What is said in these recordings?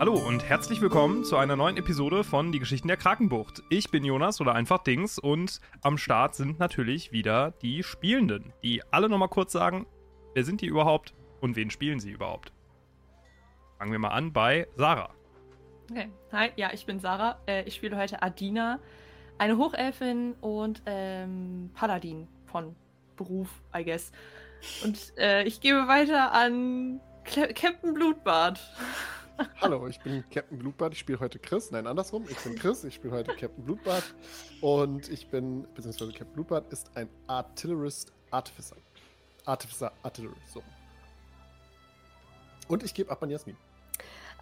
Hallo und herzlich willkommen zu einer neuen Episode von Die Geschichten der Krakenbucht. Ich bin Jonas oder einfach Dings und am Start sind natürlich wieder die Spielenden, die alle nochmal kurz sagen, wer sind die überhaupt und wen spielen sie überhaupt. Fangen wir mal an bei Sarah. Okay. Hi, ja, ich bin Sarah. Äh, ich spiele heute Adina, eine Hochelfin und ähm, Paladin von Beruf, I guess. Und äh, ich gebe weiter an Cl Captain Blutbart. Hallo, ich bin Captain Blutbart. Ich spiele heute Chris. Nein, andersrum. Ich bin Chris. Ich spiele heute Captain Blutbart. Und ich bin, beziehungsweise Captain Blutbart ist ein Artillerist Artificer. Artificer Artillerist. So. Und ich gebe ab an Jasmin.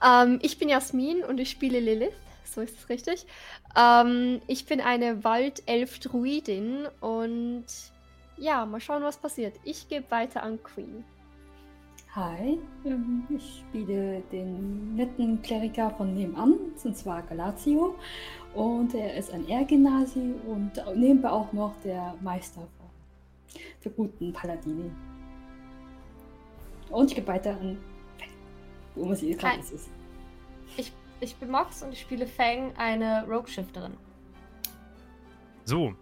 Ähm, ich bin Jasmin und ich spiele Lilith. So ist es richtig. Ähm, ich bin eine Waldelf-Druidin und ja, mal schauen, was passiert. Ich gebe weiter an Queen. Hi, ähm, ich spiele den netten Kleriker von nebenan, und zwar Galatio. Und er ist ein Ergenasi und nebenbei auch noch der Meister der guten Paladini. Und ich gebe weiter an Fang, wo man sie gerade ist. Ich, ich bin Mox und ich spiele Fang, eine Rogue-Shifterin. So,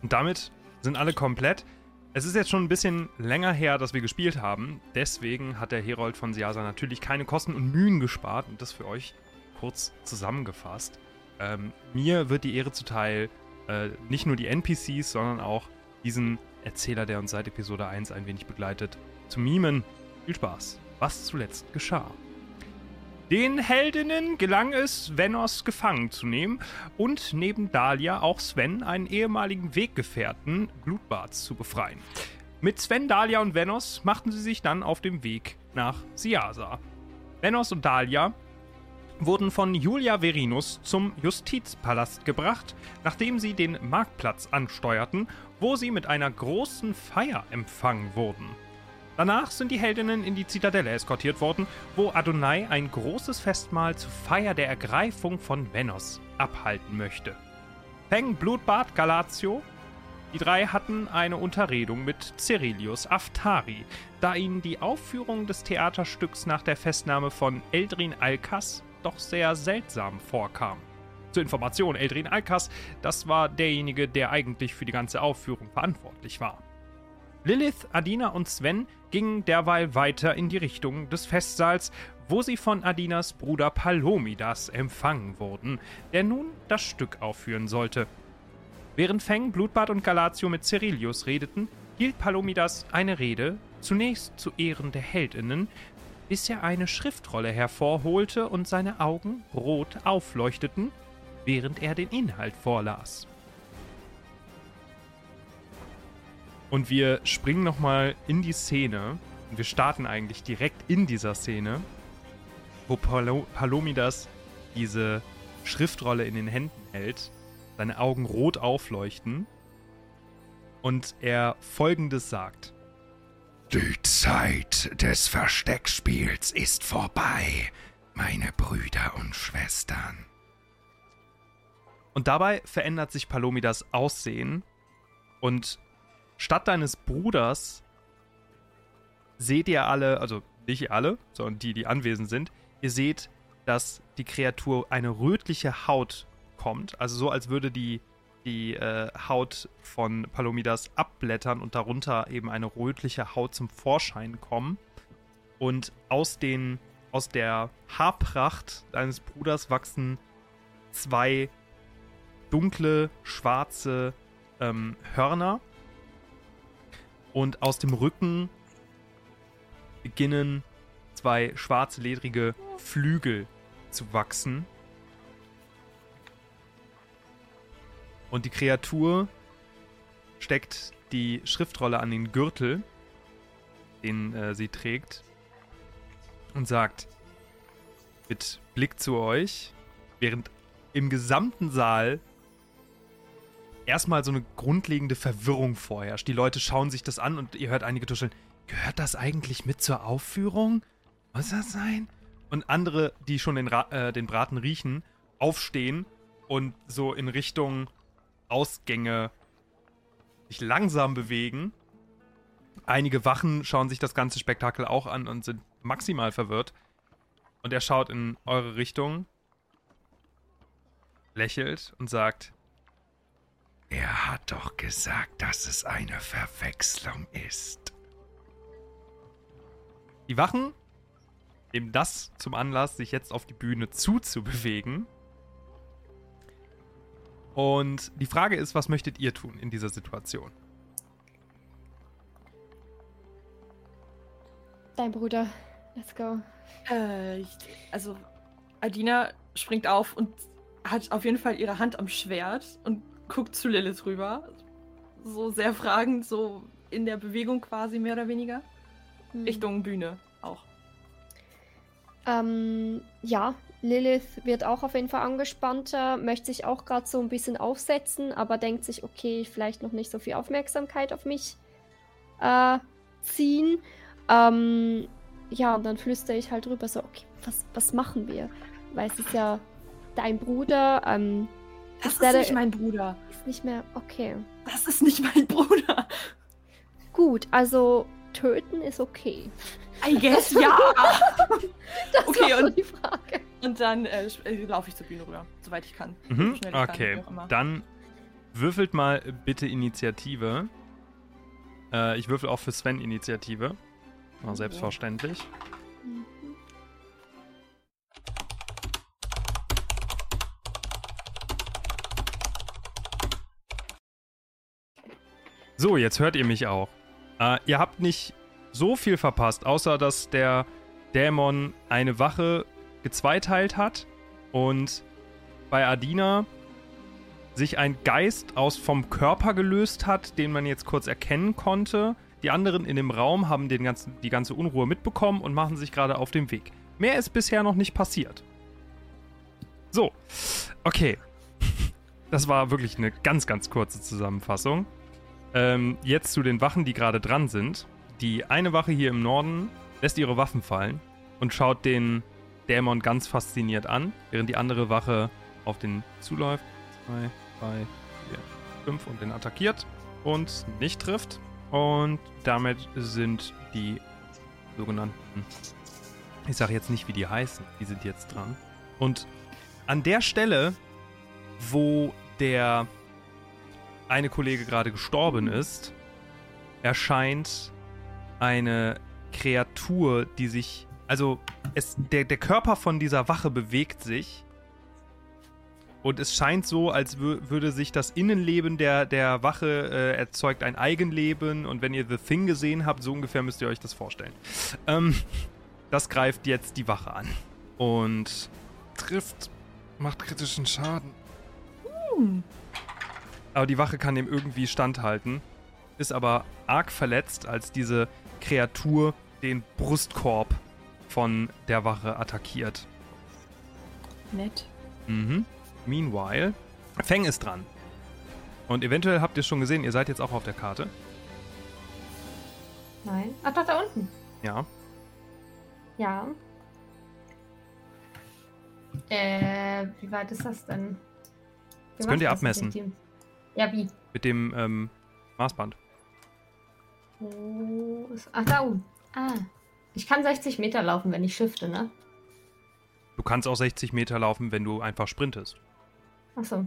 und damit sind alle komplett. Es ist jetzt schon ein bisschen länger her, dass wir gespielt haben. Deswegen hat der Herold von Siasa natürlich keine Kosten und Mühen gespart und das für euch kurz zusammengefasst. Ähm, mir wird die Ehre zuteil, äh, nicht nur die NPCs, sondern auch diesen Erzähler, der uns seit Episode 1 ein wenig begleitet, zu mimen. Viel Spaß. Was zuletzt geschah. Den Heldinnen gelang es, Venos gefangen zu nehmen und neben Dahlia auch Sven, einen ehemaligen Weggefährten Glutbarts, zu befreien. Mit Sven, Dahlia und Venos machten sie sich dann auf dem Weg nach Siasa. Venos und Dahlia wurden von Julia Verinus zum Justizpalast gebracht, nachdem sie den Marktplatz ansteuerten, wo sie mit einer großen Feier empfangen wurden. Danach sind die Heldinnen in die Zitadelle eskortiert worden, wo Adonai ein großes Festmahl zur Feier der Ergreifung von Venos abhalten möchte. Feng, Blutbart, Galatio. Die drei hatten eine Unterredung mit Cerilius Aftari, da ihnen die Aufführung des Theaterstücks nach der Festnahme von Eldrin Alkas doch sehr seltsam vorkam. Zur Information, Eldrin Alkas, das war derjenige, der eigentlich für die ganze Aufführung verantwortlich war. Lilith, Adina und Sven gingen derweil weiter in die Richtung des Festsaals, wo sie von Adinas Bruder Palomidas empfangen wurden, der nun das Stück aufführen sollte. Während Feng, Blutbad und Galatio mit Cerilius redeten, hielt Palomidas eine Rede, zunächst zu Ehren der Heldinnen, bis er eine Schriftrolle hervorholte und seine Augen rot aufleuchteten, während er den Inhalt vorlas. Und wir springen nochmal in die Szene. Und wir starten eigentlich direkt in dieser Szene, wo Palo Palomidas diese Schriftrolle in den Händen hält, seine Augen rot aufleuchten und er folgendes sagt. Die Zeit des Versteckspiels ist vorbei, meine Brüder und Schwestern. Und dabei verändert sich Palomidas Aussehen und statt deines Bruders seht ihr alle, also nicht alle, sondern die, die anwesend sind, ihr seht, dass die Kreatur eine rötliche Haut kommt. Also so, als würde die, die äh, Haut von Palomidas abblättern und darunter eben eine rötliche Haut zum Vorschein kommen. Und aus, den, aus der Haarpracht deines Bruders wachsen zwei dunkle, schwarze ähm, Hörner und aus dem Rücken beginnen zwei schwarze, ledrige Flügel zu wachsen. Und die Kreatur steckt die Schriftrolle an den Gürtel, den äh, sie trägt, und sagt mit Blick zu euch, während im gesamten Saal erstmal so eine grundlegende Verwirrung vorherrscht. Die Leute schauen sich das an und ihr hört einige tuscheln. Gehört das eigentlich mit zur Aufführung? Muss das sein? Und andere, die schon den, äh, den Braten riechen, aufstehen und so in Richtung Ausgänge sich langsam bewegen. Einige Wachen schauen sich das ganze Spektakel auch an und sind maximal verwirrt. Und er schaut in eure Richtung, lächelt und sagt, Er hat doch gesagt, dass es eine Verwechslung ist. Die Wachen nehmen das zum Anlass, sich jetzt auf die Bühne zuzubewegen. Und die Frage ist, was möchtet ihr tun in dieser Situation? Dein Bruder. Let's go. Äh, also, Adina springt auf und hat auf jeden Fall ihre Hand am Schwert und guckt zu Lilith rüber. So sehr fragend, so in der Bewegung quasi mehr oder weniger. Hm. Richtung Bühne auch. Ähm, ja, Lilith wird auch auf jeden Fall angespannter, möchte sich auch gerade so ein bisschen aufsetzen, aber denkt sich, okay, vielleicht noch nicht so viel Aufmerksamkeit auf mich äh, ziehen. Ähm, ja, und dann flüstere ich halt rüber so, okay, was, was machen wir? Weil es ist ja dein Bruder, ähm, Das Ist ist, nicht mein Bruder. ist nicht mehr, okay. Das ist nicht mein Bruder. Gut, also töten ist okay. I guess, ja. Das Okay, war so und- die Frage. Und dann äh, äh, laufe ich zur Bühne rüber, soweit ich kann. Mhm. So schnell ich kann, Okay, immer. dann würfelt mal bitte Initiative. Äh, ich würfel auch für Sven Initiative. Oh. Selbstverständlich. So, jetzt hört ihr mich auch. Äh, ihr habt nicht so viel verpasst, außer dass der Dämon eine Wache gezweiteilt hat und bei Adina sich ein Geist aus vom Körper gelöst hat, den man jetzt kurz erkennen konnte. Die anderen in dem Raum haben den ganzen, die ganze Unruhe mitbekommen und machen sich gerade auf den Weg. Mehr ist bisher noch nicht passiert. So, okay. Das war wirklich eine ganz, ganz kurze Zusammenfassung. Ähm, jetzt zu den Wachen, die gerade dran sind. Die eine Wache hier im Norden lässt ihre Waffen fallen und schaut den Dämon ganz fasziniert an, während die andere Wache auf den zuläuft. Zwei, drei, vier, fünf und den attackiert und nicht trifft. Und damit sind die sogenannten, ich sage jetzt nicht, wie die heißen, die sind jetzt dran. Und an der Stelle, wo der eine Kollege gerade gestorben ist, erscheint eine Kreatur, die sich, also es, der, der Körper von dieser Wache bewegt sich und es scheint so, als wü würde sich das Innenleben der, der Wache äh, erzeugt ein Eigenleben und wenn ihr The Thing gesehen habt, so ungefähr müsst ihr euch das vorstellen. Ähm, das greift jetzt die Wache an und trifft, macht kritischen Schaden. Hm. Aber die Wache kann dem irgendwie standhalten, ist aber arg verletzt, als diese Kreatur den Brustkorb von der Wache attackiert. Nett. Mhm. Meanwhile, Feng ist dran. Und eventuell habt ihr es schon gesehen, ihr seid jetzt auch auf der Karte. Nein. Ach doch, da unten. Ja. Ja. Äh, wie weit ist das denn? Wie Das könnt ihr abmessen. Ja, wie? Mit dem ähm, Maßband. Wo ist. Ach, da oben. Ah. Ich kann 60 Meter laufen, wenn ich shifte, ne? Du kannst auch 60 Meter laufen, wenn du einfach sprintest. Achso.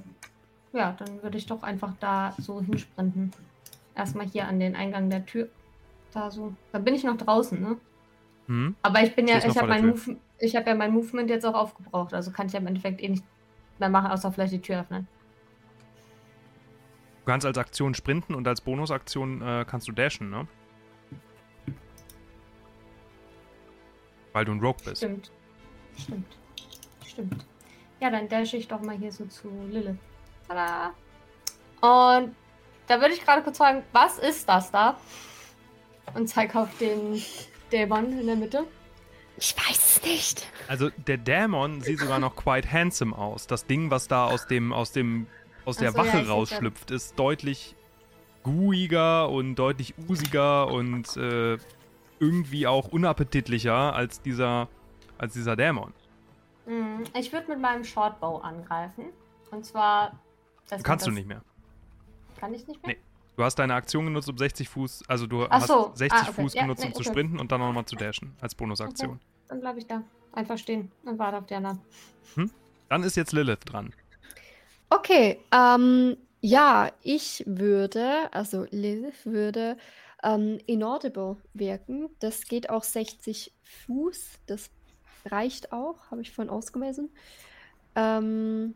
Ja, dann würde ich doch einfach da so hinsprinten. Erstmal hier an den Eingang der Tür. Da so. Da bin ich noch draußen, ne? Hm? Aber ich bin ja, ich habe mein. Move, ich hab ja mein Movement jetzt auch aufgebraucht. Also kann ich ja im Endeffekt eh nicht mehr machen, außer vielleicht die Tür öffnen. Du kannst als Aktion sprinten und als Bonusaktion äh, kannst du dashen, ne? Weil du ein Rogue bist. Stimmt. Stimmt. Stimmt. Ja, dann dash ich doch mal hier so zu Lilith. Tada! Und da würde ich gerade kurz fragen, was ist das da? Und zeig auf den Dämon in der Mitte. Ich weiß es nicht. Also der Dämon sieht sogar noch quite handsome aus. Das Ding, was da aus dem, aus dem, aus der so, ja, Wache seh rausschlüpft, ist deutlich gooiger und deutlich usiger und äh, irgendwie auch unappetitlicher als dieser, als dieser Dämon. Hm, Ich würde mit meinem Shortbow angreifen. Und zwar. das- Kannst du nicht mehr. Kann ich nicht mehr? Nee. Du hast deine Aktion genutzt, um 60 Fuß, also du Ach hast so. 60 Ah, okay. Fuß Ja, genutzt, nee, um zu okay. sprinten und dann nochmal zu dashen als Bonusaktion. Dann bleibe ich da. einfach stehen und warte auf die anderen. Dann ist jetzt Lilith dran. Okay, ähm, ja, ich würde, also Lilith würde ähm, inaudible wirken. Das geht auch 60 Fuß. Das reicht auch, habe ich vorhin ausgemessen. Ähm,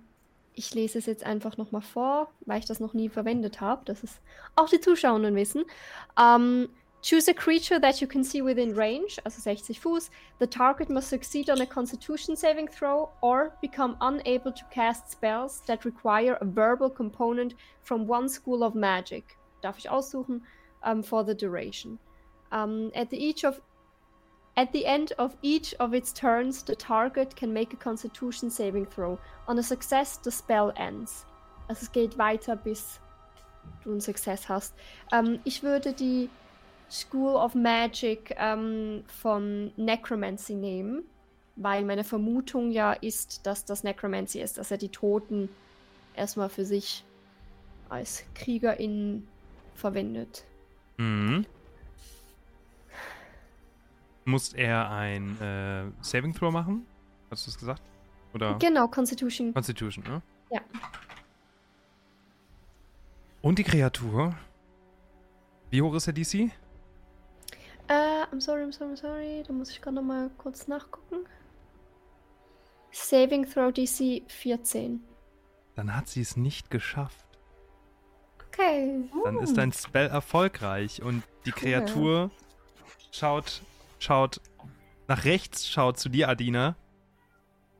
ich lese es jetzt einfach nochmal vor, weil ich das noch nie verwendet habe. Das ist auch die Zuschauenden wissen. Ähm, choose a creature that you can see within range, also 60 Fuß. The target must succeed on a constitution saving throw or become unable to cast spells that require a verbal component from one school of magic. Darf ich aussuchen, um, for the duration. Um, at the each of at the end of each of its turns, the target can make a Constitution saving throw. On a success, the spell ends. Also es geht weiter, bis du einen Success hast. Ähm, ich würde die School of Magic ähm, von Necromancy nehmen, weil meine Vermutung ja ist, dass das Necromancy ist, dass er die Toten erstmal für sich als KriegerInnen verwendet. Mhm. Muss er ein äh, Saving Throw machen? Hast du es gesagt? Oder Genau, Constitution. Constitution, ne? Ja. Und die Kreatur? Wie hoch ist der DC? Äh, I'm sorry, I'm sorry, I'm sorry. Da muss ich gerade nochmal kurz nachgucken. Saving Throw DC 14. Dann hat sie es nicht geschafft. Okay. Dann ist dein Spell erfolgreich und die Kreatur schaut, schaut nach rechts, schaut zu dir, Adina.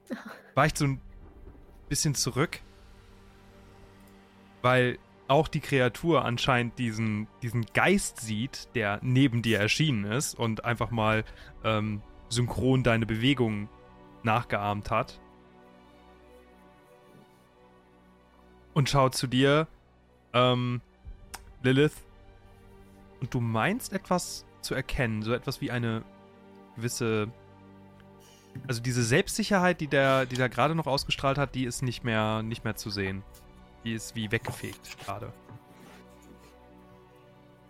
Weicht so ein bisschen zurück. Weil auch die Kreatur anscheinend diesen, diesen Geist sieht, der neben dir erschienen ist und einfach mal ähm, synchron deine Bewegungen nachgeahmt hat. Und schaut zu dir, ähm, Lilith, und du meinst etwas zu erkennen, so etwas wie eine gewisse, also diese Selbstsicherheit, die der, die der gerade noch ausgestrahlt hat, die ist nicht mehr, nicht mehr zu sehen. Die ist wie weggefegt gerade.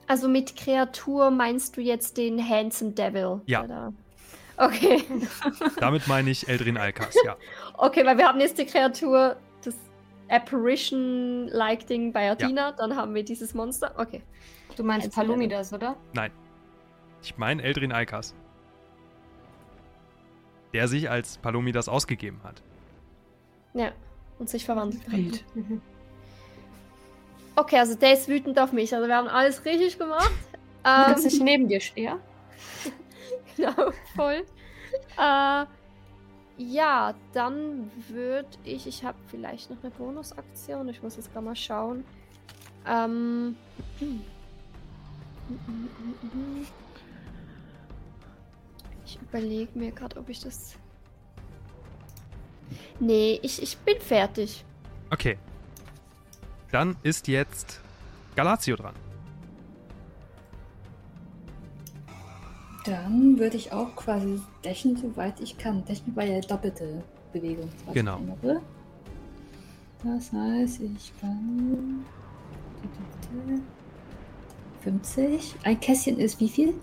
Also mit Kreatur meinst du jetzt den Handsome Devil? Ja. der da- Okay. Damit meine ich Eldrin Alkas, ja. Okay, weil wir haben jetzt die Kreatur, das Apparition-like Ding bei Adina, dann haben wir dieses Monster. Okay. Du meinst Einzelne. Palomidas, oder? Ich meine Eldrin Alkas. Der sich als Palomidas ausgegeben hat. Ja. Und sich verwandelt. hat. Okay, also der ist wütend auf mich. Also wir haben alles richtig gemacht. Dass Ähm, ich neben dir stehe. genau, voll. Äh, ja, dann würde ich. Ich habe vielleicht noch eine Bonusaktion. Ich muss jetzt gerade mal schauen. Ähm. hm. Hm, hm, hm, hm, hm. Ich überlege mir gerade, ob ich das. Nee, ich, ich bin fertig. Okay. Dann ist jetzt Galatio dran. Dann würde ich auch quasi dashen, soweit ich kann. Dashen war ja doppelte Bewegung. Genau. Das heißt, ich kann. 50. Ein Kästchen ist wie viel?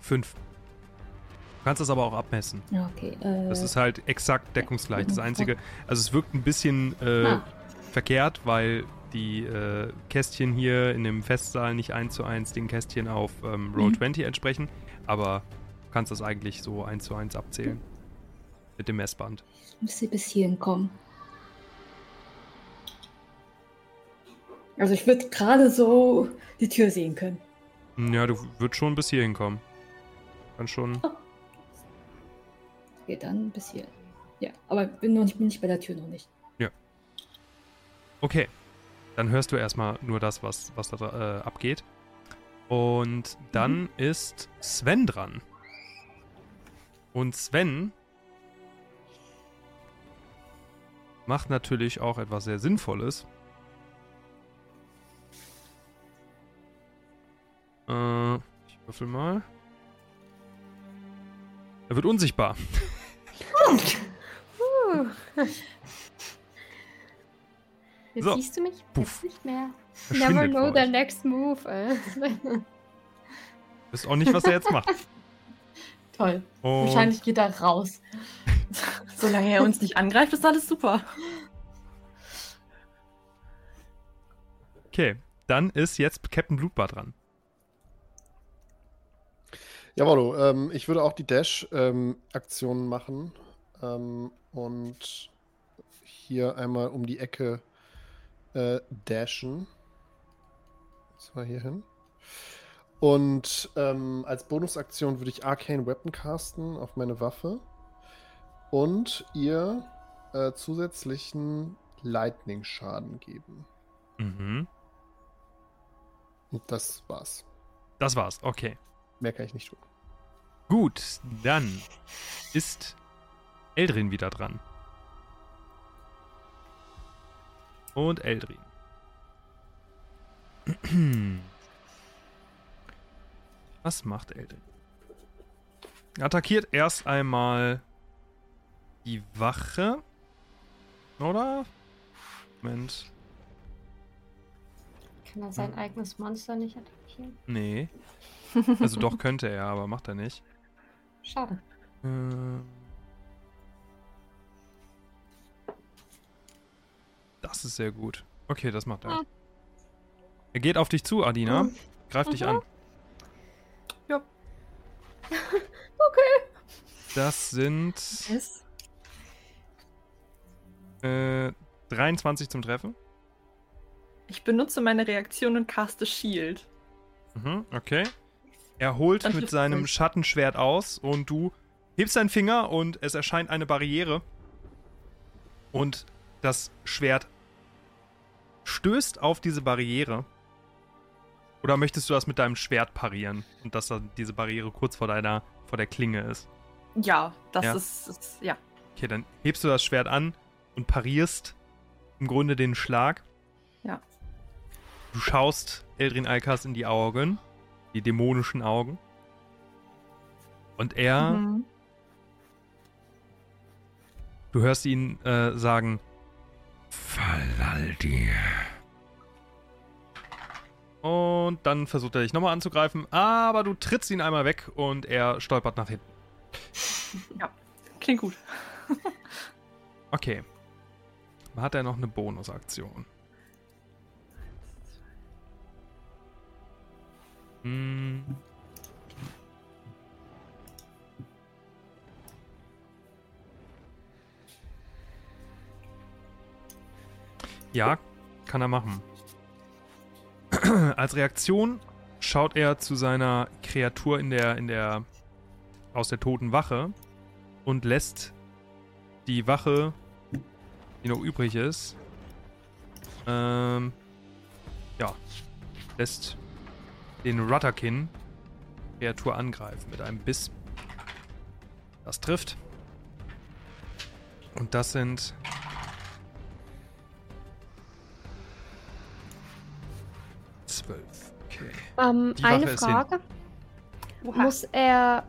Fünf. Du kannst das aber auch abmessen. Ja, okay. Äh, Das ist halt exakt deckungsgleich. Das einzige, also es wirkt ein bisschen äh, Ah. verkehrt, weil die äh, Kästchen hier in dem Festsaal nicht eins zu eins den Kästchen auf ähm, Roll Mhm. 20 entsprechen, aber du kannst das eigentlich so eins zu eins abzählen. Mit dem Messband. müsste bis hierhin kommen. Also ich würde gerade so die Tür sehen können. Ja, du würdest schon bis hier hinkommen. Kann schon. Okay, dann bis hier. Ja, aber bin noch nicht, bin nicht bei der Tür noch nicht. Okay. Dann hörst du erstmal nur das, was, was da äh, abgeht. Und dann ist Sven dran. Und Sven macht natürlich auch etwas sehr Sinnvolles. Äh, ich würfel mal. Er wird unsichtbar. Uh, Jetzt So. siehst du mich Puff. jetzt nicht mehr. never know euch. next move. Äh. Wisst auch nicht, was er jetzt macht. Toll. Und Wahrscheinlich geht er raus. Solange er uns nicht angreift, ist alles super. Okay, dann ist jetzt Captain Blutbart dran. Jawollo, ähm, ich würde auch die Dash-Aktionen machen ähm, und hier einmal um die Ecke äh, dashen. Das war hier hin. Und ähm, als Bonusaktion würde ich Arcane Weapon casten auf meine Waffe und ihr äh, zusätzlichen Lightning-Schaden geben. Mhm. Und das war's. Das war's, okay. Mehr kann ich nicht tun. Gut, dann ist Eldrin wieder dran. Und Eldrin. Was macht Eldrin? Attackiert erst einmal die Wache. Oder? Moment. Kann er sein eigenes Monster nicht attackieren? Nee. Also doch könnte er, aber macht er nicht. Schade. Ähm. Das ist sehr gut. Okay, das macht er. Ah. Er geht auf dich zu, Adina. Greift dich Mhm. an. Ja. Das sind Ist. äh, 23 zum Treffen. Ich benutze meine Reaktion und caste Shield. Mhm, okay. Er holt mit seinem. Schattenschwert aus und du hebst deinen Finger und es erscheint eine Barriere. Und das Schwert stößt auf diese Barriere. Oder möchtest du das mit deinem Schwert parieren und dass dann diese Barriere kurz vor deiner vor der Klinge ist? Ja, das Ja. Ist, ist. Ja. Okay, dann hebst du das Schwert an und parierst im Grunde den Schlag. Ja. Du schaust Eldrin Alkas in die Augen, die dämonischen Augen. Und er, Mhm. du hörst ihn äh, sagen, Falaldir. und dann versucht er dich nochmal anzugreifen, aber du trittst ihn einmal weg und er stolpert nach hinten. Klingt gut. Okay. Hat er noch eine Bonusaktion? Hm. Ja, kann er machen. Als Reaktion schaut er zu seiner Kreatur in der, in der, aus der toten Wache und lässt die Wache, die noch übrig ist, ähm, ja, lässt den Rutterkin Kreatur angreifen mit einem Biss. Das trifft. Und das sind Ähm, Die eine. Frage. Muss er,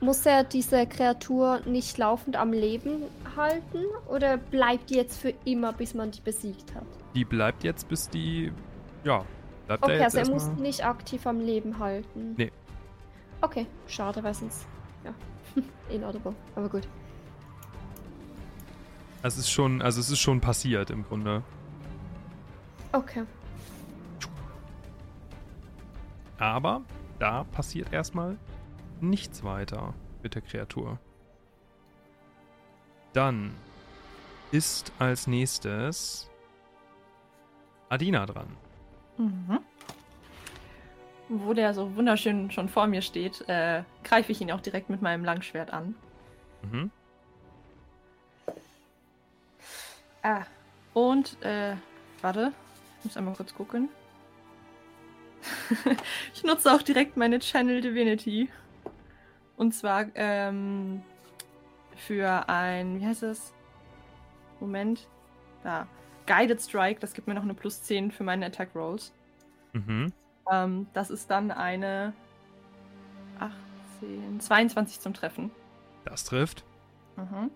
muss er diese Kreatur nicht laufend am Leben halten? Oder bleibt die jetzt für immer, bis man die besiegt hat? Die bleibt jetzt, bis die. Ja, bleibt Okay, er jetzt also er muss erstmal. nicht aktiv am Leben halten. Nee. Okay, schade, weil sonst. Ja. Inaudible. Aber gut. Es ist schon, also es ist schon passiert im Grunde. Okay. Aber da passiert erstmal nichts weiter mit der Kreatur. Dann ist als nächstes Adina dran. Mhm. Wo der so wunderschön schon vor mir steht, äh, greife ich ihn auch direkt mit meinem Langschwert an. Mhm. Ah. Und, äh, warte. Ich muss einmal kurz gucken. ich nutze auch direkt meine Channel Divinity. Und zwar, ähm, für ein, wie heißt es? Moment. Da. Guided Strike, das gibt mir noch eine plus 10 für meine Attack Rolls. Mhm. Ähm, das ist dann eine 18, 22 zum Treffen. Das trifft. Mhm.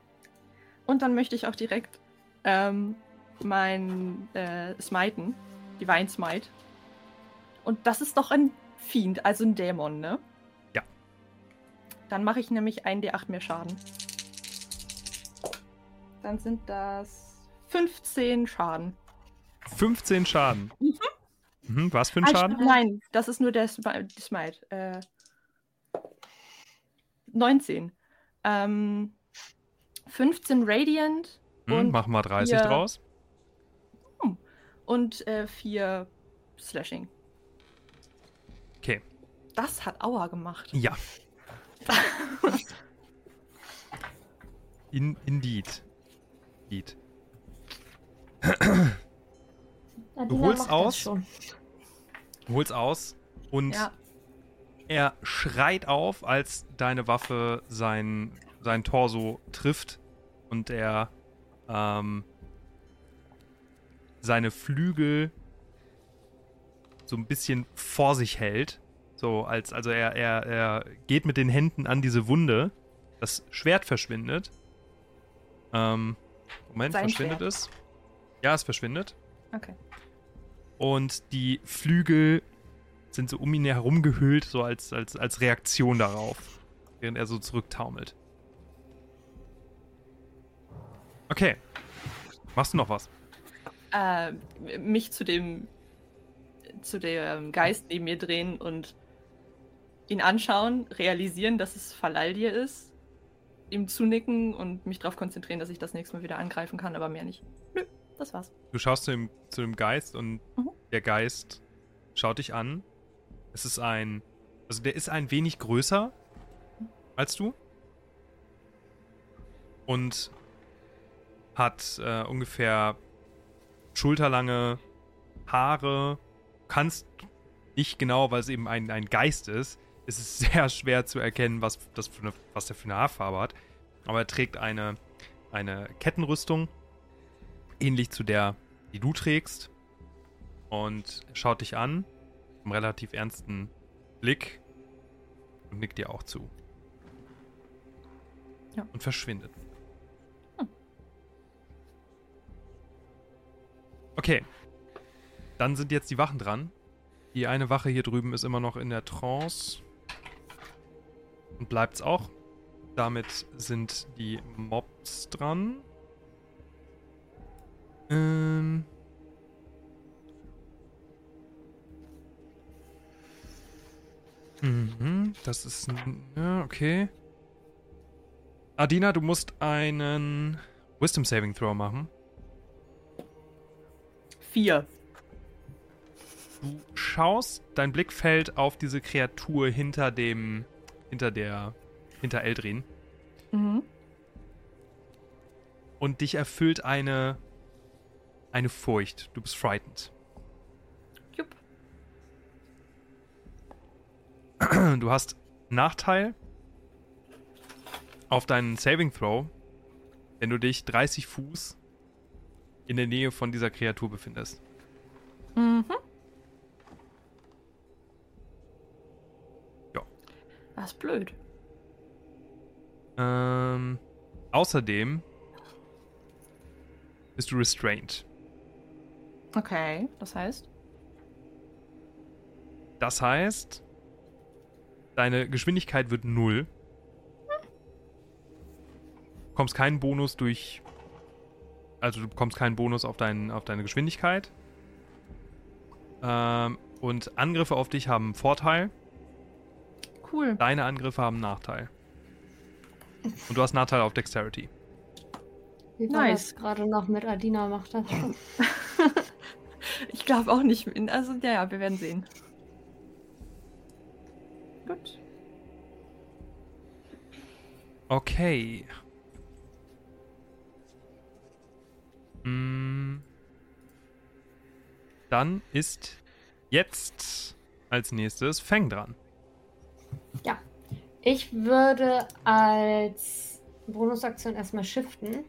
Und dann möchte ich auch direkt ähm, mein äh, Smiten, Divine Smite. Und das ist doch ein Fiend, also ein Dämon, ne? Ja. Dann mache ich nämlich einen D8 mehr Schaden. Dann sind das 15 Schaden. 15 Schaden. Mhm, was für ein ich- Schaden? Nein, das ist nur der Smite. Äh, 19. Ähm, 15 Radiant Hm, und, machen wir 30 vier- draus. und äh, 4 Slashing. Das hat Aua gemacht. Ja. In, indeed. Indeed. Adina holst aus? Du holst aus und Ja. er schreit auf, als deine Waffe sein, sein Torso trifft und er ähm, seine Flügel so ein bisschen vor sich hält. So, als, also er, er, er geht mit den Händen an diese Wunde. Das Schwert verschwindet. Ähm, Moment, Sein verschwindet Schwert. es? Ja, es verschwindet. Okay. Und die Flügel sind so um ihn herum gehüllt, so als, als, als Reaktion darauf, während er so zurücktaumelt. Okay. Machst du noch was? Äh, mich zu dem zu dem Geist neben mir drehen und ihn anschauen, realisieren, dass es Falaldir ist, ihm zunicken und mich darauf konzentrieren, dass ich das nächste Mal wieder angreifen kann, aber mehr nicht. Nö, das war's. Du schaust zu dem, zu dem Geist und Mhm. der Geist schaut dich an. Es ist ein. Also der ist ein wenig größer als du. Und hat äh, ungefähr schulterlange Haare. Kannst nicht genau, weil es eben ein, ein Geist ist. Es ist sehr schwer zu erkennen, was, das für eine, was der für eine Haarfarbe hat. Aber er trägt eine, eine Kettenrüstung ähnlich zu der, die du trägst. Und schaut dich an, mit einem relativ ernsten Blick und nickt dir auch zu. Ja. Und verschwindet. Hm. Okay. Dann sind jetzt die Wachen dran. Die eine Wache hier drüben ist immer noch in der Trance. Und bleibt's auch. Damit sind die Mobs dran. Ähm. Mhm, das ist. Ja, okay. Adina, du musst einen Wisdom Saving Throw machen. Vier. Du schaust, dein Blick fällt auf diese Kreatur hinter dem. Hinter der. hinter Eldrin. Mhm. Und dich erfüllt eine. eine Furcht. Du bist frightened. Jupp. Du hast Nachteil auf deinen Saving Throw, wenn du dich 30 Fuß in der Nähe von dieser Kreatur befindest. Mhm. Das ist blöd. Ähm, außerdem bist du restrained. Okay, das heißt. Das heißt, deine Geschwindigkeit wird null. Du bekommst keinen Bonus durch. Also du bekommst keinen Bonus auf, dein, auf deine Geschwindigkeit. Ähm, und Angriffe auf dich haben Vorteil. Cool. Deine Angriffe haben Nachteil. Und du hast Nachteil auf Dexterity. Wie war Nice. das gerade noch mit Adina macht das schon. Ich glaube auch nicht. Also, ja, ja, wir werden sehen. Gut. Okay. Mm. Dann ist jetzt als nächstes Feng dran. Ja. Ich würde als Bonusaktion erstmal shiften.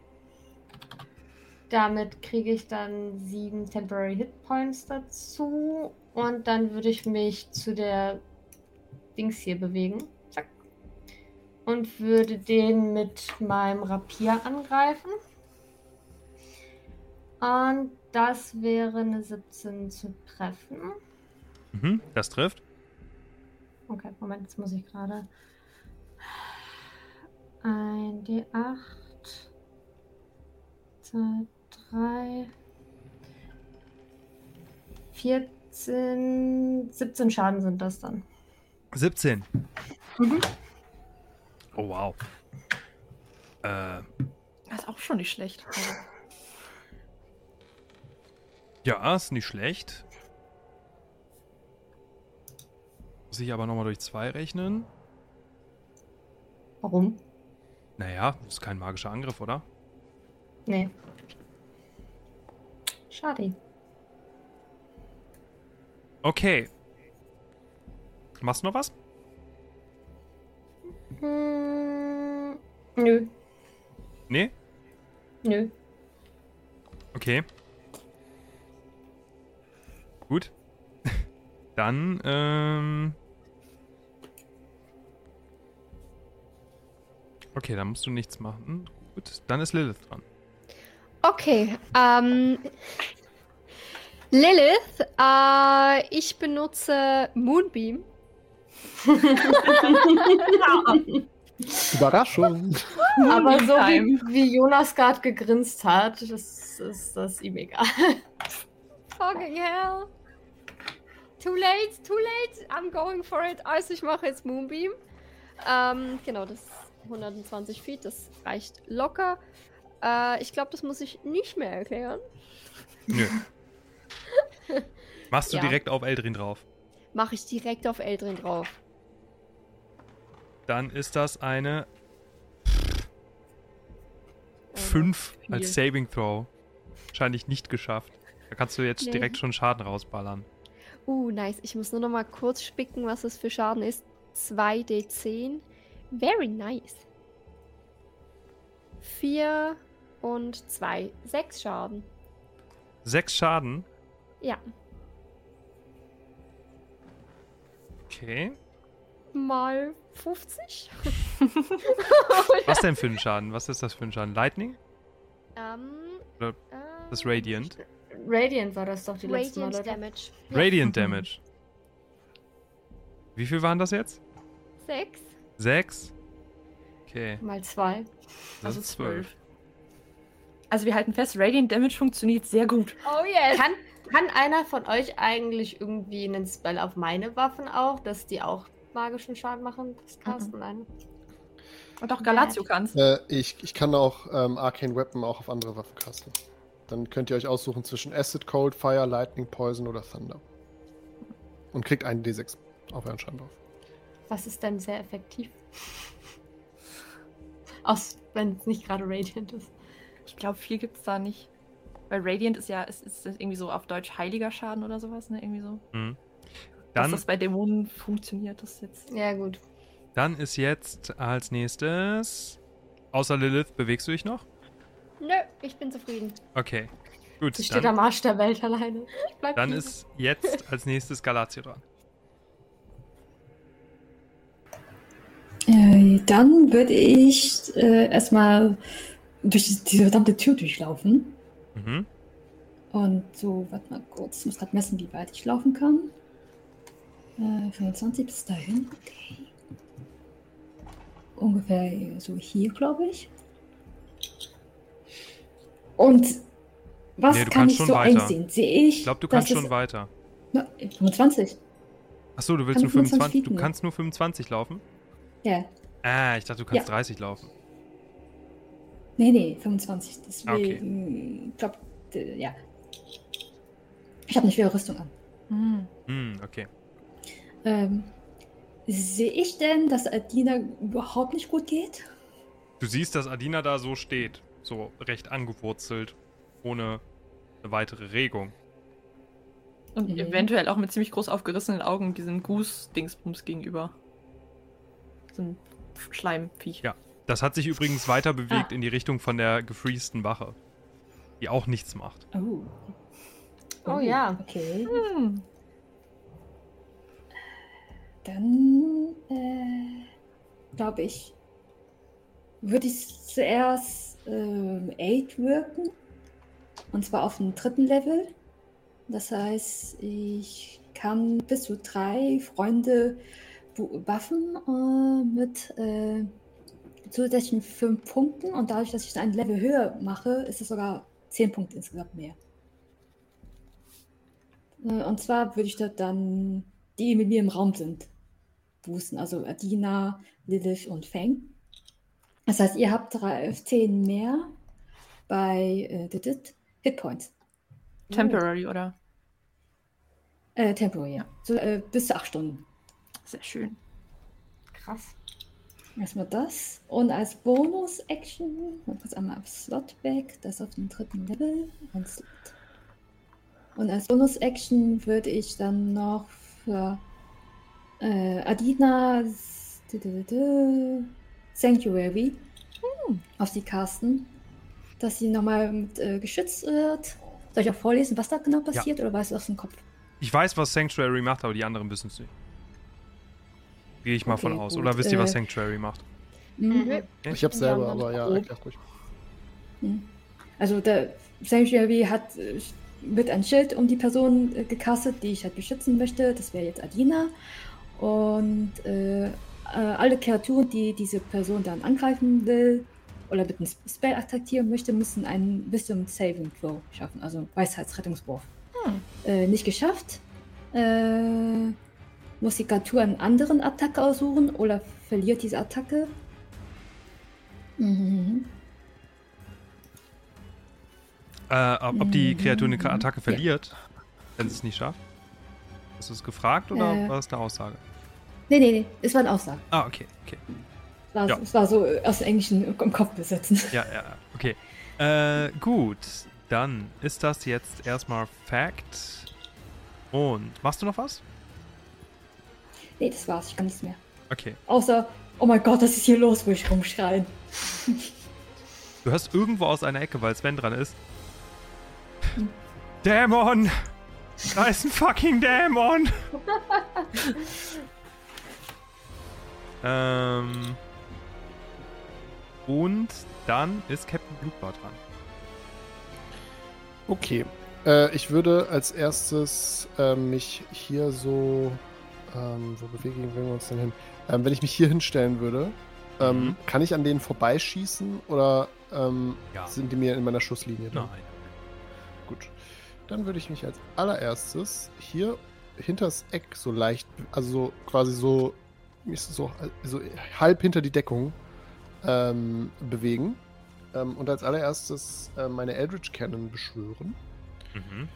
Damit kriege ich dann sieben Temporary Hit Points dazu. Und dann würde ich mich zu der Dings hier bewegen. Zack. Und würde den mit meinem Rapier angreifen. Und das wäre eine 17 zu treffen. Mhm, das trifft. Okay, Moment, jetzt muss ich gerade. Ein D8. zwei, drei, 14, 17 Schaden sind das dann. 17. Mhm. Oh, wow. Äh, Das ist auch schon nicht schlecht. Also, ja, ist nicht schlecht. Muss ich aber nochmal durch zwei rechnen. Warum? Naja, ist kein magischer Angriff, oder? Nee. Schade. Okay. Machst du noch was? Hm, nö, Nee? nö. Okay. Gut. Dann, ähm. Okay, dann musst du nichts machen. Gut, dann ist Lilith dran. Okay, ähm. Lilith, äh, ich benutze Moonbeam. Überraschung. Aber so wie, wie Jonas gerade gegrinst hat, das ist das ihm egal. Fucking hell. Too late, too late. I'm going for it. Also ich mache jetzt Moonbeam. Ähm, genau, das ist 120 Feet, das reicht locker. Äh, ich glaube, das muss ich nicht mehr erklären. Nö. Machst du Ja. direkt auf Eldrin drauf. Mache ich direkt auf Eldrin drauf. Dann ist das eine 5 viel. als Saving Throw. Wahrscheinlich nicht geschafft. Da kannst du jetzt Nee. direkt schon Schaden rausballern. Uh, nice. Ich muss nur noch mal kurz spicken, was es für Schaden ist. 2d10. Very nice. 4 und 2. 6 Schaden. Sechs Schaden. Ja. Okay. Mal 50. Was denn für ein Schaden? Was ist das für ein Schaden? Lightning? ähm, Oder äh, Das Radiant. Radiant war das doch die letzte Mal, Radiant oder? Damage. Radiant Damage. Wie viel waren das jetzt? 6. Sechs? Okay. Mal zwei. Das also zwölf. Also wir halten fest, Radiant Damage funktioniert sehr gut. Oh yes. Kann, kann einer von euch eigentlich irgendwie einen Spell auf meine Waffen auch, dass die auch magischen Schaden machen? Das casten Nein. Und auch Galatio kann's. Äh, ich, ich kann auch ähm, Arcane Weapon auch auf andere Waffen casten. Dann könnt ihr euch aussuchen zwischen Acid, Cold, Fire, Lightning, Poison oder Thunder. Und kriegt einen D6 auf euren Schaden drauf. Was ist denn sehr effektiv? Aus, wenn es nicht gerade Radiant ist. Ich glaube, viel gibt's da nicht. Weil Radiant ist ja, ist, ist das irgendwie so auf Deutsch heiliger Schaden oder sowas, ne? Irgendwie so. Mhm. Dass Dann, das bei Dämonen funktioniert, das jetzt. Ja, gut. dann ist jetzt als nächstes. Außer Lilith, bewegst du dich noch? Nö, ich bin zufrieden. Okay. Gut, Sie steht am Arsch der Welt alleine. Ich bleib dann hier. ist jetzt als nächstes Galatio dran. Äh, dann würde ich äh, erstmal durch die- diese verdammte Tür durchlaufen. Mhm. Und so, warte mal kurz, ich muss gerade messen, wie weit ich laufen kann. Äh, 25 bis dahin, okay. Ungefähr so hier, glaube ich. Und was Nee, kann ich so weiter. einsehen? Sehe ich? Ich glaube, du kannst schon weiter. Na, 25. Achso, du willst nur 25 25. Feet Du kannst nur 25 laufen? Ja. Ah, ich dachte, du kannst Ja. 30 laufen. Nee, nee, 25. Deswegen, Okay. ich glaube, ja. Ich habe eine schwere Rüstung an. Hm. Hm, okay. Ähm, sehe ich denn, dass Adina überhaupt nicht gut geht? Du siehst, dass Adina da so steht. So recht angewurzelt. Ohne eine weitere Regung. Und Mhm. eventuell auch mit ziemlich groß aufgerissenen Augen diesem Goose-Dingsbums gegenüber. So ein Schleimviech. Ja. Das hat sich übrigens weiter bewegt Ah. in die Richtung von der gefriesten Wache. Die auch nichts macht. Oh. Oh ja. Okay. Hm. Dann, äh, glaube ich, würde ich zuerst ähm, Aid wirken. Und zwar auf dem dritten Level. Das heißt, ich kann bis zu drei Freunde buffen äh, mit äh, zusätzlichen 5 Punkten und dadurch, dass ich ein Level höher mache, ist es sogar 10 Punkte insgesamt mehr. Äh, Und zwar würde ich dort dann die mit mir im Raum sind boosten, also Adina, Lilith und Fang. Das heißt, ihr habt drei, 10 mehr bei äh, Hitpoints. Temporary, oder? Äh, Temporary, ja. So, äh, bis zu 8 Stunden. Sehr schön. Krass. Erstmal das. Und als Bonus-Action, mal kurz einmal auf Slot weg, das auf dem dritten Level. Ein Slot. Und als Bonus-Action würde ich dann noch für äh, Adina Sanctuary auf sie casten, dass sie nochmal mit, äh, geschützt wird. Soll ich auch vorlesen, was da genau passiert, oder weißt du aus dem Kopf? Ich weiß, was Sanctuary macht, aber die anderen wissen es nicht. Gehe ich mal Okay, von aus. gut, Oder wisst ihr, was äh, Sanctuary macht? Mhm. Ich hab's Ja, selber, ganz aber ja, erklärt ruhig. Also der Sanctuary hat äh, mit ein Schild um die Person äh, gecastet, die ich halt beschützen möchte. Das wäre jetzt Adina. Und äh, äh, alle Kreaturen, die diese Person dann angreifen will oder mit einem Spell attackieren möchte, müssen einen Wisdom Saving Throw schaffen, also Weisheitsrettungswurf. Hm. Äh, nicht geschafft. Äh, muss die Kreatur einen anderen Attacke aussuchen oder verliert diese Attacke. Mhm. Äh, ob, ob die Kreatur eine. Attacke Ja. verliert, wenn sie es nicht schafft? Hast du es gefragt oder Äh. war das eine Aussage? Nee, nee, nee, es war eine Aussage. Ah, okay, okay. Es war, Ja. es war so äh, aus dem Englischen im Kopf besitzen. Ja, ja, ja, okay. Äh, gut, dann ist das jetzt erstmal Fact. Und machst du noch was? Nee, das war's, ich kann nichts mehr. Okay. Außer, oh mein Gott, was ist hier los, wo ich rumschreien. Du hörst irgendwo aus einer Ecke, weil Sven dran ist. Dämon! Da ist ein fucking Dämon! ähm. Und dann ist Captain Blutbart dran. Okay. Äh, ich würde als erstes äh, mich hier so. Ähm, wo bewegen wir uns denn hin? Ähm, wenn ich mich hier hinstellen würde, ähm, Mhm. kann ich an denen vorbeischießen oder ähm, Ja. sind die mir in meiner Schusslinie? dann? Nein. Gut. Dann würde ich mich als allererstes hier hinters Eck so leicht, also so quasi so, so, so halb hinter die Deckung ähm, bewegen. Ähm, und als allererstes äh, meine Eldritch Cannon beschwören. Mhm.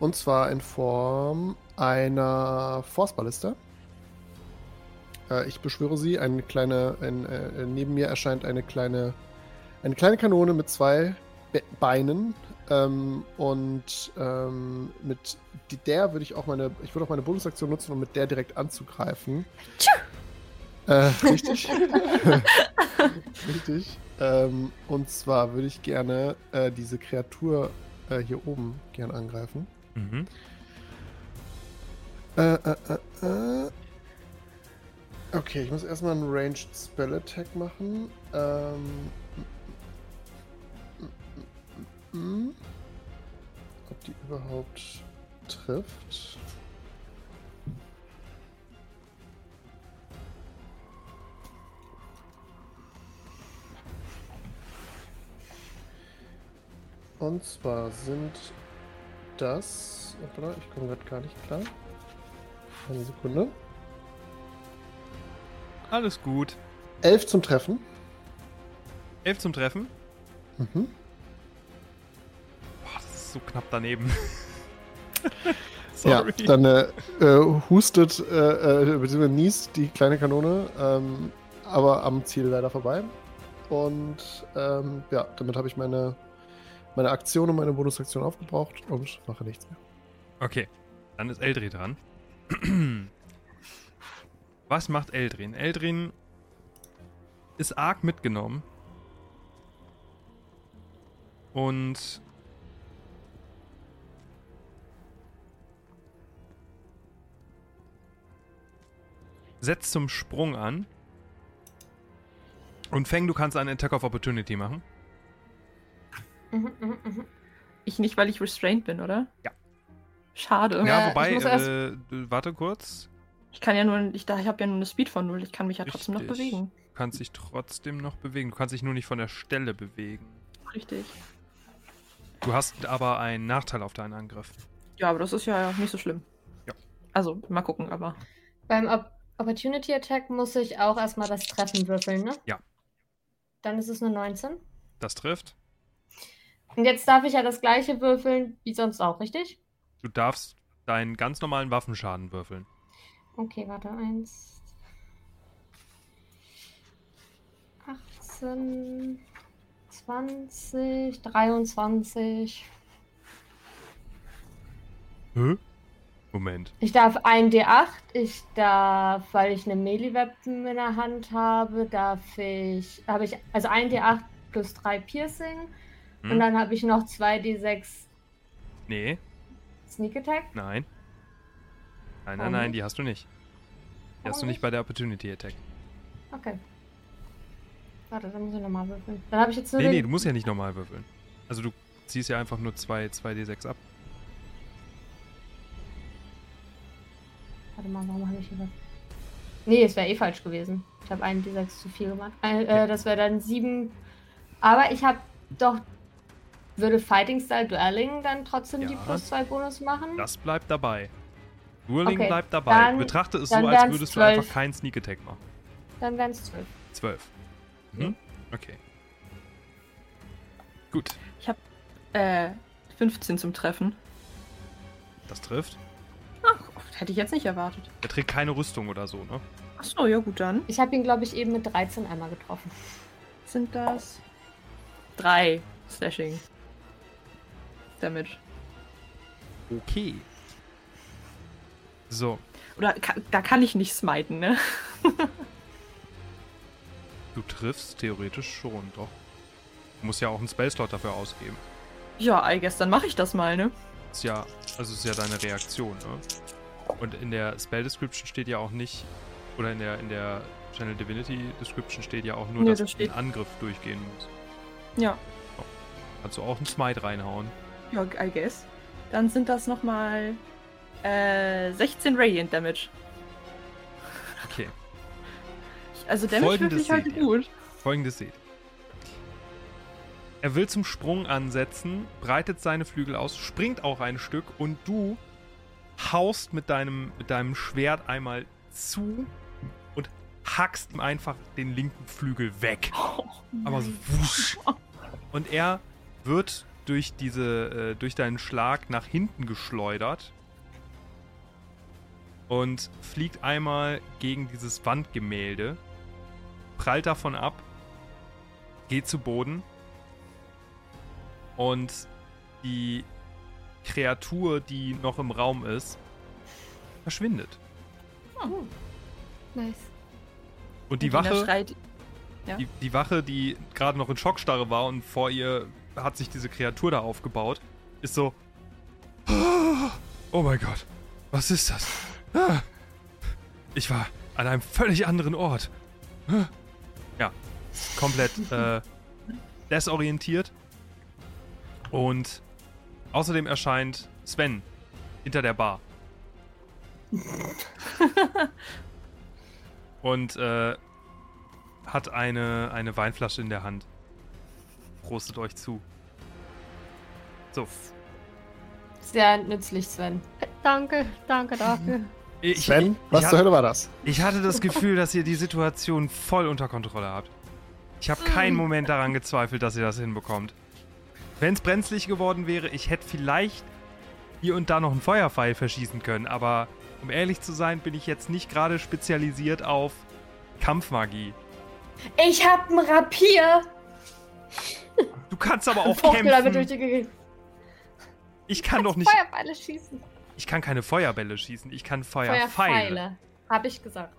Und zwar in Form einer Force Ballista. Äh, ich beschwöre sie. Eine kleine, ein, äh, neben mir erscheint eine kleine, eine kleine Kanone mit zwei Be Beinen. Ähm, und ähm, mit der würde ich auch meine, ich würde auch meine Bonusaktion nutzen, um mit der direkt anzugreifen. Äh, richtig. richtig. Ähm, und zwar würde ich gerne äh, diese Kreatur äh, hier oben gern angreifen. Mhm. Äh, äh, äh, äh. Okay, ich muss erstmal einen Ranged Spell Attack machen. Ähm. Ob die überhaupt trifft? Und zwar sind das. Warte, ich komme gerade gar nicht klar. Eine Sekunde. Alles gut. Elf zum Treffen. Elf zum Treffen. Mhm. Boah, das ist so knapp daneben. Ja, Sorry. dann äh, äh, hustet äh, äh, bzw. niest die kleine Kanone, ähm, aber am Ziel leider vorbei. Und ähm, ja, damit habe ich meine, meine Aktion und meine Bonusaktion aufgebraucht und mache nichts mehr. Okay, dann ist Eldrin dran. Was macht Eldrin? Eldrin ist arg mitgenommen. Und setzt zum Sprung an. Und Feng, du kannst einen Attack of Opportunity machen. Mhm, mhm, mhm. Ich nicht, weil ich restrained bin, oder? Ja. Schade. Ja, Ja, wobei, ich muss erst- äh, warte kurz. Ich kann ja nur, ich, da- ich habe ja nur eine Speed von null. Ich kann mich ja trotzdem noch Richtig. bewegen. Du kannst dich trotzdem noch bewegen. Du kannst dich nur nicht von der Stelle bewegen. Richtig. Du hast aber einen Nachteil auf deinen Angriff. Ja, aber das ist ja nicht so schlimm. Ja. Also, mal gucken, aber. Beim Op Opportunity Attack muss ich auch erstmal das Treffen würfeln, ne? Ja. Dann ist es eine 19. Das trifft. Und jetzt darf ich ja das gleiche würfeln wie sonst auch, richtig? Du darfst deinen ganz normalen Waffenschaden würfeln. Okay, warte. 1. 18. 20. 23. Hä? Moment. Ich darf 1d8. Ich darf, weil ich eine Melee-Weapon in der Hand habe, darf ich. Habe ich. Also 1d8 plus 3 Piercing. Hm? Und dann habe ich noch 2d6 Nee, Sneak Attack. nein. Nein, nein, nein, die hast du nicht. Die hast du nicht bei der Opportunity Attack. Okay. Warte, dann muss ich nochmal würfeln. Dann habe ich jetzt nur Nee, nee, du musst ja nicht normal würfeln. Also du ziehst ja einfach nur 2 2d6 ab. Warte mal, warum habe ich hier was? Nee, es wäre eh falsch gewesen. Ich habe einen D6 zu viel gemacht. Äh, äh, das wäre dann 7. Aber ich habe doch. Würde Fighting Style Dueling dann trotzdem die Ja. plus 2 Bonus machen? Das bleibt dabei. Dueling Okay, bleibt dabei. dann- Betrachte es so, als würdest 12. du einfach keinen Sneak Attack machen. Dann wären es 12. 12. Ja. Mhm. Okay. Gut, Äh, 15 zum Treffen. das trifft. Ach, hätte ich jetzt nicht erwartet. Er trägt keine Rüstung oder so, ne? Achso, ja gut, dann Ich habe ihn, glaube ich, eben mit 13 einmal getroffen. sind das drei Slashing Damage. Okay. So, Oder da kann ich nicht smiten, ne? du triffst theoretisch schon, doch. Du musst ja auch einen Spellslot dafür ausgeben. Ja, I guess, dann mache ich das mal, ne? Ist ja, also ist ja deine Reaktion, ne? Und in der Spell Description steht ja auch nicht, oder in der, in der Channel Divinity Description steht ja auch nur, Nee, dass das du den Angriff durchgehen musst. Ja, Kannst du auch einen Smite reinhauen. Ja, I guess. Dann sind das nochmal äh, 16 Radiant Damage. Okay. Also Damage Folgendes wirklich ihr. gut. Folgendes seht. Er will zum Sprung ansetzen, breitet seine Flügel aus, springt auch ein Stück und du haust mit deinem, mit deinem Schwert einmal zu und hackst ihm einfach den linken Flügel weg. Aber so wusch. Und er wird durch diese, äh, durch deinen Schlag nach hinten geschleudert und fliegt einmal gegen dieses Wandgemälde, prallt davon ab, geht zu Boden und die Kreatur, die noch im Raum ist, verschwindet. Nice. Und die Und Wache, Schreit, Ja. die, die Wache, die gerade noch in Schockstarre war und vor ihr hat sich diese Kreatur da aufgebaut, ist so. Oh mein Gott, was ist das? Ich war an einem völlig anderen Ort. Ja, komplett äh, desorientiert. Und außerdem erscheint Sven hinter der Bar. Und äh, hat eine, eine Weinflasche in der Hand. Prostet euch zu. So. Sehr nützlich, Sven. Danke, danke dafür. Ich, Sven, was ich, zur Hölle war das? ich hatte das Gefühl, dass ihr die Situation voll unter Kontrolle habt. Ich habe keinen Moment daran gezweifelt, dass ihr das hinbekommt. Wenn es brenzlig geworden wäre, ich hätte vielleicht hier und da noch einen Feuerpfeil verschießen können, aber um ehrlich zu sein, bin ich jetzt nicht gerade spezialisiert auf Kampfmagie. Ich hab ein Rapier! Du kannst aber auch Fuchtel kämpfen. Ich kann doch nicht. Feuerpfeile schießen. Ich kann keine Feuerbälle schießen. Ich kann Feuerpfeile. Feuerpfeile. Hab ich gesagt.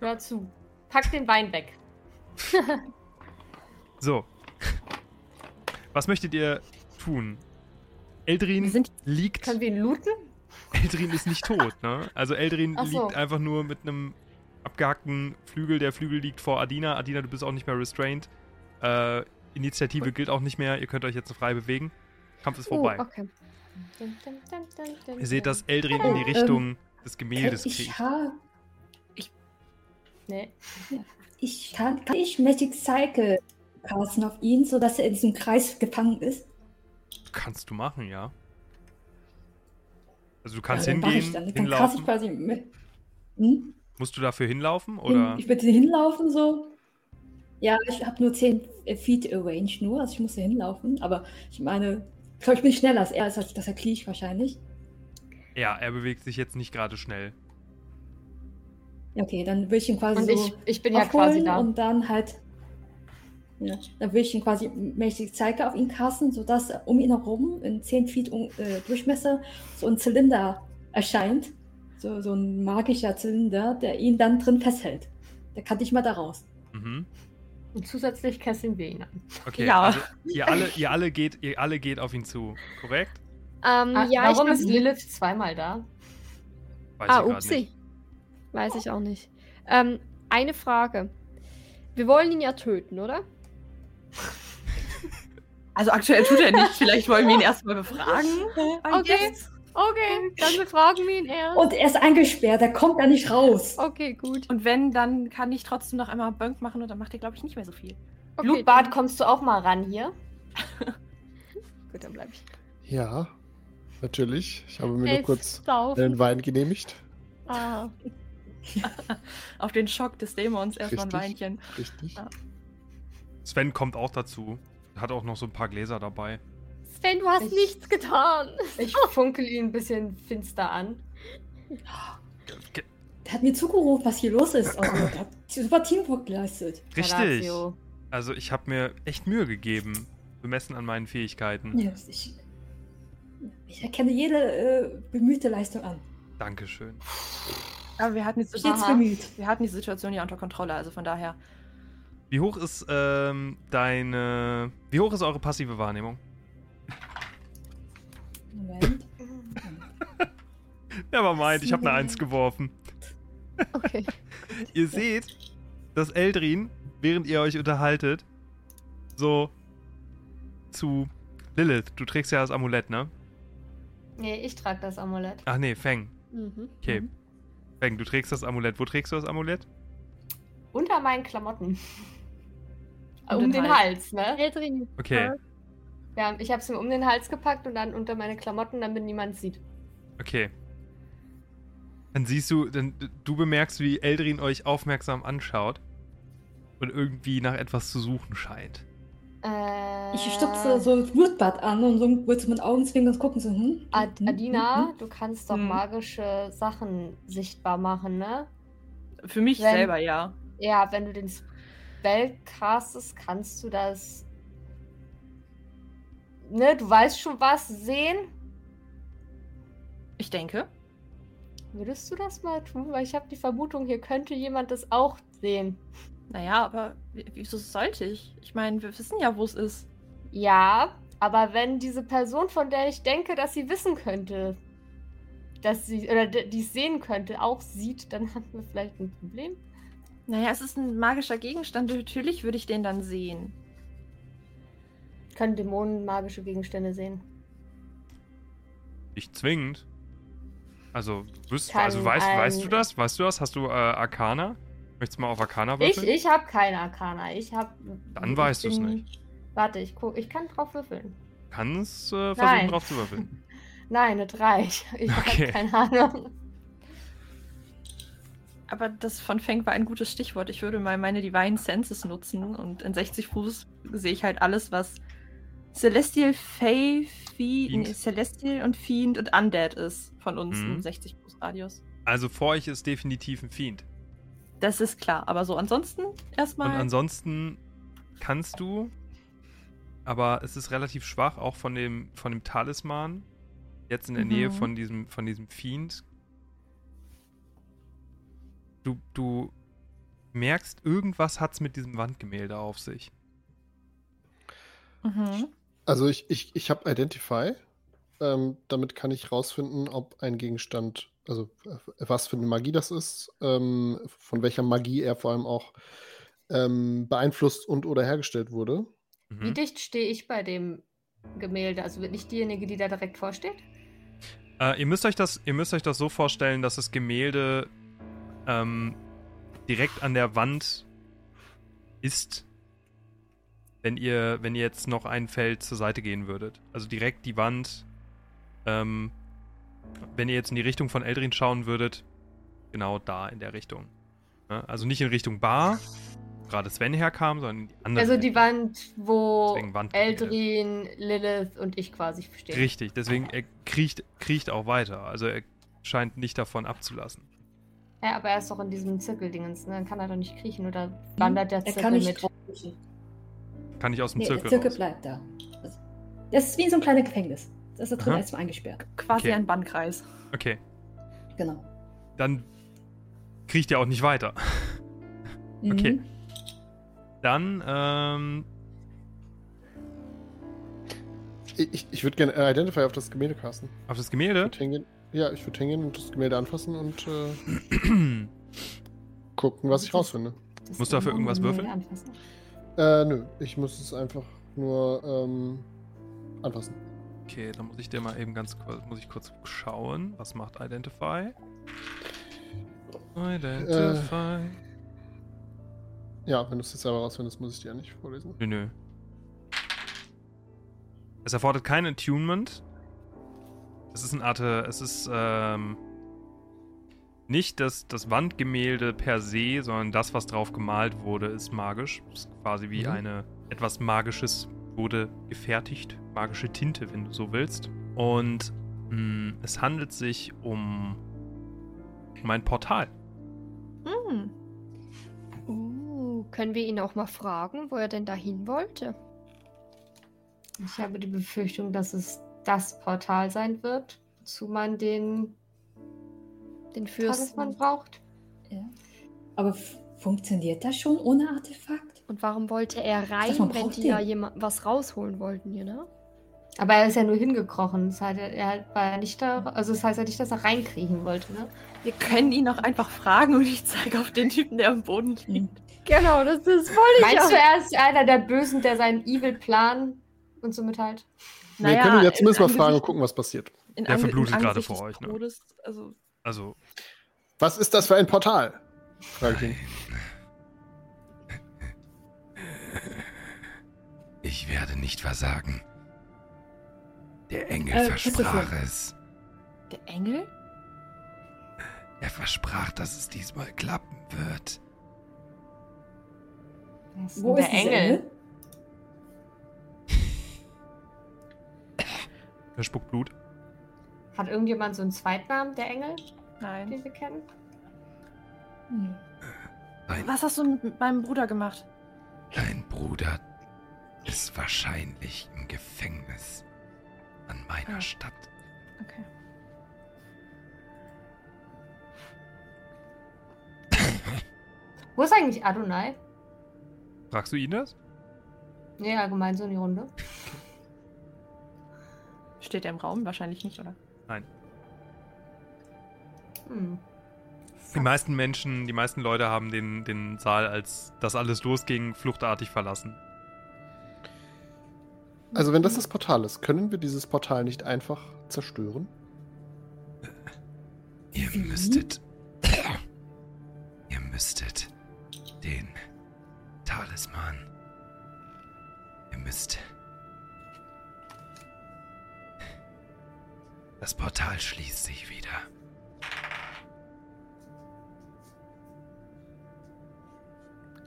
Hör zu. Pack den Wein weg. So. Was möchtet ihr tun? Eldrin sind- liegt. Können wir ihn looten? Eldrin ist nicht tot, ne? Also Eldrin so. liegt einfach nur mit einem abgehackten Flügel. Der Flügel liegt vor Adina. Adina, du bist auch nicht mehr restrained. Äh, Initiative gilt auch nicht mehr. Ihr könnt euch jetzt frei bewegen. Kampf ist vorbei. Oh, okay. Ihr seht, dass Eldrin in die Ähm, Richtung des Gemäldes ich kriecht. habe. Nee. ich kann, kann ich Magic Cycle casten auf ihn, sodass er in diesem Kreis gefangen ist? Kannst du machen, ja. Also du kannst ja, hingehen, ich dann. Dann ich hinlaufen. quasi mit. Hm? Musst du dafür hinlaufen oder? Ich würde hinlaufen so. Ja, ich habe nur 10 Feet Range nur, also ich muss hier hinlaufen. Aber ich meine, ich glaube, ich bin schneller als er, als das erkläre ich wahrscheinlich. Ja, er bewegt sich jetzt nicht gerade schnell. Okay, dann würde ich ihn quasi Und so ich, ich bin ja aufholen quasi da. und dann halt. Ja, dann würde ich ihn quasi mächtig Zeiger auf ihn casten, sodass um ihn herum in 10 Feet um, äh, Durchmesser so ein Zylinder erscheint. So, so ein magischer Zylinder, der ihn dann drin festhält. Der kann nicht mal da raus. Mhm. Und zusätzlich kesseln wir ihn an. Okay, Ja. also ihr alle, ihr alle geht, ihr alle geht auf ihn zu, korrekt? Ähm, Ah, ja, warum ist Lilith zweimal da? Weiß Ah, upsi. nicht. Weiß ich auch nicht. Ähm, eine Frage. Wir wollen ihn ja töten, oder? Also aktuell tut er nicht. Vielleicht wollen wir ihn erstmal befragen. Okay. guess. Okay, dann befragen wir ihn erst. Und er ist eingesperrt, er kommt da nicht raus. Okay, gut. Und wenn, dann kann ich trotzdem noch einmal Bönk machen und dann macht er, glaube ich, nicht mehr so viel. Okay, Blutbad, kommst du auch mal ran hier? dann- Gut, dann bleib ich. Ja, natürlich. Ich habe mir nur Elf kurz saufen. den Wein genehmigt. Ah, Auf den Schock des Dämons erstmal ein. Weinchen. Richtig. Ja. Sven kommt auch dazu. Hat auch noch so ein paar Gläser dabei. Sven, du hast Ich- nichts getan. Ich funkel ihn ein bisschen finster an. Der hat mir zugerufen, was hier los ist. Also, der hat super Teamwork geleistet. Richtig. Also ich habe mir echt Mühe gegeben, bemessen an meinen Fähigkeiten. Ja, ich, ich erkenne jede äh, bemühte Leistung an. Dankeschön. Aber wir hatten, die Situation, bemüht. wir hatten die Situation ja unter Kontrolle, also von daher. Wie hoch ist ähm, deine. Wie hoch ist eure passive Wahrnehmung? Moment. Ja, aber meint, ich habe eine. Eins geworfen. Okay. Ihr seht, dass Eldrin, während ihr euch unterhaltet, so zu Lilith, du trägst ja das Amulett, ne? Nee, ich trage das Amulett. Ach nee, Feng. Mhm. Okay. Mhm. Feng, du trägst das Amulett. Wo trägst du das Amulett? Unter meinen Klamotten. Um um den den Hals. Hals, ne? Eldrin. Okay, Ja, ich habe es mir um den Hals gepackt und dann unter meine Klamotten, damit niemand sieht. okay. Dann siehst du, dann, du bemerkst, wie Eldrin euch aufmerksam anschaut und irgendwie nach etwas zu suchen scheint. Äh, Ich stupse so ein Blutbad an und so kurz mit Augenzwinkern gucken so, hm? Ad hm, Adina, hm, du kannst doch Hm. magische Sachen sichtbar machen, ne? Für mich Wenn- selber, ja. Ja, wenn du den Spell castest, kannst du das. Ne, du weißt schon was sehen. Ich denke. Würdest du das mal tun? Weil ich habe die Vermutung, hier könnte jemand das auch sehen. Naja, aber wieso sollte ich? Ich meine, wir wissen ja, wo es ist. Ja, aber wenn diese Person, von der ich denke, dass sie wissen könnte, dass sie, oder die es sehen könnte, auch sieht, dann haben wir vielleicht ein Problem. Naja, es ist ein magischer Gegenstand. Natürlich würde ich den dann sehen. Können Dämonen magische Gegenstände sehen? Nicht zwingend. Also, du wirst, Kann also weißt, ein- weißt du das? Weißt du das? Hast du äh, Arcana? Möchtest du mal auf Arcana Ich, würfeln? ich habe keine Arcana. Ich habe. Dann weißt du's nicht. Warte, ich guck, ich kann drauf würfeln. Kannst äh, versuchen, Nein. drauf zu würfeln. Nein, eine 3. Ich, ich Okay. habe keine Ahnung. Aber das von Feng war ein gutes Stichwort. Ich würde mal meine Divine Senses nutzen und in 60 Fuß sehe ich halt alles, was Celestial, Fey, Fiend, Fiend. nee, Celestial und Fiend und Undead ist von uns Mhm. im 60 Fuß Radius. Also vor euch ist definitiv ein Fiend. Das ist klar. Aber so ansonsten Und erstmal. ansonsten kannst du, aber es ist relativ schwach, auch von dem, von dem Talisman, jetzt in der Mhm. Nähe von diesem, von diesem Fiend. Du, du merkst, irgendwas hat's mit diesem Wandgemälde auf sich. Mhm. Also ich, ich, ich habe Identify. Ähm, damit kann ich rausfinden, ob ein Gegenstand, also äh, was für eine Magie das ist, ähm, von welcher Magie er vor allem auch ähm, beeinflusst und oder hergestellt wurde. Wie Mhm. dicht stehe ich bei dem Gemälde? Also bin ich diejenige, die da direkt vorsteht? Äh, ihr, müsst euch das, ihr müsst euch das so vorstellen, dass das Gemälde ähm, direkt an der Wand ist, wenn ihr, wenn ihr jetzt noch ein Feld zur Seite gehen würdet. Also direkt die Wand. Ähm, wenn ihr jetzt in die Richtung von Eldrin schauen würdet, genau da in der Richtung. Ja, also nicht in Richtung Bar, wo gerade Sven herkam, sondern in die andere. Also die. Wand, wo Wand- Eldrin, Lilith und ich quasi stehen. Richtig, deswegen er kriecht, kriecht auch weiter. Also er scheint nicht davon abzulassen. Ja, aber er ist doch in diesem Zirkeldingens, ne? Dann kann er doch nicht kriechen oder wandert der Er Zirkel kann nicht mit. drauf kriechen. Kann ich aus dem Nee, Zirkel, der Zirkel raus. bleibt da. Das, das ist wie so ein kleines Gefängnis. Da ist er drin Aha. erstmal eingesperrt. Quasi Okay. ein Bannkreis. Okay, Genau. dann kriecht er auch nicht weiter. Okay. Mhm. Dann, ähm, Ich, ich, ich würde gerne äh, Identify auf das Gemälde casten. auf das Ich Gemälde. würd hingehen, ja, ich würde hingehen und das Gemälde anfassen und äh, gucken, was ich rausfinde. Das Musst du dafür irgendwas Gemälde würfeln? anfassen. Äh, nö, ich muss es einfach nur ähm, anfassen. Okay, dann muss ich dir mal eben ganz kurz, muss ich kurz schauen. Was macht Identify? Identify. Ja, wenn du es jetzt selber rausfindest, muss ich dir ja nicht vorlesen. Nö, nö. Es erfordert kein Attunement. Es ist eine Art, äh, es ist ähm, nicht das, das Wandgemälde per se, sondern das, was drauf gemalt wurde, ist magisch. Es ist quasi wie Mhm. eine etwas Magisches wurde gefertigt. Magische Tinte, wenn du so willst. Und mh, es handelt sich um, um ein Portal. Hm. Uh, können wir ihn auch mal fragen, wo er denn dahin wollte? Ich habe die Befürchtung, dass es das Portal sein wird, wozu man den Den Fürsten. braucht. Ja. Aber funktioniert das schon ohne Artefakt? Und warum wollte er rein, man wenn die den. ja jemand was rausholen wollten hier, ne? Aber er ist ja nur hingekrochen. Das heißt, er war ja nicht da. Also das heißt ja nicht, dass er reinkriechen wollte, ne? Wir können ihn auch einfach fragen und ich zeige auf den Typen, der am Boden liegt. Genau, das, das wollte Meinst du, er ist einer der Bösen, der seinen Evil-Plan und so mitteilt? wir können ihn ja zumindest mal fragen und gucken, was passiert. Ange- verblutet gerade vor euch, ne? Todes, also, Also, Was ist das für ein Portal? Frage ich ihn. Ich werde nicht versagen. Der Engel Äh, versprach es. der Engel? Er versprach, dass es diesmal klappen wird. Wo der ist dieser Engel? Engel? er spuckt Blut. Hat irgendjemand so einen Zweitnamen, der Engel, Nein. den wir kennen? Hm. Dein, Was hast du mit meinem Bruder gemacht? dein Bruder ist wahrscheinlich im Gefängnis an meiner Ah. Stadt. Okay. Wo ist eigentlich Adonai? Fragst du ihn das? Nee, allgemein so in die Runde. Steht er im Raum? Wahrscheinlich nicht, oder? Hm. Die meisten Menschen, die meisten Leute haben den, den Saal, als das alles losging, fluchtartig verlassen. Also, wenn das das Portal ist, können wir dieses Portal nicht einfach zerstören? Ihr müsstet. Ihr müsstet den Talisman. Ihr müsst. Das Portal schließt sich wieder.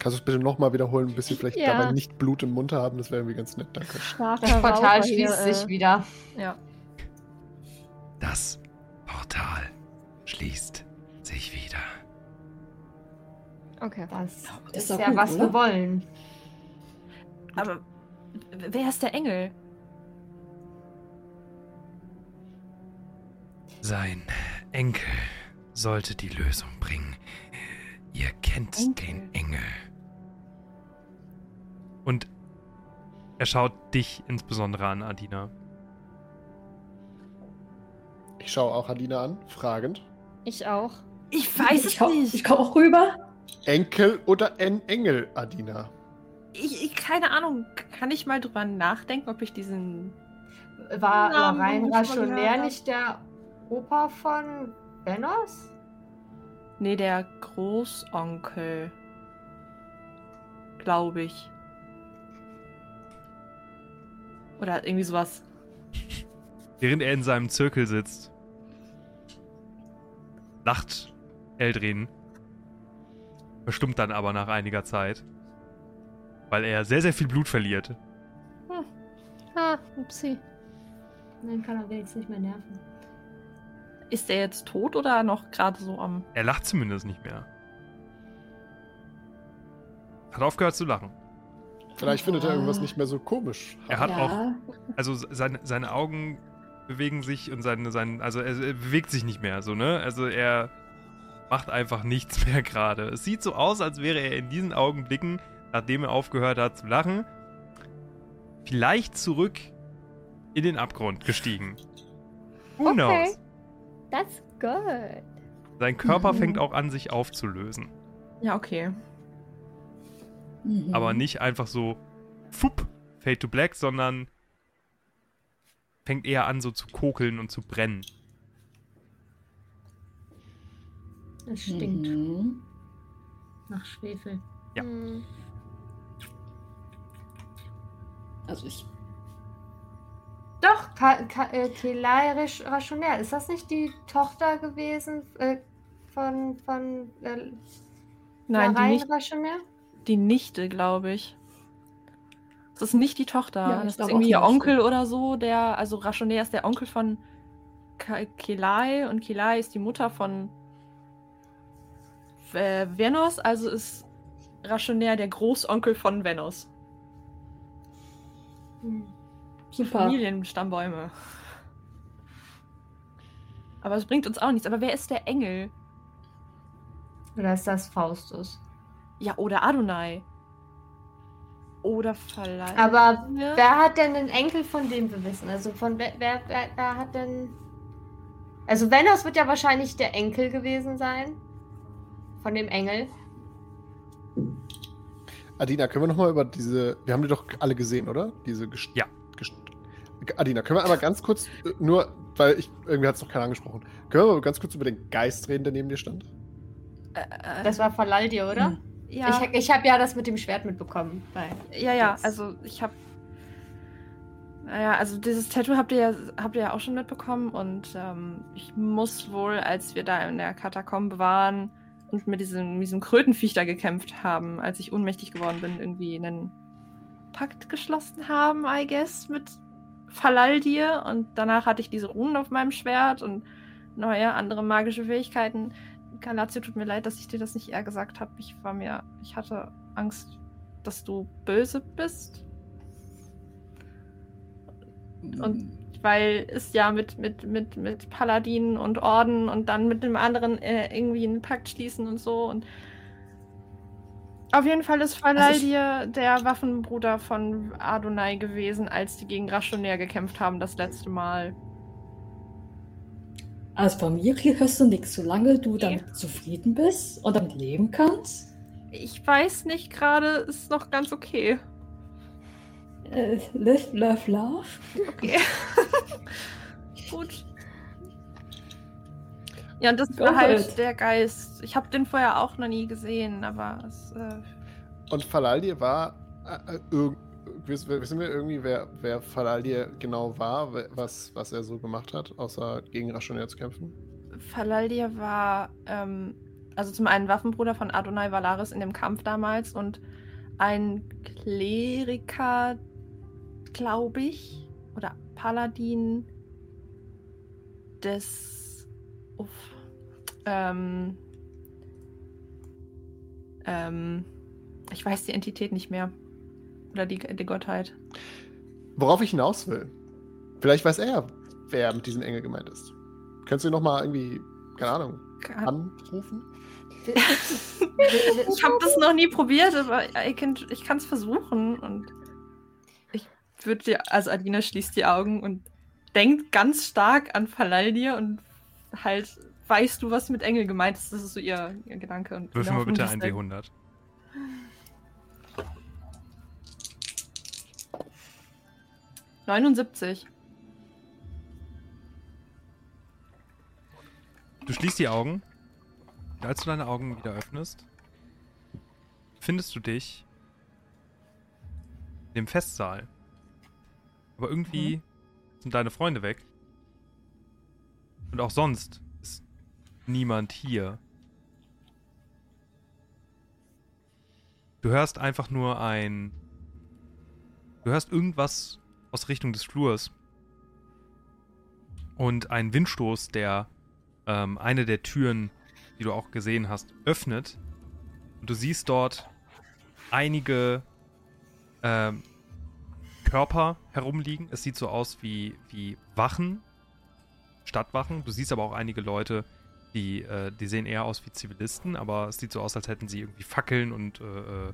Kannst du es bitte nochmal wiederholen, bis wir vielleicht Ja. dabei nicht Blut im Mund haben? Das wäre irgendwie ganz nett, danke. Starker Das Portal schließt hier, sich äh, wieder. Ja. Das Portal schließt sich wieder. Okay. Das, Das ist ja, gut, was oder? wir wollen. Aber wer ist der Engel? Sein Enkel sollte die Lösung bringen. Ihr kennt Enkel? den Engel. Und er schaut dich insbesondere an, Adina. Ich schaue auch Adina an, fragend. Ich auch. Ich weiß ich es komm, nicht. Ich komme auch rüber. Enkel oder ein Engel, Adina? Ich, ich, keine Ahnung. Kann ich mal drüber nachdenken, ob ich diesen. War Namen Lorraine Rationär nicht der Opa von Benos? Nee, der Großonkel. glaube ich. Oder irgendwie sowas. Während er in seinem Zirkel sitzt, lacht Eldrin, verstummt dann aber nach einiger Zeit, weil er sehr, sehr viel Blut verliert. Ah, upsie. Dann kann er jetzt nicht mehr nerven. Ist er jetzt tot oder noch gerade so am. Er lacht zumindest nicht mehr. Hat aufgehört zu lachen. Vielleicht findet er irgendwas nicht mehr so komisch. Er hat ja. auch, also seine, seine Augen bewegen sich und seine, sein, also er, er bewegt sich nicht mehr, so, ne? Also er macht einfach nichts mehr gerade. Es sieht so aus, als wäre er in diesen Augenblicken, nachdem er aufgehört hat zu lachen, vielleicht zurück in den Abgrund gestiegen. Who Okay. knows? That's good. Sein Körper Mhm. fängt auch an, sich aufzulösen. Ja, okay. Mhm. Aber nicht einfach so, fupp, Fade to Black, sondern fängt eher an, so zu kokeln und zu brennen. Es stinkt Mhm. nach Schwefel. Ja. Hm. Also ich. Doch, Ka Ka äh, Kelai Rationär. Ist das nicht die Tochter gewesen äh, von, von äh, Nein, die, nicht, Rationär? Die Nichte, glaube ich. Das ist nicht die Tochter. Ja, das ist irgendwie ihr. Onkel oder so. Der, also Rachoner ist der Onkel von Kelai und Kelai ist die Mutter von äh, Venos. Also ist Rachoner der Großonkel von Venos. Hm. Super. Familienstammbäume. Aber es bringt uns auch nichts. Aber wer ist der Engel? Oder ist das Faustus? Ja, oder Adonai. Oder vielleicht. Aber wer hat denn den Enkel von dem wir wissen? Also von wer, wer, wer, wer hat denn. Also Venos wird ja wahrscheinlich der Enkel gewesen sein. Von dem Engel. Adina, können wir nochmal über diese. Wir haben die doch alle gesehen, oder? Diese Gest Ja. Gest Adina, können wir einmal ganz kurz, äh, nur, weil ich irgendwie hat es noch keiner angesprochen, können wir mal ganz kurz über den Geist reden, der neben dir stand? Das war Falaldir, oder? Hm. Ja. Ich, ich habe ja das mit dem Schwert mitbekommen. Bei Ja, ja, also ich habe. Naja, also dieses Tattoo habt ihr ja, habt ihr ja auch schon mitbekommen und ähm, ich muss wohl, als wir da in der Katakombe waren und mit diesem, mit diesem Krötenviech da gekämpft haben, als ich ohnmächtig geworden bin, irgendwie einen Pakt geschlossen haben, I guess, mit Falaldir und danach hatte ich diese Runen auf meinem Schwert und neue andere magische Fähigkeiten. Galatio, tut mir leid, dass ich dir das nicht eher gesagt habe. Ich war mir, ich hatte Angst, dass du böse bist, Und- weil es ja mit, mit, mit, mit Paladinen und Orden und dann mit dem anderen äh, irgendwie einen Pakt schließen und so. Und auf jeden Fall ist Falaldir der Waffenbruder von Adonai gewesen, als die gegen Rationär gekämpft haben das letzte Mal. Also von mir hörst du nichts, solange du damit zufrieden bist und damit leben kannst. Ich weiß nicht, gerade ist noch ganz okay. Äh, live, love, love. Okay. Gut. Ja, und das Go war halt it. der Geist. Ich habe den vorher auch noch nie gesehen, aber es, äh, Und Falaldir war. Äh, äh, irg- wissen, wir- irgendwie, wer, wer Falaldir genau war, was, was er so gemacht hat, außer gegen Rationär zu kämpfen? Falaldir war, ähm, also zum einen Waffenbruder von Adonai Valaris in dem Kampf damals und ein Kleriker, glaube ich, oder Paladin des, uff, ähm, ähm, ich weiß die Entität nicht mehr. Oder die, die Gottheit. Worauf ich hinaus will. Vielleicht weiß er, wer mit diesem Engel gemeint ist. Könntest du ihn nochmal irgendwie, keine Ahnung, anrufen? ich habe das noch nie probiert, aber ich kann es versuchen. Und ich würde dir, also Adina schließt die Augen und denkt ganz stark an Falaldir und halt, weißt du, was mit Engel gemeint ist? Das ist so ihr, ihr Gedanke. Würfen genau wir bitte ein D100. 79. Du schließt die Augen. Und als du deine Augen wieder öffnest, findest du dich in dem Festsaal. Aber irgendwie sind deine Freunde weg. Und auch sonst ist niemand hier. Du hörst einfach nur ein. Du hörst irgendwas aus Richtung des Flurs. Und ein Windstoß, der ähm, eine der Türen, die du auch gesehen hast, öffnet. Und du siehst dort einige ähm, Körper herumliegen. Es sieht so aus wie, wie Wachen, Stadtwachen. Du siehst aber auch einige Leute, die, äh, die sehen eher aus wie Zivilisten, aber es sieht so aus, als hätten sie irgendwie Fackeln und, äh, äh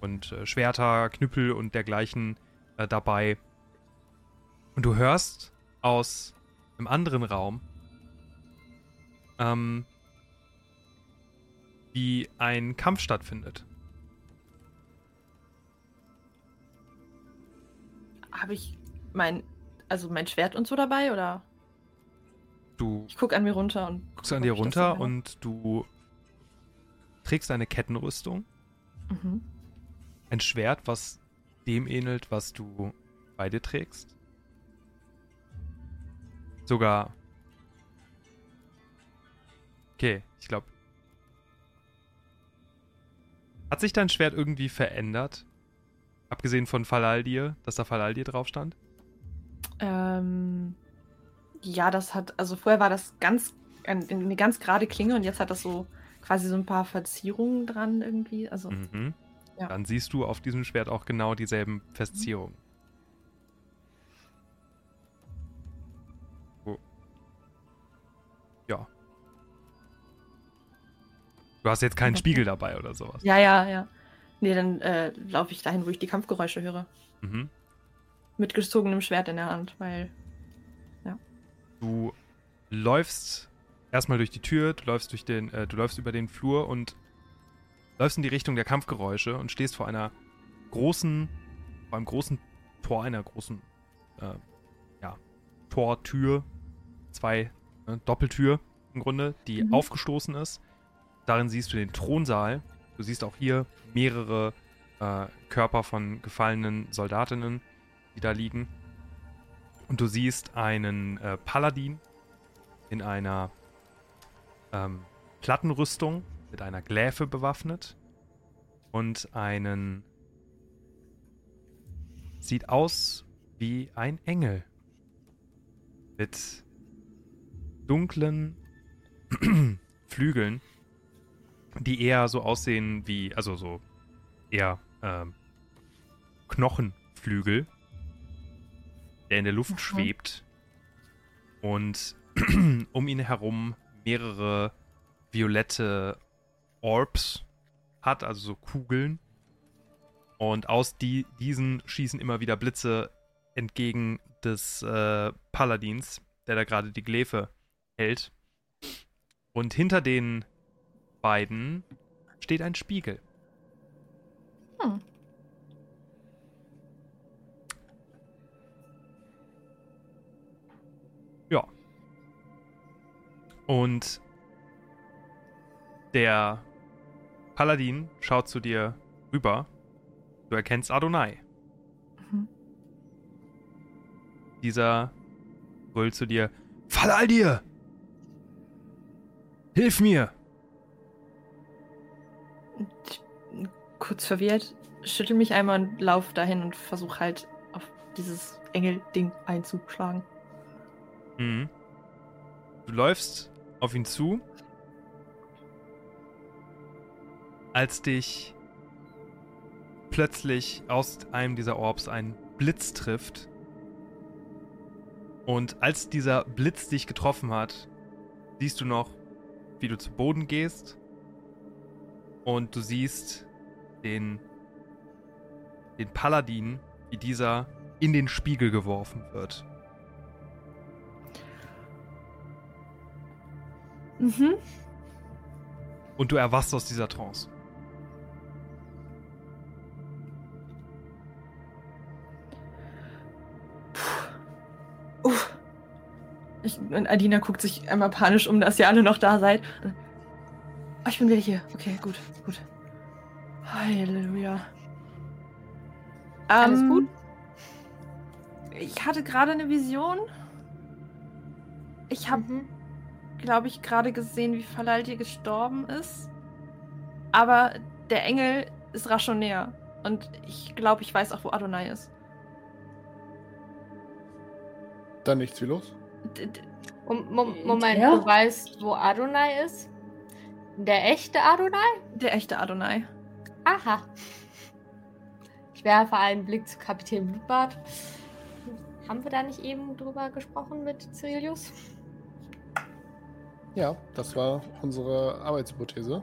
und äh, Schwerter, Knüppel und dergleichen äh, dabei. Und du hörst aus einem anderen Raum, ähm, wie ein Kampf stattfindet. Habe ich mein, also mein Schwert und so dabei oder? Du Ich gucke an mir runter und guckst an dir runter und du trägst eine Kettenrüstung. Mhm. ein Schwert, was dem ähnelt, was du bei dir trägst. Sogar. Okay, ich glaube. Hat sich dein Schwert irgendwie verändert? Abgesehen von Falaldir, dass da Falaldir drauf stand? Ähm, ja, das hat, also vorher war das ganz, ein- eine ganz gerade Klinge und jetzt hat das so quasi so ein paar Verzierungen dran irgendwie. Also, Mhm. Ja. Dann siehst du auf diesem Schwert auch genau dieselben Verzierungen. Du hast jetzt keinen. Spiegel dabei oder sowas. ja, ja, ja. Nee, dann äh, laufe ich dahin, wo ich die Kampfgeräusche höre. Mhm. Mit gezogenem Schwert in der Hand, weil. Du läufst erstmal durch die Tür, du läufst durch den, äh, du läufst über den Flur und läufst in die Richtung der Kampfgeräusche und stehst vor einer großen, vor einem großen Tor, einer großen, äh, ja, Tortür, zwei äh, Doppeltür im Grunde, die Mhm. aufgestoßen ist. Darin siehst du den Thronsaal. Du siehst auch hier mehrere äh, Körper von gefallenen Soldatinnen, die da liegen. Und du siehst einen äh, Paladin in einer ähm, Plattenrüstung mit einer Gläfe bewaffnet und einen sieht aus wie ein Engel mit dunklen Flügeln, die eher so aussehen wie, also so eher ähm, Knochenflügel, der in der Luft Mhm. schwebt und um ihn herum mehrere violette Orbs hat, also so Kugeln. Und aus die, diesen schießen immer wieder Blitze entgegen des äh, Paladins, der da gerade die Gläfe hält. Und hinter den beiden steht ein Spiegel. Hm. Ja. Und der Paladin schaut zu dir rüber. Du erkennst Adonai. Mhm. Dieser brüllt zu dir: Fall all dir! Hilf mir! Kurz verwirrt, schüttel mich einmal und lauf dahin und versuche halt auf dieses Engel-Ding einzuschlagen. Mhm. Du läufst auf ihn zu, als dich plötzlich aus einem dieser Orbs ein Blitz trifft. Und als dieser Blitz dich getroffen hat, siehst du noch, wie du zu Boden gehst. Und du siehst den, den Paladin, wie dieser in den Spiegel geworfen wird. Mhm. Und du erwachst aus dieser Trance. Uff. Ich, und Adina guckt sich einmal panisch um, dass ihr alle noch da seid. Ah, ich bin wieder hier. Okay, gut, gut. Halleluja. Alles Ähm, gut? Ich hatte gerade eine Vision. Ich habe, Mhm. glaube ich, gerade gesehen, wie Falaldir gestorben ist. Aber der Engel ist raschonär. Und ich glaube, ich weiß auch, wo Adonai ist. Dann nichts wie los. D d Mom- Mom- Moment, Ja. du weißt, wo Adonai ist? Der echte Adonai? der echte Adonai. Aha. Ich werfe einen Blick zu Kapitän Blutbart. Haben wir da nicht eben drüber gesprochen mit Cyrilius? Ja, das war unsere Arbeitshypothese.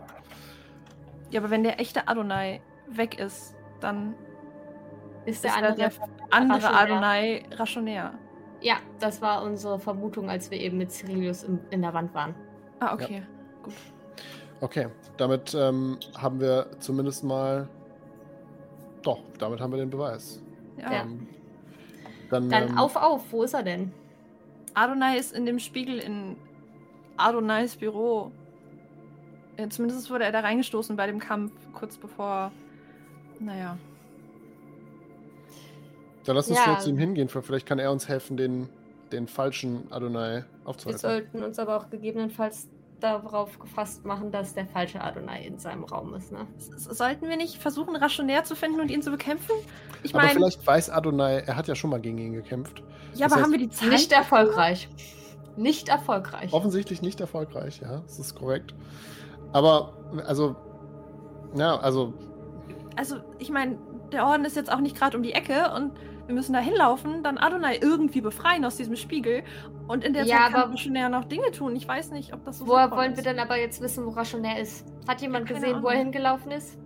Ja, aber wenn der echte Adonai weg ist, dann Ist ist der ja andere. der andere. Adonai raschonär. Ja, das war unsere Vermutung, als wir eben mit Cyrilius in, in der Wand waren. Ah, okay. Okay, damit ähm, haben wir zumindest mal. Doch, damit haben wir den Beweis. Ja. Ähm, dann Dann ähm, auf, auf, wo ist er denn? Adonai ist in dem Spiegel in Adonais Büro. Ja, zumindest wurde er da reingestoßen bei dem Kampf, kurz bevor. Naja. Dann lass uns Ja. schnell zu ihm hingehen. Vielleicht kann er uns helfen, den, den falschen Adonai Wir aufzuhalten. sollten uns aber auch gegebenenfalls darauf gefasst machen, dass der falsche Adonai in seinem Raum ist, ne? Sollten wir nicht versuchen, raschonär zu finden und ihn zu bekämpfen? Ich Aber meine, vielleicht weiß Adonai, er hat ja schon mal gegen ihn gekämpft. ja, das aber heißt- haben wir die Zeit? Nicht erfolgreich. Nicht erfolgreich. Offensichtlich nicht erfolgreich, ja, das ist korrekt. Aber, also, ja, also, Also, ich meine, der Orden ist jetzt auch nicht gerade um die Ecke und wir müssen da hinlaufen, dann Adonai irgendwie befreien aus diesem Spiegel und in der Ja, Zeit kann raschonär noch Dinge tun. Ich weiß nicht, ob das so Woher wollen wir ist. denn aber jetzt wissen, wo Rationär ist? Hat jemand gesehen, wo er Ahnung. hingelaufen ist?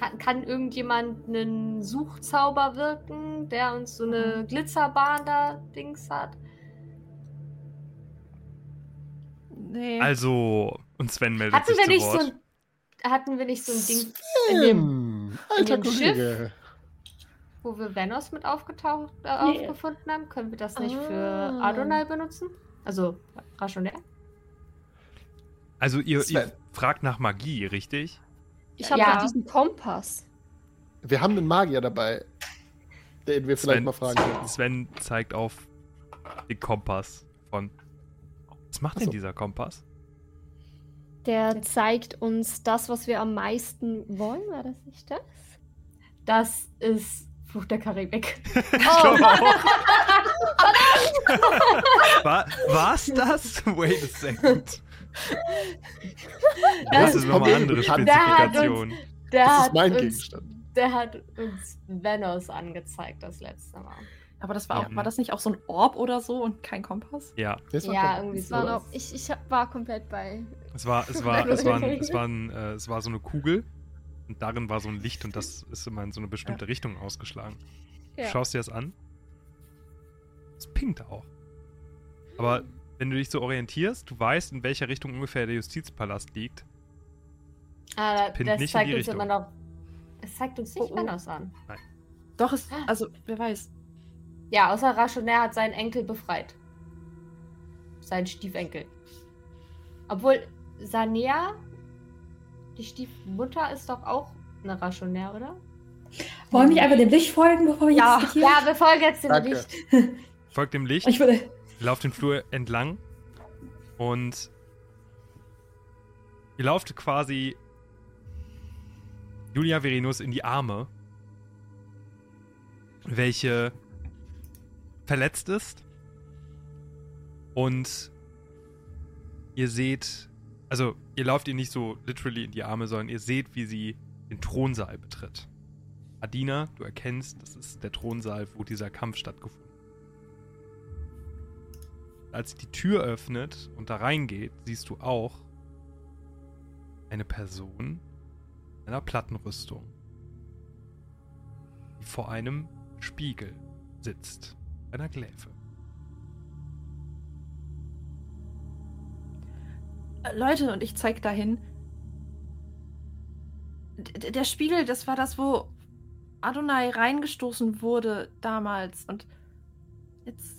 Kann, kann irgendjemand einen Suchzauber wirken, der uns so Mhm. eine Glitzerbahn da Dings hat? Nee. Also, und Sven meldet Hatten sich wir zu nicht so Wort. ein, hatten wir nicht so ein Ding, in dem, alter dem Kollege. Wo wir Venos mit aufgetaucht, äh, Nee. aufgefunden haben? Können wir das nicht für Ah. Adonai benutzen? Also Rationär? Also, ihr, ihr fragt nach Magie, richtig? Ich habe Ja. diesen Kompass. Wir haben einen Magier dabei, den wir vielleicht Sven, mal fragen können. Sven zeigt auf den Kompass von. Was macht denn Ach so. dieser Kompass? Der zeigt uns das, was wir am meisten wollen. War das nicht das? Das ist Fluch der Karibik. Ich auch. War, war's das? Wait a second. Das ist nochmal eine andere Der hat Spezifikation. Der Das hat ist mein uns, Gegenstand. Der hat uns Venos angezeigt das letzte Mal. aber das war, auch, Ja. war das nicht auch so ein Orb oder so und kein Kompass? Ja, Das war Ja, irgendwie war so. noch, ich, ich war komplett bei. es war, es war, es war, ein, es war, ein, äh, es war so eine Kugel und darin war so ein Licht und das ist immer in so eine bestimmte Richtung ausgeschlagen. Du Ja. schaust dir das an. Es pinkt auch. Aber wenn du dich so orientierst, du weißt, in welcher Richtung ungefähr der Justizpalast liegt. Ah, das nicht in zeigt die uns Richtung. immer noch. Es zeigt uns nicht Oh, oh. An. Doch, es, also, wer weiß. Ja, außer Rationär hat seinen Enkel befreit. Seinen Stiefenkel. Obwohl, Sanea, die Stiefmutter, ist doch auch eine Rationär, oder? Wollen wir nicht einfach dem Licht folgen, bevor wir Ja. jetzt? Ja, wir folgen jetzt dem Danke. Licht. Folgt dem Licht, Ich würde. lauft den Flur entlang und ihr lauft quasi Julia Verenus in die Arme, welche verletzt ist und ihr seht, also ihr lauft ihr nicht so literally in die Arme, sondern ihr seht, wie sie den Thronsaal betritt. Adina, du erkennst, das ist der Thronsaal, wo dieser Kampf stattgefunden hat. Als sie die Tür öffnet und da reingeht, siehst du auch eine Person in einer Plattenrüstung, die vor einem Spiegel sitzt, einer Gläfe. Leute, und ich zeig dahin. D der Spiegel, das war das, wo Adonai reingestoßen wurde damals. Und jetzt.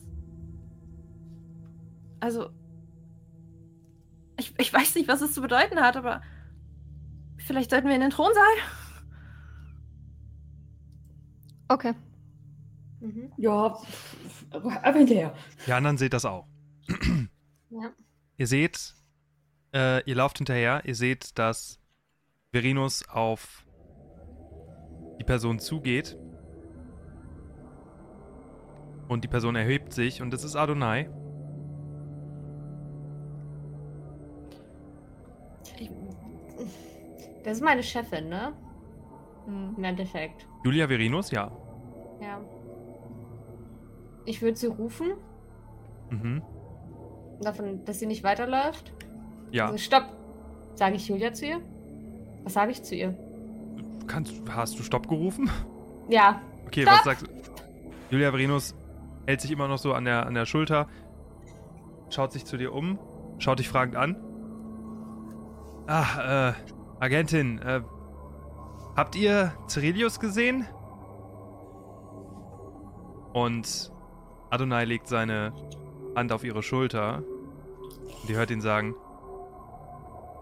Also. Ich, ich weiß nicht, was es zu bedeuten hat, aber. Vielleicht sollten wir in den Thronsaal. Okay. Mhm. Ja, ab hinterher. Die anderen seht das auch. Ja. Ihr seht, äh, ihr lauft hinterher, ihr seht, dass Verinus auf die Person zugeht. Und die Person erhebt sich und es ist Adonai. Das ist meine Chefin, ne? Hm. Im Endeffekt. Julia Verinus, ja. Ja. Ich würde sie rufen, Mhm. davon, dass sie nicht weiterläuft. Ja. Also stopp! Sage ich Julia zu ihr? Was sage ich zu ihr? Kannst, hast du Stopp gerufen? Ja. Okay, Stopp! was sagst du? Julia Verinus hält sich immer noch so an der, an der Schulter, schaut sich zu dir um, schaut dich fragend an. Ah, äh, Agentin, äh, habt ihr Cyrilius gesehen? Und Adonai legt seine Hand auf ihre Schulter und ihr hört ihn sagen,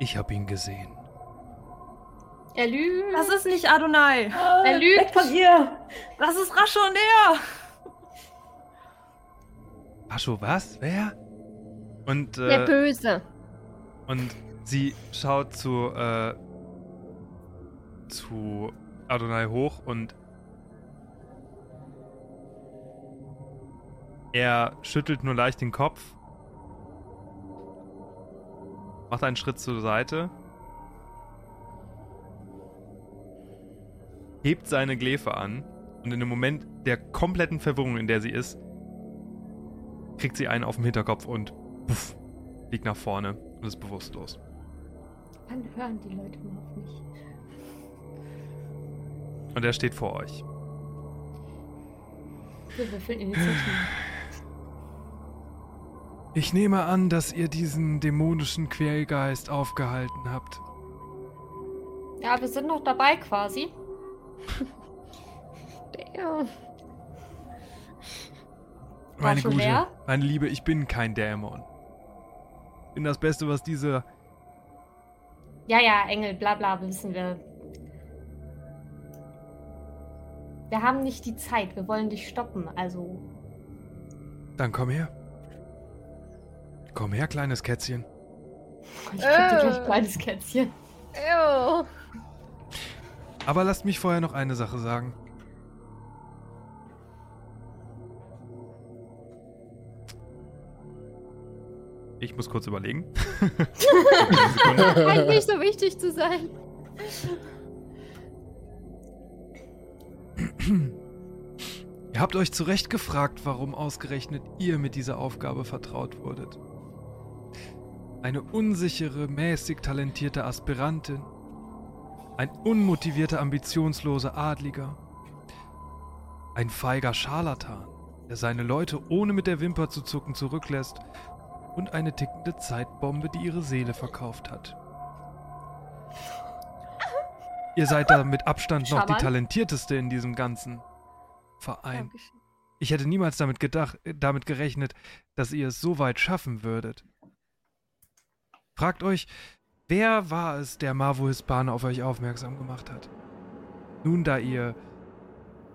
ich hab ihn gesehen. Er lügt. Das ist nicht Adonai. Ah, Er lügt. Weg von ihr! Das ist Raschonär. Pascho, was? Wer? Und, Der äh, Böse. Und sie schaut zu, äh, zu Adonai hoch und er schüttelt nur leicht den Kopf, macht einen Schritt zur Seite, hebt seine Gläfe an und in dem Moment der kompletten Verwirrung, in der sie ist, kriegt sie einen auf dem Hinterkopf und puff, fliegt nach vorne und ist bewusstlos. Wann hören die Leute mal auf mich? Und er steht vor euch. Wir würfeln Initiative. Ich nehme an, dass ihr diesen dämonischen Quälgeist aufgehalten habt. Ja, wir sind noch dabei quasi. Ja. Meine Gute, leer? meine Liebe, ich bin kein Dämon. Ich bin das Beste, was diese... Ja, ja, Engel, bla bla, wissen wir. Wir haben nicht die Zeit, wir wollen dich stoppen, also. Dann komm her. Komm her, kleines Kätzchen. Ich gleich Äh. kleines Kätzchen. Ew. Aber lasst mich vorher noch eine Sache sagen. Ich muss kurz überlegen. Scheint nicht so wichtig zu sein. Ihr habt euch zu Recht gefragt, warum ausgerechnet ihr mit dieser Aufgabe vertraut wurdet. Eine unsichere, mäßig talentierte Aspirantin. Ein unmotivierter, ambitionsloser Adliger. Ein feiger Scharlatan, der seine Leute ohne mit der Wimper zu zucken zurücklässt. Und eine tickende Zeitbombe, die ihre Seele verkauft hat. Ihr seid da mit Abstand noch die Charmant. talentierteste in diesem ganzen Verein. Dankeschön. Ich hätte niemals damit gedacht, äh, damit gerechnet, dass ihr es so weit schaffen würdet. Fragt euch, wer war es, der Marvo Hispane auf euch aufmerksam gemacht hat? Nun, da ihr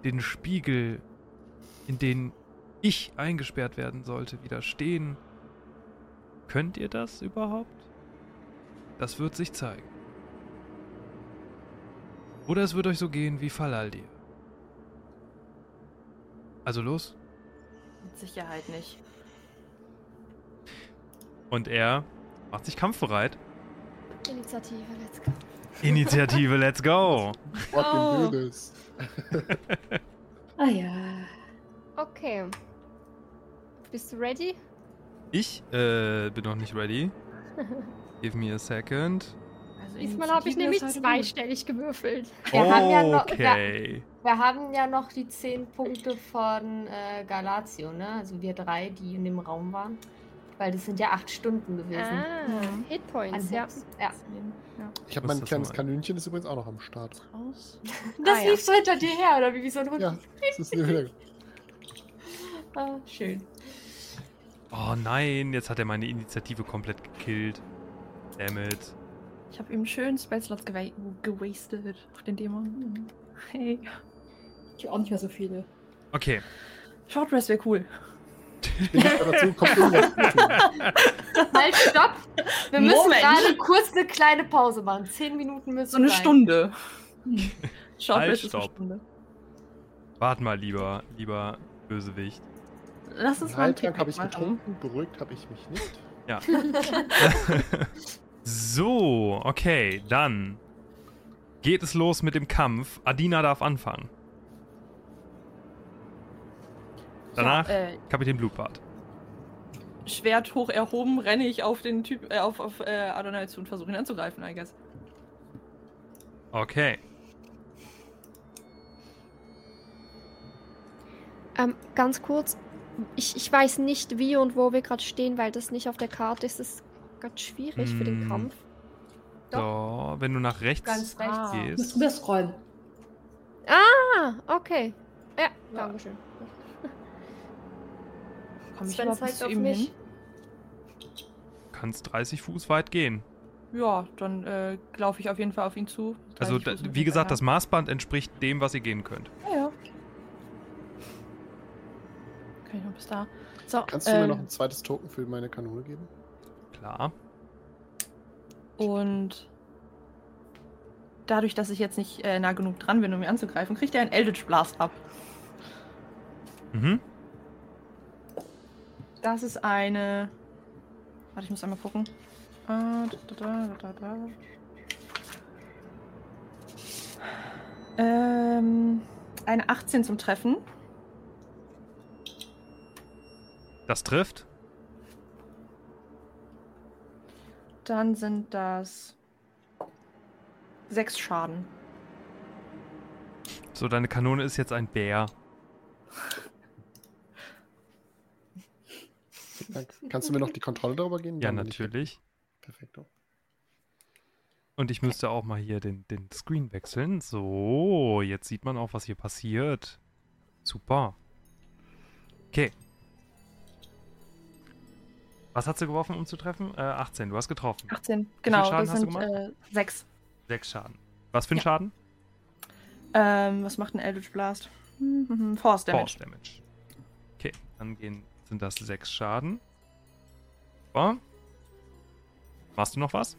den Spiegel, in den ich eingesperrt werden sollte, widerstehen, könnt ihr das überhaupt? Das wird sich zeigen. Oder es wird euch so gehen wie Falaldir. Also los. Mit Sicherheit nicht. Und er macht sich kampfbereit. Initiative, let's go. Initiative, let's go! What Oh. oh. this? Ah ja. Okay. Bist du ready? Ich äh, bin noch nicht ready. Give me a second. Also Diesmal habe ich nämlich zweistellig gewürfelt. Wir haben ja noch- Okay. Wir haben ja noch die 10 Punkte von äh, Galatio, ne? Also wir drei, die in dem Raum waren. Weil das sind ja 8 Stunden gewesen. Ah, Mhm. Hitpoints, An ja. Ja. Ja. Ich habe mein kleines Kanönchen, ist übrigens auch noch am Start. Raus. Das Ah, ja. lief so hinter dir her, oder wie, wie so ein Hund? Ja, das ist wieder. Ah, schön. Oh nein, jetzt hat er meine Initiative komplett gekillt. Damn it. Ich habe ihm schön Spellslots gewa gewastet auf den Dämon. Hey. Ich hab auch nicht mehr so viele. Okay. Short Rest wäre cool. Ich bin nicht dazu, kommt irgendwas. Halt, stopp! Wir müssen Moment. gerade kurz eine kleine Pause machen. Zehn Minuten müssen So eine sein. Stunde. Short Halt, Rest ist eine stopp. Stunde. Warte mal, lieber, lieber Bösewicht. Lass uns mal einen habe ich getrunken, beruhigt habe ich mich nicht. Ja. so, okay, dann geht es los mit dem Kampf. Adina darf anfangen. Danach Ja, äh, Kapitän Blutbart. Schwert hoch erhoben, renne ich auf den Typ, äh, auf, auf äh, Adonai zu und versuche ihn anzugreifen, I guess. Okay. Ähm, ganz kurz. Ich, ich weiß nicht, wie und wo wir gerade stehen, weil das nicht auf der Karte ist. Das ist ganz schwierig für den Hm. Kampf. So, wenn du nach rechts Ganz rechts. Ah. Du musst gehst. drüber scrollen. Ah, okay. Ja, Ja. dankeschön. Komm ich Sven bis zeigt auf mich. hin? kannst 30 Fuß weit gehen. Ja, dann äh, laufe ich auf jeden Fall auf ihn zu. Also, 30 da, wie gesagt, das. Maßband entspricht dem, was ihr gehen könnt. Ja, ja. Kann ich noch bis da. So, Kannst du mir ähm, noch ein zweites Token für meine Kanone geben? Klar. Und dadurch, dass ich jetzt nicht äh, nah genug dran bin, um ihn anzugreifen, kriegt er einen Eldritch Blast ab. Mhm. Das ist eine. Warte, ich muss einmal gucken. Äh, da, da, da. Ähm, eine 18 zum Treffen. Das trifft. Dann sind das sechs Schaden. So, deine Kanone ist jetzt ein Bär. Vielen Dank. Kannst du mir noch die Kontrolle darüber geben? Ja, natürlich. Perfekt. Und ich müsste auch mal hier den, den Screen wechseln. So, jetzt sieht man auch, was hier passiert. Super. Okay. Was hat sie geworfen, um zu treffen? Äh, 18. Du hast getroffen. 18, genau. Schaden das hast du sind äh, sechs. Sechs Schaden. Was für ein Ja. Schaden? Ähm, was macht ein Eldritch Blast? Hm, hm, hm, Force Damage. Force Damage. Okay, dann gehen, sind das sechs Schaden. So. Machst du noch was?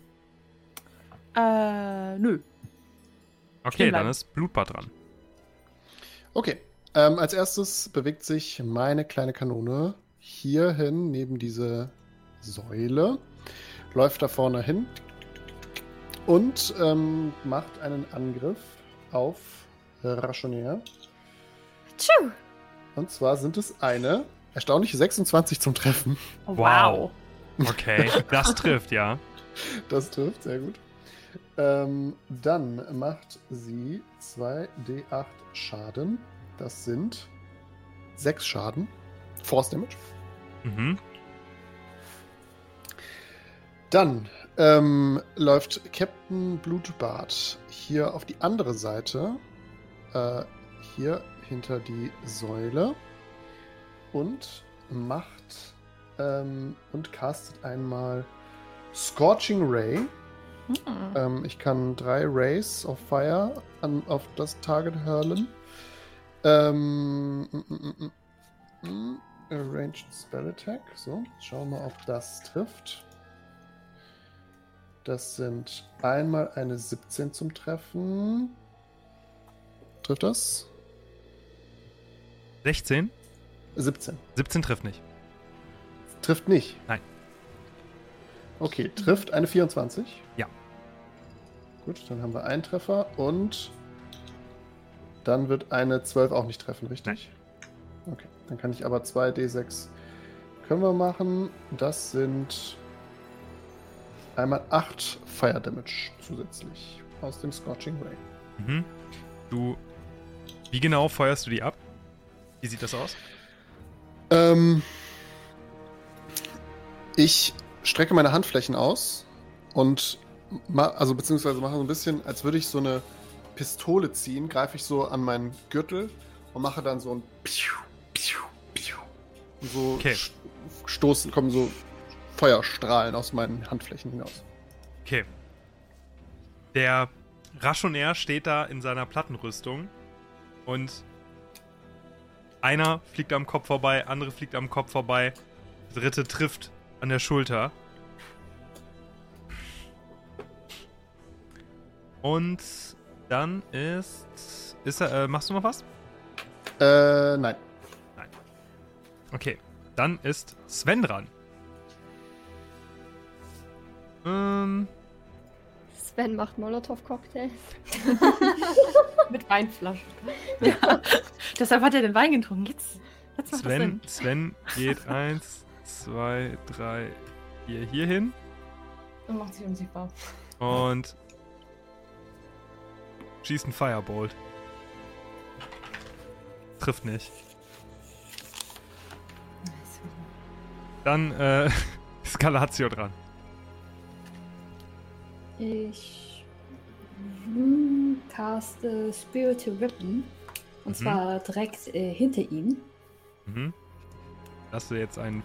Äh, nö. Okay, dann ist Blutbad dran. Okay. Ähm, als erstes bewegt sich meine kleine Kanone hierhin neben diese Säule, läuft da vorne hin und ähm, macht einen Angriff auf Rationär. Tschu! Und zwar sind es eine erstaunliche 26 zum Treffen. Oh, Wow. Okay, das trifft, ja. Das trifft, sehr gut. Ähm, dann macht sie 2d8 Schaden. Das sind 6 Schaden. Force Damage. Mhm. Dann ähm, läuft Captain Blutbart hier auf die andere Seite. Äh, hier hinter die Säule. Und macht ähm, und castet einmal Scorching Ray. Hm. Ähm, ich kann drei Rays of Fire an, auf das Target hurlen. Ähm, mm, mm, mm, Arranged Spell Attack. So, schauen wir mal, ob das trifft. Das sind einmal eine 17 zum Treffen. Trifft das? 16? 17. 17 trifft nicht. Trifft nicht. Nein. Okay, trifft eine 24. Ja. Gut, dann haben wir einen Treffer und dann wird eine 12 auch nicht treffen, richtig? Okay, dann kann ich aber 2 D6 können wir machen. Das sind einmal 8 Fire Damage zusätzlich aus dem Scorching Ray. Mhm. Du. Wie genau feuerst du die ab? Wie sieht das aus? Ähm, ich strecke meine Handflächen aus und also beziehungsweise mache so ein bisschen, als würde ich so eine Pistole ziehen, greife ich so an meinen Gürtel und mache dann so ein Piu, Piu, Piu. Und so Okay. st- stoßen, kommen so Feuerstrahlen aus meinen Handflächen hinaus. Okay. Der Rationär steht da in seiner Plattenrüstung und Einer fliegt am Kopf vorbei, andere fliegt am Kopf vorbei. Der dritte trifft an der Schulter. Und dann ist. ist er, äh, machst du noch was? Äh, nein. Okay. Dann ist Sven dran. Ähm, Sven macht Molotow-Cocktails. Mit Weinflaschen. Ja. Deshalb hat er den Wein getrunken. Jetzt, jetzt macht das Sven, Sinn. Sven geht eins, zwei, drei, vier hier hin Und macht sich unsichtbar. und schießt einen Firebolt. Trifft nicht. Dann äh, ist Galatio dran. Ich hm, caste Spiritual Weapon. Und Mhm. zwar direkt äh, hinter ihm. Mhm. Lass du jetzt ein,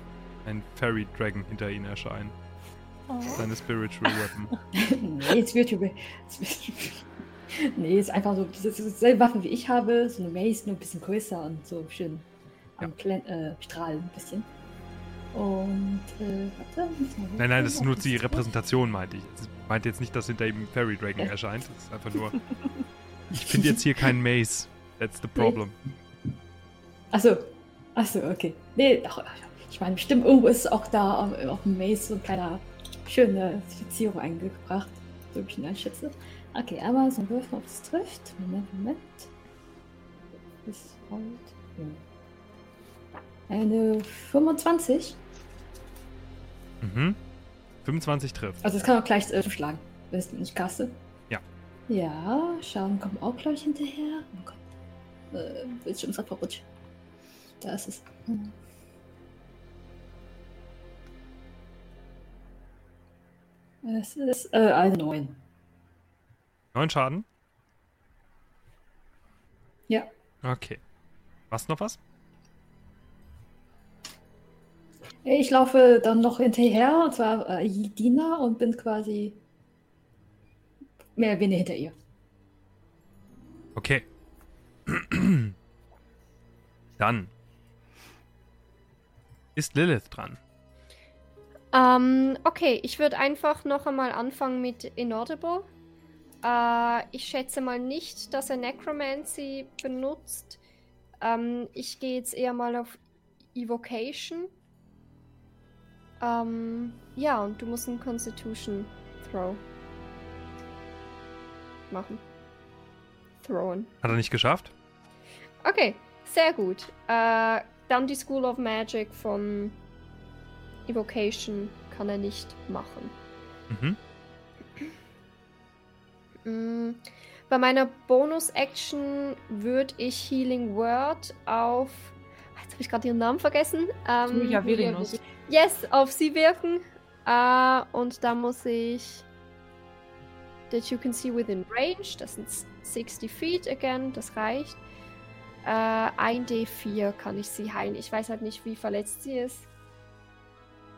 ein Fairy Dragon hinter ihn erscheinen. Seine Spiritual Weapon. nee, Spiritual Weapon. nee, ist einfach so, das ist dieselbe Waffe wie ich habe. So eine Mace, nur ein bisschen größer und so schön am Plen äh, Strahlen ein bisschen. Und, äh, warte. Nein, nein, das ist nur die Repräsentation, meinte ich. Das meint jetzt nicht, dass hinter ihm Fairy Dragon erscheint. Das ist einfach nur. Ich finde jetzt hier keinen Maze. That's the problem. Achso. Achso, okay. Nee, ach, ich meine, bestimmt irgendwo ist auch da auf, auf dem Maze so ein kleiner schöne Verzierung eingebracht. So ich ihn einschätze. Okay, einmal so ein Würfel, ob es trifft. Moment, Moment. Ist halt. Ja. Eine 25. Mhm. 25 trifft. Also es kann auch gleich äh, schlagen, wenn es nicht kaste. Ja. Ja, Schaden kommt auch gleich hinterher. Oh Gott. Äh, Bildschirm ist verrutscht. Da ist es. Hm. Es ist äh, eine 9. Neun Schaden? Ja. Okay. Was noch was? Ich laufe dann noch hinterher, und zwar äh, Dina, und bin quasi mehr oder weniger hinter ihr. Okay. Dann ist Lilith dran. Ähm, okay, ich würde einfach noch einmal anfangen mit Inaudible. Äh, ich schätze mal nicht, dass er Necromancy benutzt. Ähm, ich gehe jetzt eher mal auf Evocation. Ähm, ja, und du musst einen Constitution Throw machen. Throwen. Hat er nicht geschafft? Okay, sehr gut. Äh, dann die School of Magic von Evocation kann er nicht machen. Mhm. Mm, Bei meiner Bonus-Action würde ich Healing Word auf. Jetzt habe ich gerade ihren Namen vergessen. Ähm, Julia Virinus. Yes, auf sie wirken. Äh, und da muss ich. That you can see within range. Das sind 60 feet again. Das reicht. Äh, 1d4 kann ich sie heilen. Ich weiß halt nicht, wie verletzt sie ist.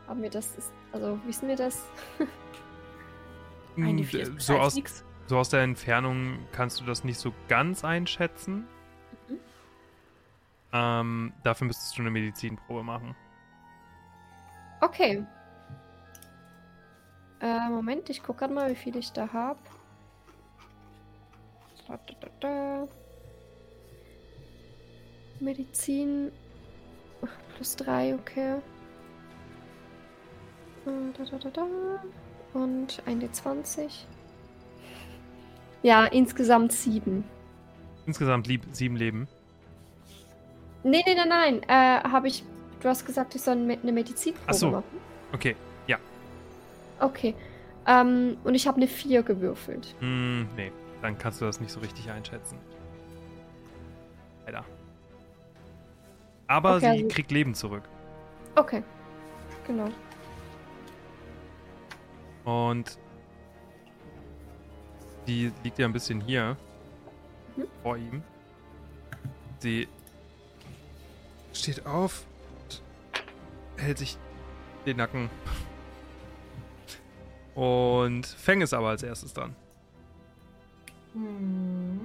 Haben wir das. Ist, also, wissen wir das? Eine Mm, vier ist so, aus, nix. so aus der Entfernung kannst du das nicht so ganz einschätzen. Mhm. Ähm, dafür müsstest du eine Medizinprobe machen. Okay. Äh, Moment, ich gucke gerade mal, wie viel ich da habe. Medizin. Ach, Plus 3, okay. Äh, Da, da, da, da. Und eine 20. Ja, insgesamt 7. Insgesamt lieb, sieben Leben. Nee, nee, nein, nein. Äh, habe ich. Du hast gesagt, ich soll eine Medizinprobe Ach so. machen. Okay. Okay. Ähm, und ich habe eine 4 gewürfelt. Hm, nee, dann kannst du das nicht so richtig einschätzen. Leider. Aber Okay, sie also- kriegt Leben zurück. Okay. Genau. Und die liegt ja ein bisschen hier Mhm. vor ihm. Sie steht auf, hält sich den Nacken. Und Feng ist aber als erstes dran. Hm.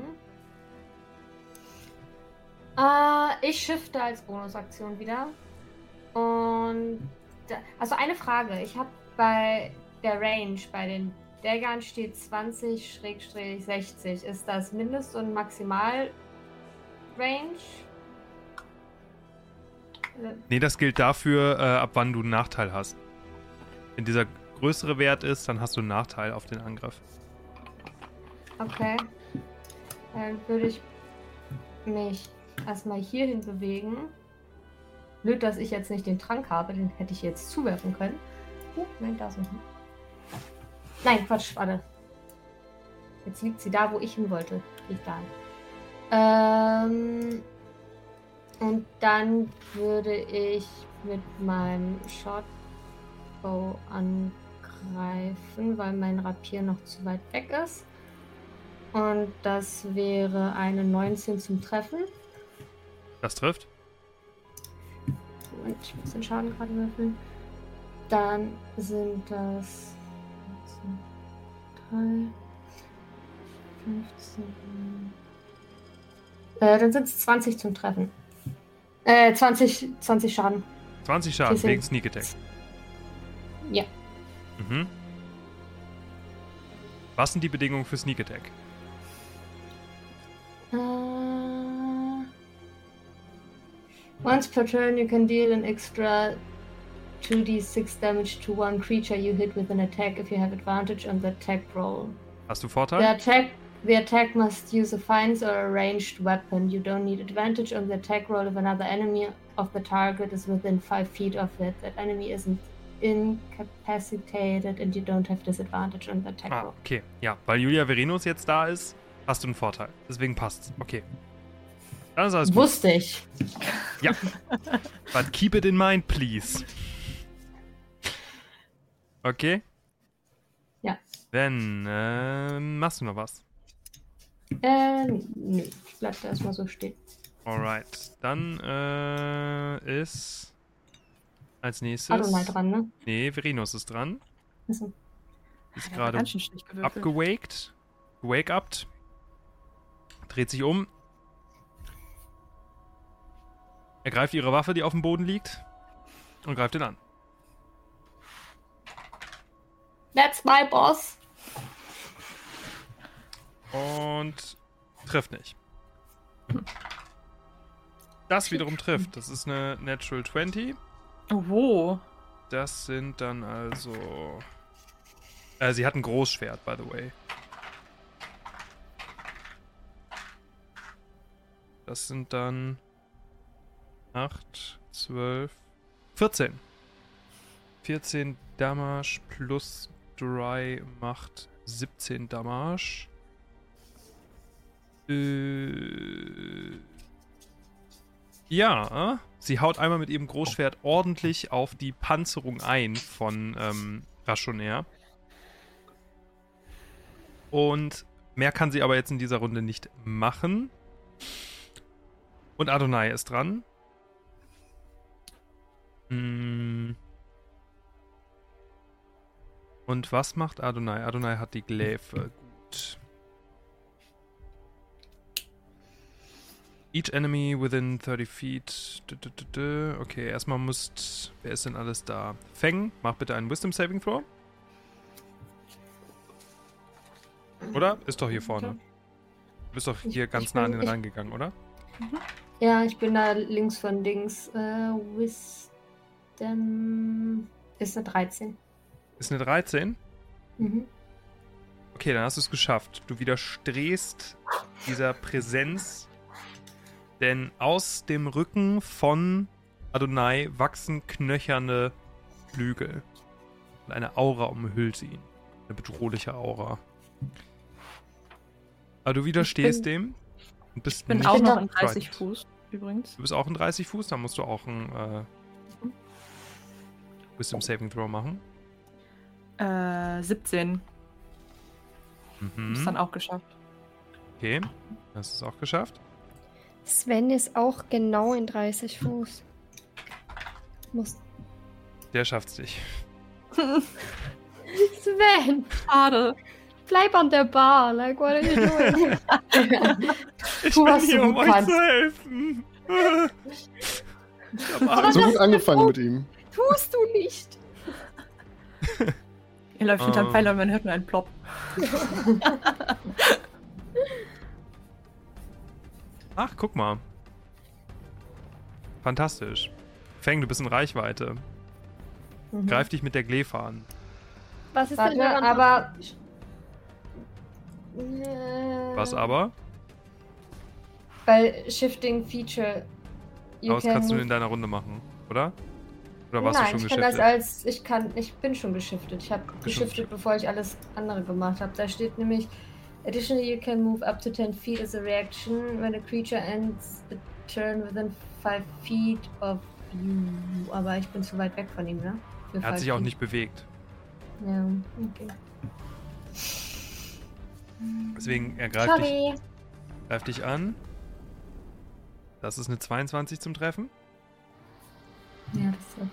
Äh, ich shifte als Bonusaktion wieder. Und. Also eine Frage. Ich habe bei der Range, bei den Daggern steht 20-60. Ist das Mindest- und Maximal-Range? Nee, das gilt dafür, äh, ab wann du einen Nachteil hast. Wenn dieser größere Wert ist, dann hast du einen Nachteil auf den Angriff. Okay. Dann würde ich mich erstmal hierhin bewegen. Blöd, dass ich jetzt nicht den Trank habe, den hätte ich jetzt zuwerfen können. Oh, nein, da ist Nein, Quatsch, warte. Jetzt liegt sie da, wo ich hin wollte. Liegt da. Ähm, und dann würde ich mit meinem Shortbow angreifen, weil mein Rapier noch zu weit weg ist. Und das wäre eine 19 zum Treffen. Das trifft. Moment, ich muss den Schaden gerade würfeln. Dann sind das 3, 15. Äh, dann sind es 20 zum Treffen. Äh, 20, 20 Schaden. 20 Schaden Sie sind- wegen Sneak Attack. Ja. Mhm. Was sind die Bedingungen für Sneak Attack? Äh, once per turn, you can deal an extra 2d6 damage to one creature you hit with an attack if you have advantage on the attack roll. Hast du The Vorteil? attack, the attack must use a fines or a ranged weapon. You don't need advantage on the attack roll if another enemy of the target is within five feet of it. That enemy isn't incapacitated and you don't have disadvantage on the attack Ah, roll. okay. Ja, weil Julia Verenus jetzt da ist, hast du einen Vorteil. Deswegen passt's. Okay. Dann ist alles gut. Wusste ich. Ja. But keep it in mind, please. Okay. Ja. Dann äh, machst du noch was. Äh, nö. Ich bleib da erstmal so stehen. Alright. Dann äh, ist als nächstes. Adonai dran, ne? Nee, Verenus ist dran. Achso. Ist hat gerade abgewaked. Wake up. Dreht sich um. Ergreift ihre Waffe, die auf dem Boden liegt. Und greift ihn an. That's my boss. Und trifft nicht. Das wiederum trifft. Das ist eine Natural 20. Oh, wo? Das sind dann also. Äh, sie hat ein Großschwert, by the way. Das sind dann 8, 12, 14. 14 Damage plus Dry macht 17 Damage. Äh, ja, sie haut einmal mit ihrem Großschwert ordentlich auf die Panzerung ein von ähm, Rationär. Und mehr kann sie aber jetzt in dieser Runde nicht machen. Und Adonai ist dran. Mm. Und was macht Adonai? Adonai hat die Gläfe. Gut. Each enemy within 30 feet. Okay, erstmal muss. Wer ist denn alles da? Feng, mach bitte einen Wisdom Saving Throw. Oder? Ist doch hier vorne. Du bist doch hier Ich- ganz ich nah an bin- den ich- rangegangen, oder? Ja, ich bin da links von Dings. Äh, Wisdom ist eine 13. Ist eine 13? Mhm. Okay, dann hast du es geschafft. Du widerstehst dieser Präsenz, denn aus dem Rücken von Adonai wachsen knöcherne Flügel. Und eine Aura umhüllt ihn. Eine bedrohliche Aura. Aber du widerstehst dem und bist Ich bin nicht auch noch in 30 frightened. Fuß, übrigens. Du bist auch in 30 Fuß, dann musst du auch ein äh, Wisdom Saving Throw machen. Äh, 17. Mhm. Ist dann auch geschafft. Okay, hast du es auch geschafft. Sven ist auch genau in 30 Fuß. Muss. Der schafft's nicht. Sven! Schade. bleib an der Bar. Like, what are you doing? Ich Tu, bin was du hier, um euch kannst. zu helfen. Ich hab. So gut ist angefangen so- mit ihm. Tust du nicht. Ihr läuft hinterm Ähm. Pfeiler und man hört nur einen Plop. Ach, guck mal. Fantastisch. Feng, du bist in Reichweite. Mhm. Greif dich mit der Glefa an. Was ist Warte, denn daran aber-? Äh, Was aber? Weil Shifting Feature. Aber das kannst du in deiner Runde machen, oder? Oder warst Nein, du schon ich kann das geschiftet? als. Ich kann. Ich bin schon geschiftet. Ich habe geschiftet, bevor ich alles andere gemacht habe. Da steht nämlich. Additionally, you can move up to 10 feet as a reaction when a creature ends a turn within 5 feet of you. Aber ich bin zu weit weg von ihm, ne? Für er hat sich auch feet. nicht bewegt. Ja, okay. Deswegen, er greift dich, greift dich an. Das ist eine 22 zum Treffen. Ja, das wird.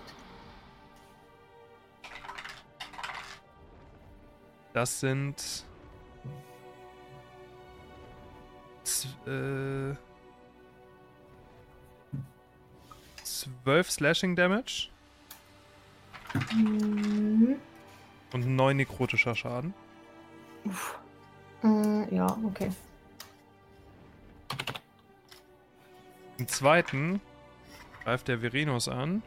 Das sind. Äh, 12 Slashing Damage Mhm. und 9 nekrotischer Schaden. Äh, ja, okay. Im zweiten greift der Verenus an.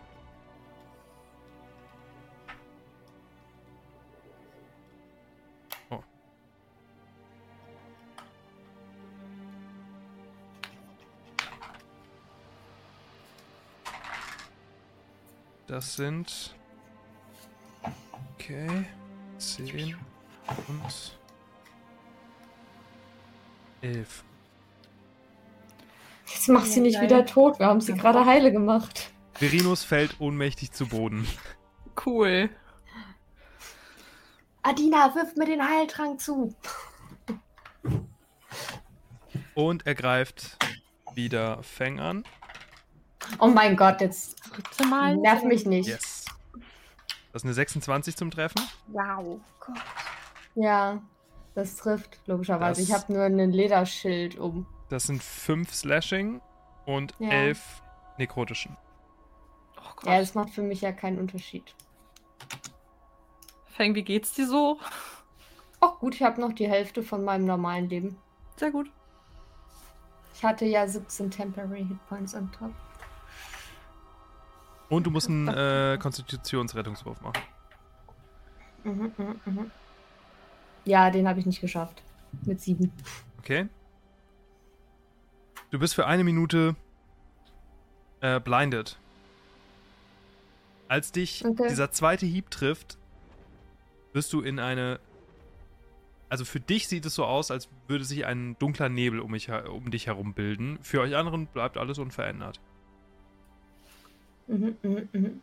Das sind. Okay. 10 und 11. Jetzt mach sie nicht wieder tot. Wir haben sie gerade heile gemacht. Verenus fällt ohnmächtig zu Boden. Cool. Adina, wirf mir den Heiltrank zu. Und er greift wieder Feng an. Oh mein Gott, jetzt Dritte Mal. nerv mich nicht. Yes. Das ist eine 26 zum Treffen. Wow. Ja, das trifft, logischerweise. Das- Ich habe nur einen Lederschild um. Das sind 5 Slashing und Ja. 11 nekrotischen. Oh Gott. Ja, das macht für mich ja keinen Unterschied. Feng, wie geht's dir so? Auch gut, ich habe noch die Hälfte von meinem normalen Leben. Sehr gut. Ich hatte ja 17 Temporary Hitpoints on top. Und du musst einen äh, Konstitutionsrettungswurf machen. Mhm, mhm, mhm. Ja, den habe ich nicht geschafft. Mit sieben. Okay. Du bist für eine Minute äh, blinded. Als dich Okay. dieser zweite Hieb trifft, wirst du in eine. Also für dich sieht es so aus, als würde sich ein dunkler Nebel um, mich, um dich herum bilden. Für euch anderen bleibt alles unverändert. Mhm, mhm, mhm.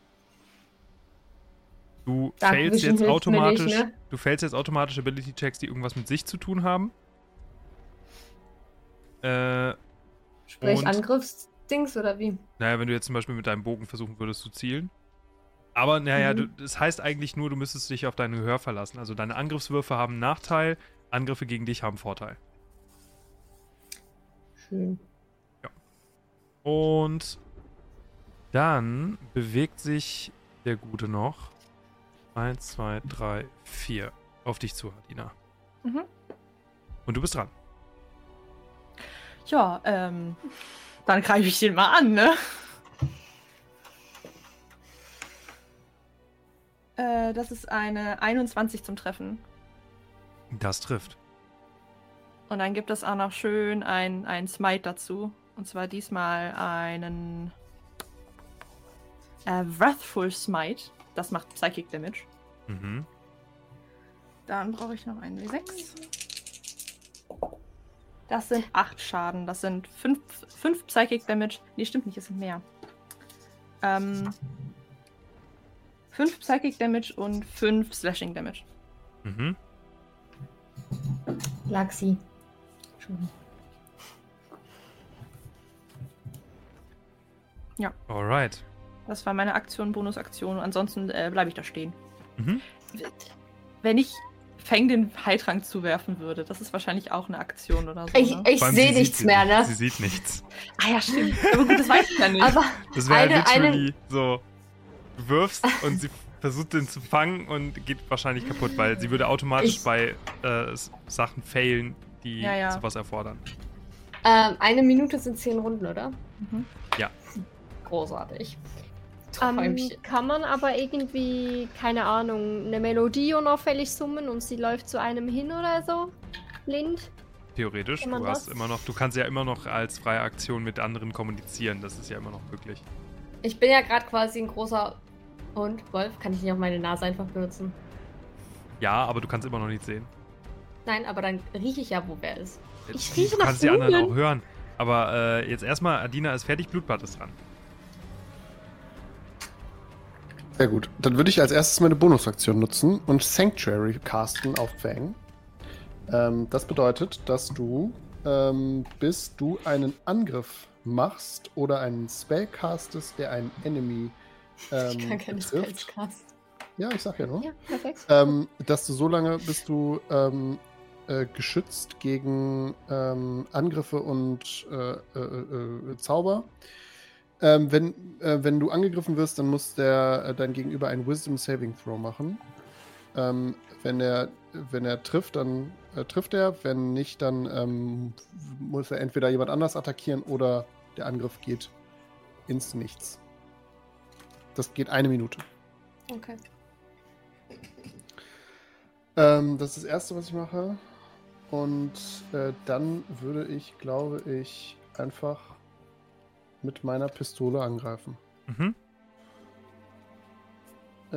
Du Dark failst Vision jetzt automatisch. nicht, ne? Du failst jetzt automatisch Ability Checks, die irgendwas mit sich zu tun haben. Äh, Sprich Und- Angriffsdings oder wie? Naja, wenn du jetzt zum Beispiel mit deinem Bogen versuchen würdest zu zielen. Aber naja, Mhm. du, das heißt eigentlich nur, du müsstest dich auf dein Gehör verlassen. Also deine Angriffswürfe haben einen Nachteil, Angriffe gegen dich haben Vorteil. Schön. Und dann bewegt sich der Gute noch. Eins, zwei, drei, vier. Auf dich zu, Hadina. Mhm. Und du bist dran. Ja, ähm. Dann greife ich den mal an, ne? Äh, das ist eine 21 zum Treffen. Das trifft. Und dann gibt es auch noch schön ein, ein Smite dazu. Und zwar diesmal einen äh, Wrathful Smite. Das macht Psychic Damage. Mhm. Dann brauche ich noch einen W6. Das sind 8 Schaden. Das sind 5 fünf Psychic Damage. Nee, stimmt nicht, es sind mehr. Ähm, 5 Psychic Damage und 5 Slashing Damage. Mhm. Laxi. Entschuldigung. Alright. Das war meine Aktion, Bonusaktion. Ansonsten äh, bleibe ich da stehen. Mhm. Wenn ich Feng den Heiltrank zuwerfen würde. Das ist wahrscheinlich auch eine Aktion oder so. Ich, ne? ich sehe nichts mehr, nicht. ne? Sie sieht nichts. ah ja, stimmt. Aber gut, das weiß ich ja nicht. Aber Das wäre Eine- eine- literally so, du wirfst und sie versucht den zu fangen und geht wahrscheinlich kaputt, weil sie würde automatisch Ich- bei äh, Sachen failen, die Ja, ja. sowas erfordern. ähm, eine Minute sind zehn Runden, oder? Mhm. Ja. Großartig. Ähm, Träumchen. kann man aber irgendwie, keine Ahnung, eine Melodie unauffällig summen und sie läuft zu einem hin oder so? Blind? Theoretisch, du hast das? immer noch, du kannst ja immer noch als freie Aktion mit anderen kommunizieren, das ist ja immer noch möglich. Ich bin ja gerade quasi ein großer Hund. Wolf, kann ich nicht auf meine Nase einfach benutzen? Ja, aber du kannst immer noch nicht sehen. Nein, aber dann rieche ich ja, wo wer ist. Ich rieche du nach kannst die anderen auch hören. Aber äh, jetzt erstmal, Adina ist fertig, Blutbad ist dran. Sehr gut. Dann würde ich als erstes meine Bonusaktion nutzen und Sanctuary casten auf Fang. Ähm, das bedeutet, dass du, ähm, bis du einen Angriff machst oder einen Spell castest, der einen Enemy ähm, ich kann keine betrifft. Spells casten. Ja, ich sag ja nur. Ja, perfekt. ähm, dass du so lange bist du ähm, äh, geschützt gegen ähm, Angriffe und äh, äh, äh, Zauber. Ähm, wenn, äh, wenn du angegriffen wirst, dann muss der, äh, dein Gegenüber einen Wisdom Saving Throw machen. Ähm, wenn, er, wenn er trifft, dann äh, trifft er. Wenn nicht, dann ähm, muss er entweder jemand anders attackieren oder der Angriff geht ins Nichts. Das geht eine Minute. Okay. Ähm, das ist das Erste, was ich mache. Und äh, dann würde ich, glaube ich, einfach mit meiner Pistole angreifen. Mhm.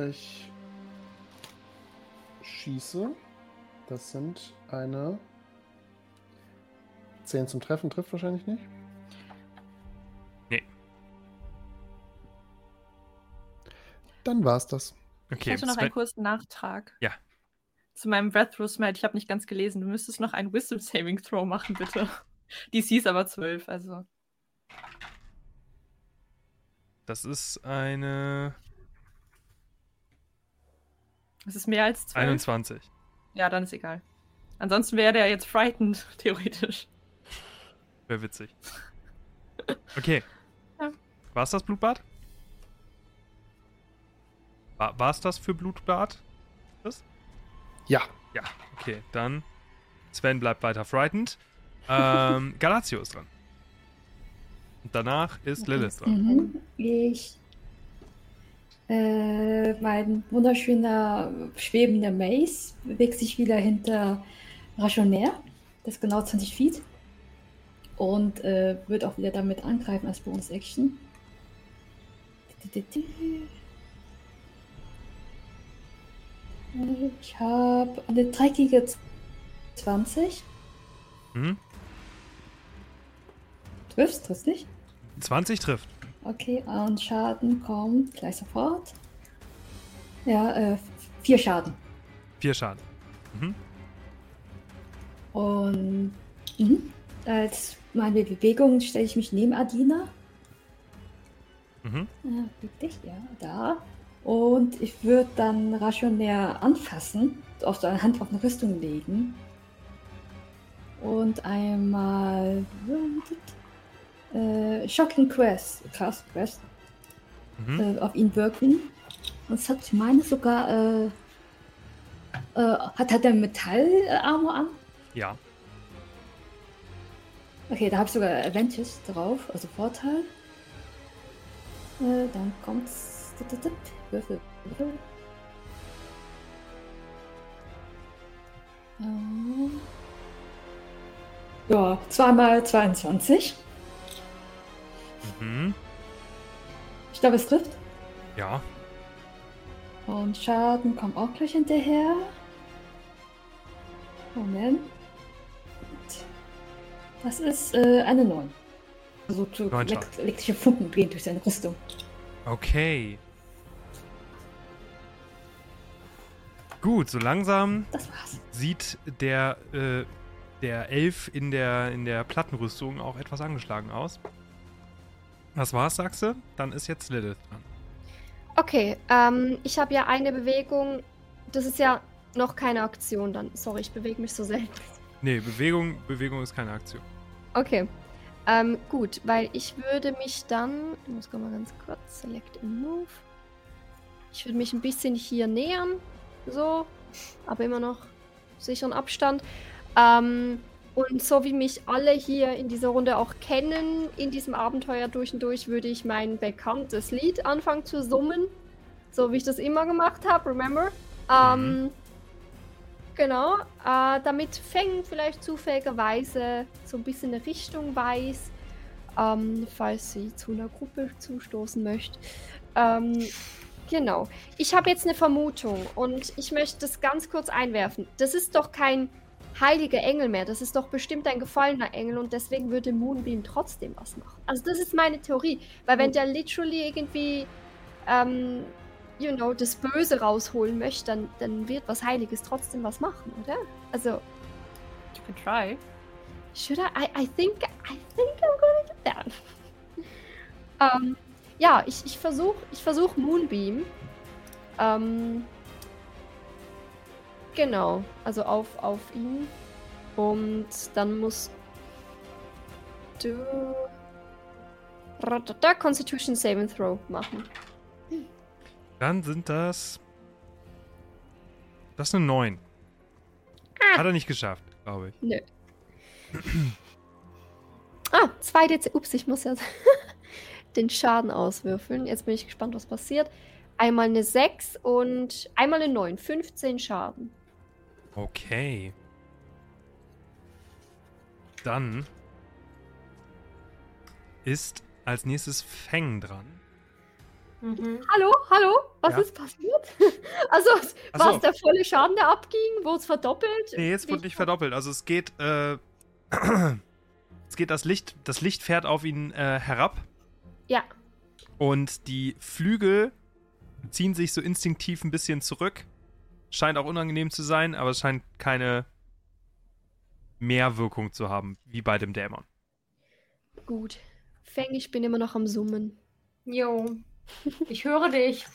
Ich schieße. Das sind eine 10 zum Treffen, trifft wahrscheinlich nicht. Nee. Dann war's das. Ich Okay, hätte noch Sven- einen kurzen Nachtrag. Ja. Zu meinem Breath Through Smite. Ich habe nicht ganz gelesen. Du müsstest noch einen Wisdom Saving Throw machen, bitte. DC ist aber 12, also. Das ist eine Es ist mehr als 12. 21. Ja, dann ist egal. Ansonsten wäre der jetzt frightened, theoretisch. Wäre witzig. Okay. Ja. War es das Blutbad? War es das für Blutbad? Das? Ja. Ja, okay, dann Sven bleibt weiter frightened. Ähm, Galatio ist dran. Und danach ist Lilith dran. Ich. Äh, mein wunderschöner schwebender Maze bewegt sich wieder hinter Rationär. Das ist genau 20 Feet. Und äh, wird auch wieder damit angreifen als Bonus-Action. Ich habe eine dreckige 20. Mhm. Triffst, triffst nicht? 20 trifft. Okay, und Schaden kommt gleich sofort. Ja, äh, vier Schaden. Vier Schaden. Mhm. Und mhm. als meine Bewegung stelle ich mich neben Adina. Mhm. Ja, richtig, ja, da. Und ich würde dann rationär anfassen, auf seine Hand auf eine Rüstung legen. Und einmal äh, Shocking Quest, Cast Quest, Mhm. äh, auf ihn wirken. Und es hat, ich meine sogar, äh, äh, hat, hat er Metallarmor an? Ja. Okay, da habe ich sogar Advantage drauf, also Vorteil. Äh, dann kommt's. Würfel. Würfel. Ähm. Ja, zweimal 22. Mhm. Ich glaube, es trifft. Ja. Und Schaden kommt auch gleich hinterher. Moment. Das ist äh, eine 9. Also Schaden. elektrische Funken gehen durch seine Rüstung. Okay. Gut, so langsam sieht der, äh, der Elf in der, in der Plattenrüstung auch etwas angeschlagen aus. Das war's, sagst du? Dann ist jetzt Lilith dran. Okay, ähm, ich habe ja eine Bewegung. Das ist ja noch keine Aktion dann. Sorry, ich bewege mich so selten. Nee, Bewegung, Bewegung ist keine Aktion. Okay. Ähm, gut, weil ich würde mich dann. Ich muss mal ganz kurz. Select and Move. Ich würde mich ein bisschen hier nähern. So. Aber immer noch sicheren Abstand. Ähm, und so wie mich alle hier in dieser Runde auch kennen, in diesem Abenteuer durch und durch, würde ich mein bekanntes Lied anfangen zu summen. So wie ich das immer gemacht habe, remember? Ähm, genau. Äh, damit Feng vielleicht zufälligerweise so ein bisschen eine Richtung weiß, ähm, falls sie zu einer Gruppe zustoßen möchte. Ähm, genau. Ich habe jetzt eine Vermutung und ich möchte das ganz kurz einwerfen. Das ist doch kein heiliger Engel mehr. Das ist doch bestimmt ein gefallener Engel und deswegen würde Moonbeam trotzdem was machen. Also das ist meine Theorie. Weil wenn der literally irgendwie, ähm, you know, das Böse rausholen möchte, dann, dann wird was Heiliges trotzdem was machen, oder? Also, You can try. should I? I, I think, I think I'm gonna do that. ähm, ja, ich, ich versuche ich versuch Moonbeam. Ähm, genau, also auf, auf ihn. Und dann musst du Ratata, Constitution Saving Throw machen. Dann sind das. Das ist eine 9. Hat er nicht geschafft, glaube ich. Nö. ah, 2 DC. Ups, ich muss jetzt den Schaden auswürfeln. Jetzt bin ich gespannt, was passiert. Einmal eine 6 und einmal eine 9. 15 Schaden. Okay. Dann ist als nächstes Feng dran. Mhm. Hallo, hallo, was Ja? ist passiert? also, Ach war so. es der volle Schaden, der abging? Wurde es verdoppelt? Nee, jetzt wurde nicht verdoppelt. Also es geht, äh, es geht das Licht, das Licht fährt auf ihn äh, herab Ja, und die Flügel ziehen sich so instinktiv ein bisschen zurück. Scheint auch unangenehm zu sein, aber es scheint keine Mehrwirkung zu haben, wie bei dem Dämon. gut. Feng, ich bin immer noch am Summen. Jo. Ich höre dich.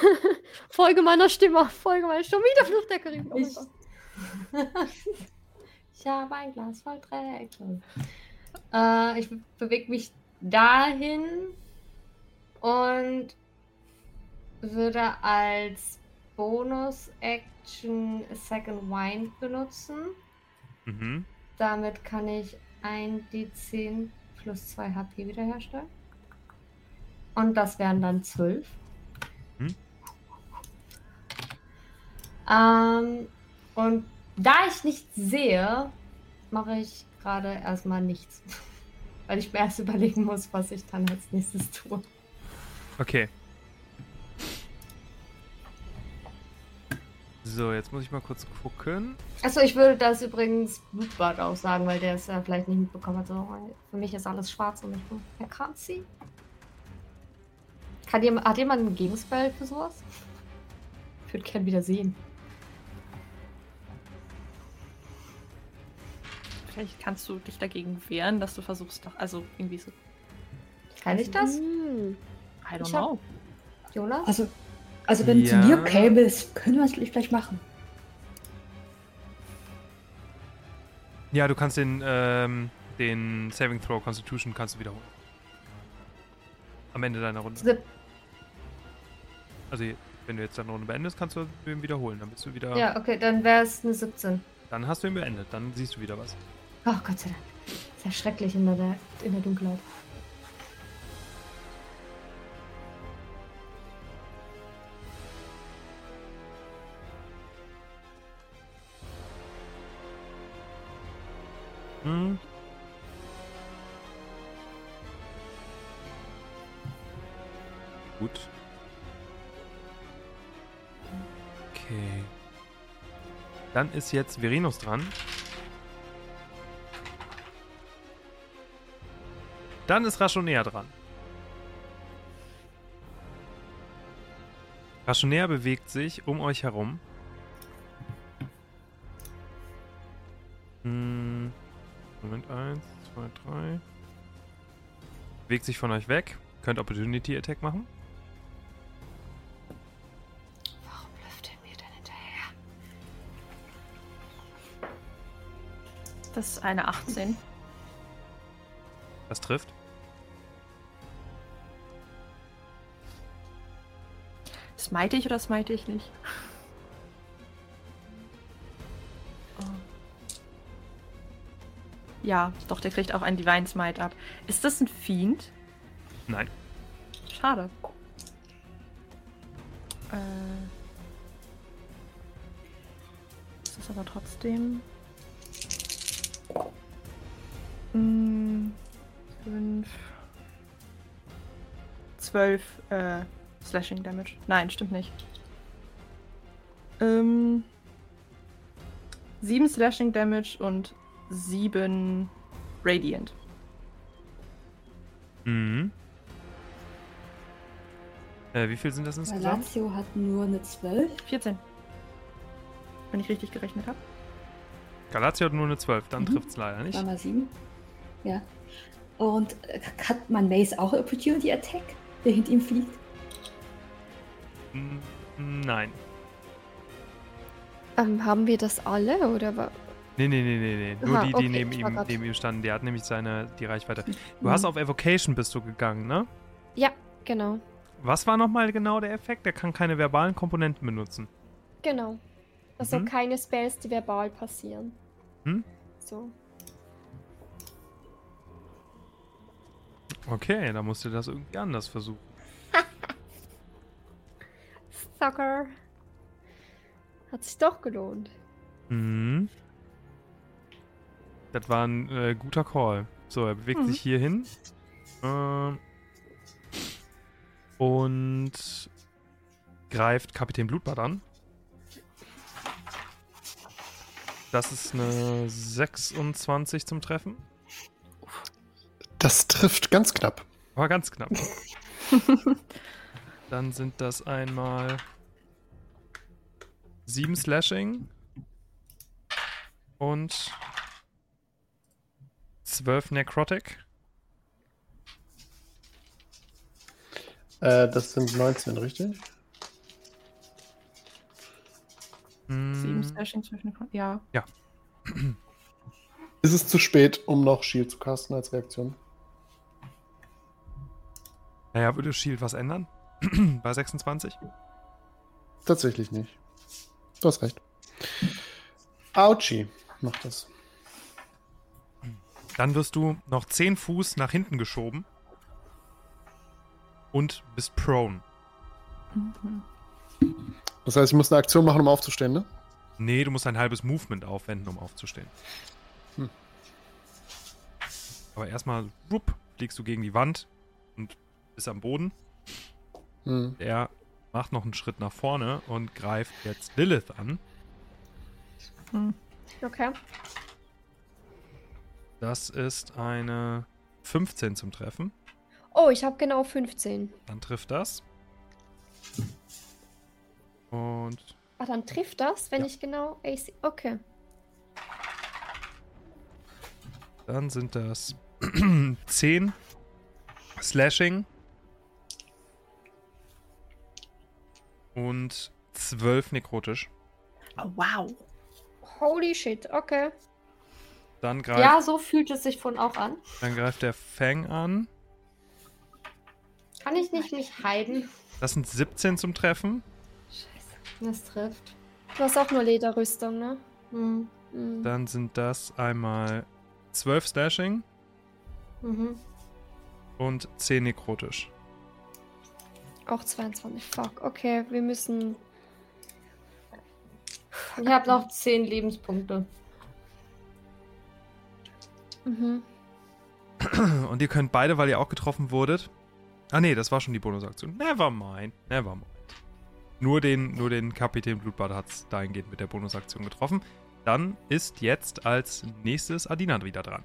Folge meiner Stimme, Folge meiner Stimme. Wieder Flucht der Karibik. Oh Ich-. Ich habe ein Glas voll Dreck. Äh, ich bewege mich dahin und würde als Bonus-Action Second Wind benutzen. Mhm. Damit kann ich 1d10 plus 2 HP wiederherstellen. Und das wären dann 12. Hm. Ähm, und da ich nichts sehe, mache ich gerade erstmal nichts. Weil ich mir erst überlegen muss, was ich dann als nächstes tue. Okay. So, jetzt muss ich mal kurz gucken. Achso, ich würde das übrigens Blutbad auch sagen, weil der es ja vielleicht nicht mitbekommen hat. So, für mich ist alles schwarz und ich bin Herr Kranzi. Kann jemand, hat jemand einen Gegenspell für sowas? Ich würde gern wieder sehen. Vielleicht kannst du dich dagegen wehren, dass du versuchst, doch, also irgendwie so. Kann ich das, Hm. I don't Ich hab- know. Jonas? Also, also wenn Ja. zu dir käme, das können wir es vielleicht machen. Ja, du kannst den, ähm, den Saving Throw Constitution kannst du wiederholen. Am Ende deiner Runde. Sieb- Also, wenn du jetzt deine Runde beendest, kannst du ihn wiederholen. Dann bist du wieder. Ja, okay, dann wäre es eine 17. Dann hast du ihn beendet. Dann siehst du wieder was. Oh, Gott sei Dank. Ist ja schrecklich in der, in der Dunkelheit. Hm. Gut. Okay. Dann ist jetzt Verenus dran. Dann ist Raschonea dran. Raschonea bewegt sich um euch herum. bewegt sich von euch weg. Könnt Opportunity Attack machen. Warum läuft er mir denn hinterher? Das ist eine 18. Das trifft. Smite ich oder smite ich nicht? Ja, doch, der kriegt auch einen Divine Smite ab. Ist das ein Fiend? Nein. Schade. Äh. Das ist aber trotzdem. Mm, fünf. Zwölf äh, Slashing Damage. Nein, stimmt nicht. Ähm. Sieben Slashing Damage und sieben Radiant. Mhm. Äh, wie viel sind das insgesamt? Lazio hat nur eine 12. 14. Wenn ich richtig gerechnet habe. Galatio hat nur eine 12, dann Mhm. trifft's leider nicht. War mal 7. Ja. Und äh, hat man Mace auch Opportunity Attack, der hinter ihm fliegt? Nein. Ähm, haben wir das alle oder Nee, nee, nee, nee, nee. Nur Aha, die, die okay, neben, ihm, grad- neben ihm standen. Der hat nämlich seine, die Reichweite. Du Mhm. hast auf Evocation bist du gegangen, ne? Ja, genau. Was war nochmal genau der Effekt? Der kann keine verbalen Komponenten benutzen. Genau. Also Mhm. keine Spells, die verbal passieren. Hm? So. Okay, dann musst du das irgendwie anders versuchen. Sucker. Hat sich doch gelohnt. Mhm. Das war ein äh, guter Call. So, er bewegt Mhm. sich hier hin. Ähm, und greift Kapitän Blutbad an. Das ist eine 26 zum Treffen. Das trifft ganz knapp. Aber ganz knapp. Dann sind das einmal 7 Slashing und 12 Necrotic. Äh, das sind 19, richtig? Sieben Mm, Slashing zwischen den Ja. Ist es zu spät, um noch Shield zu casten als Reaktion? Naja, würde Shield was ändern? Bei 26? Tatsächlich nicht. Du hast recht. Auchi macht das. Dann wirst du noch 10 Fuß nach hinten geschoben und bist prone. Mhm. Das heißt, ich muss eine Aktion machen, um aufzustehen, ne? Nee, du musst ein halbes Movement aufwenden, um aufzustehen. Hm. Aber erstmal, wupp, fliegst du gegen die Wand und bist am Boden. Hm. Er macht noch einen Schritt nach vorne und greift jetzt Lilith an. Hm. Okay. Das ist eine 15 zum Treffen. Oh, ich habe genau 15. Dann trifft das. Und Ah, dann trifft das, wenn Ja. ich genau AC. Okay. dann sind das 10 Slashing und 12 nekrotisch. Oh, wow. Holy shit, okay. Dann greift, Ja, so fühlt es sich von auch an. dann greift der Fang an. Kann ich nicht mich heiden? Das sind 17 zum Treffen. Das trifft. Du hast auch nur Lederrüstung, ne? Hm. Mhm. Dann sind das einmal 12 Slashing Mhm. und 10 nekrotisch. Auch 22. Fuck. Okay, wir müssen. Ich habe noch 10 Lebenspunkte. Mhm. Und ihr könnt beide, weil ihr auch getroffen wurdet. Ah nee, das war schon die Bonusaktion. Never mind, never mind. Nur den, nur den Kapitän Blutbad hat es dahingehend mit der Bonusaktion getroffen. Dann ist jetzt als nächstes Adina wieder dran.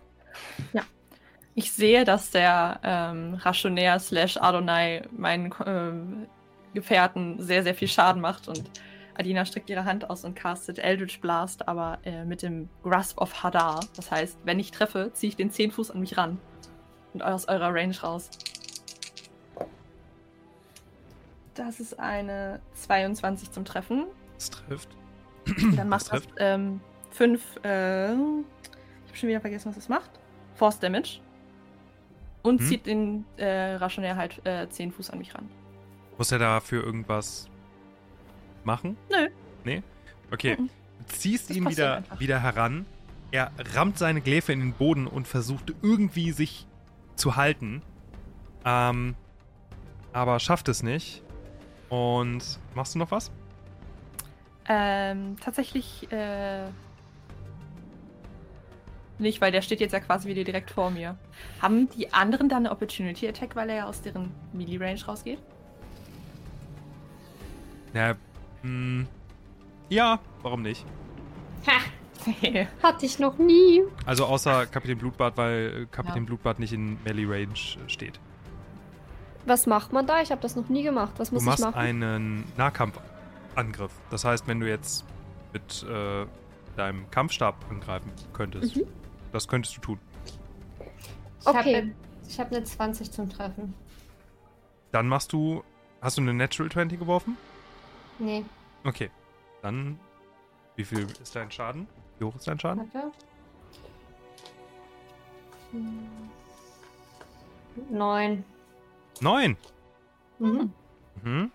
Ich sehe, dass der ähm, Rationär slash Adonai meinen ähm, Gefährten sehr, sehr viel Schaden macht und Adina streckt ihre Hand aus und castet Eldritch Blast, aber äh, mit dem Grasp of Hadar. Das heißt, wenn ich treffe, ziehe ich den 10 Fuß an mich ran und aus eurer Range raus. Das ist eine 22 zum Treffen. Das trifft. Dann das macht das trifft. ähm, 5, äh, ich habe schon wieder vergessen, was es macht. Force Damage. Und Hm. zieht den äh, Rationär halt äh, 10 Fuß an mich ran. Muss er dafür irgendwas machen? Nö. Nee? Okay. Du ziehst Das ihn wieder, einfach. wieder heran. Er rammt seine Gläfe in den Boden und versucht irgendwie sich zu halten. Ähm, aber schafft es nicht. Und machst du noch was? Ähm, tatsächlich äh, nicht, weil der steht jetzt ja quasi wieder direkt vor mir. Haben die anderen dann eine Opportunity Attack, weil er ja aus deren Melee Range rausgeht? Ja, mh, ja, warum nicht? Ha! Hatte ich noch nie. Also außer Kapitän Blutbad, weil äh, Kapitän Ja. Blutbad nicht in Melee Range äh, steht. Was macht man da? Ich habe das noch nie gemacht. Was Du muss ich machst machen? einen Nahkampfangriff. Das heißt, wenn du jetzt mit äh, deinem Kampfstab angreifen könntest, Mhm. das könntest du tun. Ich habe Okay. eine, ich hab eine 20 zum Treffen. Dann machst du. Hast du eine Natural 20 geworfen? Nee, Okay. Dann. Wie viel ist dein Schaden? Wie hoch ist dein Schaden? warte. Hm. Neun. Neun! Mhm. Mhm.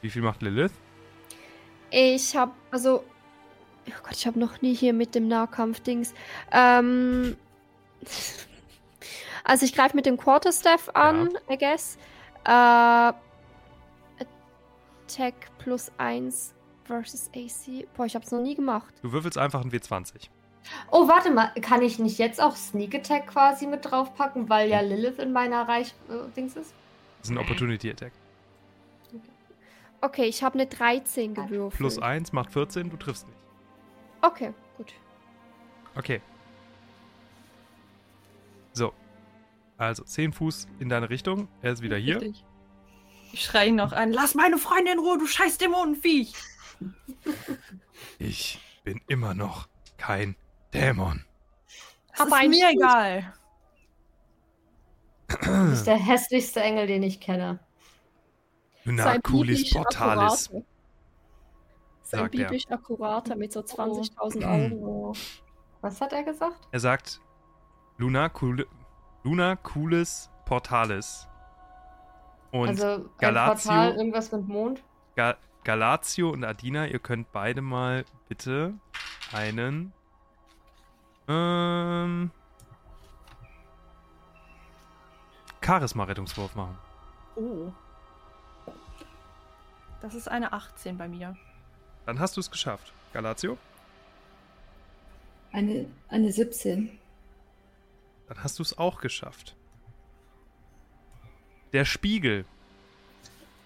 Wie viel macht Lilith? Ich habe, also, oh Gott, ich habe noch nie hier mit dem Nahkampf-Dings. Ähm, also ich greife mit dem Quarterstaff an, I guess. Äh, Attack plus 1 versus AC. Boah, ich habe es noch nie gemacht. Du würfelst einfach ein W20. Oh, warte mal, kann ich nicht jetzt auch Sneak Attack quasi mit draufpacken, weil ja Lilith in meiner Reich äh, Dings ist? Das ist ein Opportunity Attack. Okay, ich habe eine 13 gewürfelt. Plus 1 macht 14, du triffst nicht. Okay, gut. Okay. So. Also 10 Fuß in deine Richtung. Er ist wieder hier. Richtig. Ich schreie ihn noch an. Lass meine Freundin in Ruhe, du scheiß Dämonenviech! Ich bin immer noch kein Dämon. Das Aber ist mir egal. Das ist der hässlichste Engel, den ich kenne. Na, cooles biblisch Portalis. Sein sagt biblisch akkurater mit so 20.000 Oh. Augen. Oh. Was hat er gesagt? Er sagt, Luna, cool, Luna cooles Portalis. Und also ein Galatio- Portal, irgendwas mit Mond. Ga Galatio und Adina, ihr könnt beide mal bitte einen ähm, Charisma-Rettungswurf machen. Oh. Das ist eine 18 bei mir. Dann hast du es geschafft. Galatio, Eine, eine 17. dann hast du es auch geschafft. Der Spiegel,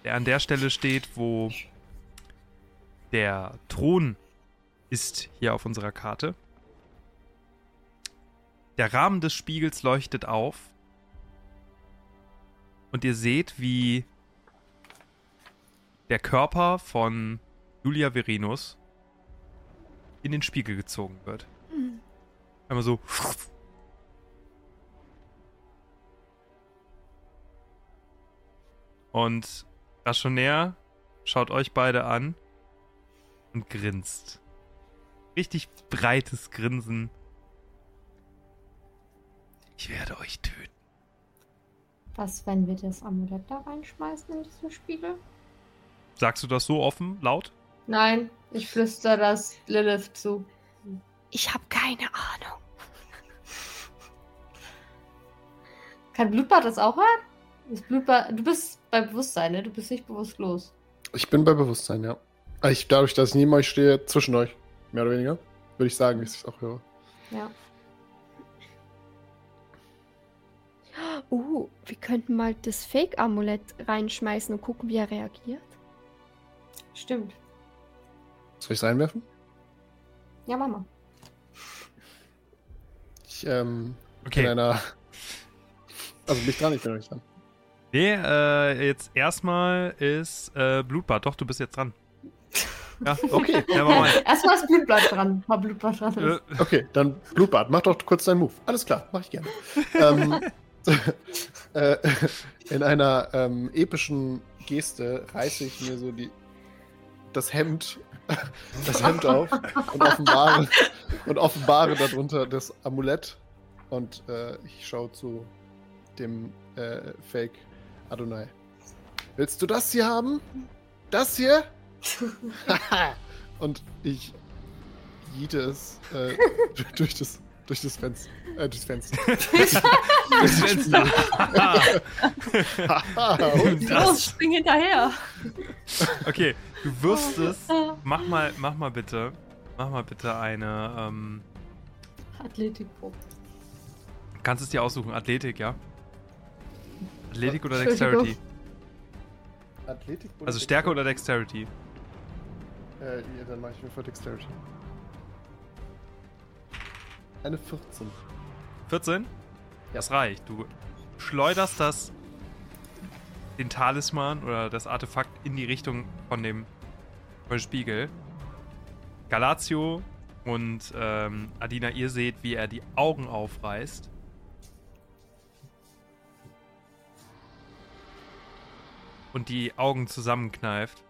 der an der Stelle steht, wo der Thron ist hier auf unserer Karte. Der Rahmen des Spiegels leuchtet auf. Und ihr seht, wie der Körper von Julia Verinus in den Spiegel gezogen wird. Einmal so. Und Rationär schaut euch beide an und grinst. Richtig breites Grinsen. Ich werde euch töten. Was, wenn wir das Amulett da reinschmeißen in diesen Spiegel? Sagst du das so offen, laut? Nein, ich flüster das Lilith zu. Ich habe keine Ahnung. Kann Blutbad das auch hören? Das Blutbad, du bist bei Bewusstsein, ne? Du bist nicht bewusstlos. Ich bin bei Bewusstsein, ja. Ich, dadurch, dass ich neben euch stehe, zwischen euch, mehr oder weniger, würde ich sagen, dass ich es auch höre. Ja. Uh, wir könnten mal das Fake-Amulett reinschmeißen und gucken, wie er reagiert. Stimmt. Soll ich es reinwerfen? Ja, Mama. Ich ähm, bin Okay. einer. Also bin ich dran, ich bin noch nicht dran. Nee, äh, jetzt erstmal ist äh, Blutbad. Doch, du bist jetzt dran. Ja, Okay, ja, mal. Erstmal ist Blutbad dran. Mal Blutbad dran. Äh, Ist. okay, dann Blutbad, mach doch kurz deinen Move. Alles klar, mach ich gerne. ähm, äh, in einer ähm, epischen Geste reiße ich mir so die das Hemd, das Hemd auf und offenbare, und offenbare darunter das Amulett. Und äh, ich schaue zu dem äh, Fake Adonai. Willst du das hier haben? Das hier? und ich jiete es äh, durch, das, durch das Fenster. Äh, durchs Fenster. Das Fenster. Und Das- Los, spring hinterher. okay, du wirst es. Mach mal, mach mal bitte. Mach mal bitte eine. Ähm, Athletikprobe. kannst es dir aussuchen? Athletik, ja? Athletik oder. Dexterity? Athletik oder Also Stärke oder Dexterity? Äh, ja, dann mache ich mir für Dexterity. Eine 14. 14? Das reicht. Du schleuderst das, den Talisman oder das Artefakt in die Richtung von dem, von dem Spiegel. Galatio und ähm, Adina, ihr seht, wie er die Augen aufreißt. Und die Augen zusammenkneift.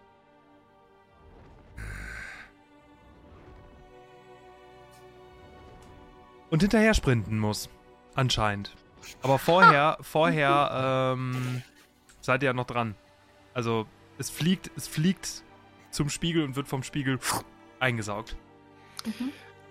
Und hinterher sprinten muss. Anscheinend. Aber vorher, vorher, ähm, seid ihr ja noch dran. Also, es fliegt, es fliegt zum Spiegel und wird vom Spiegel eingesaugt.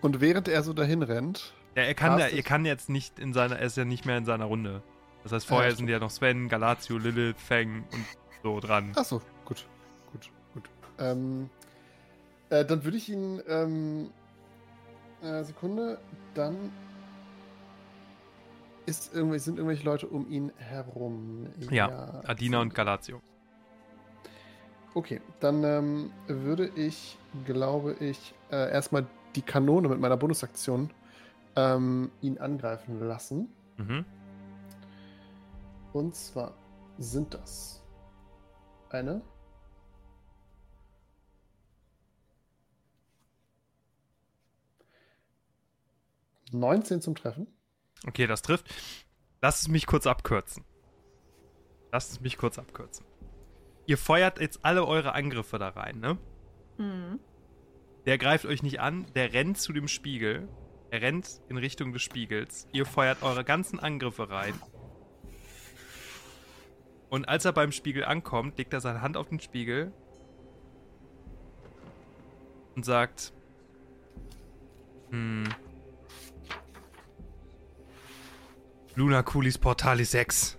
Und während er so dahin rennt, Ja, er kann, ja, er kann jetzt nicht in seiner, er ist ja nicht mehr in seiner Runde. Das heißt, vorher ja, sind ja noch Sven, Galatio, Lilith, Feng und so dran. Achso, gut, gut, gut. Ähm, äh, dann würde ich ihn, ähm, äh, Sekunde, dann ist irgendwie, sind irgendwelche Leute um ihn herum. Ja, Adina und Galatio. Okay, dann ähm, würde ich, glaube ich, äh, erstmal die Kanone mit meiner Bonusaktion ähm, ihn angreifen lassen. Mhm. Und zwar sind das eine. Neunzehn zum Treffen. Okay, das trifft. Lass es mich kurz abkürzen. Lass es mich kurz abkürzen. Ihr feuert jetzt alle eure Angriffe da rein, ne? Mhm. Der greift euch nicht an, der rennt zu dem Spiegel. Er rennt in Richtung des Spiegels. Ihr feuert eure ganzen Angriffe rein. Und als er beim Spiegel ankommt, legt er seine Hand auf den Spiegel und sagt: Hm. Luna Coolies Portalis 6.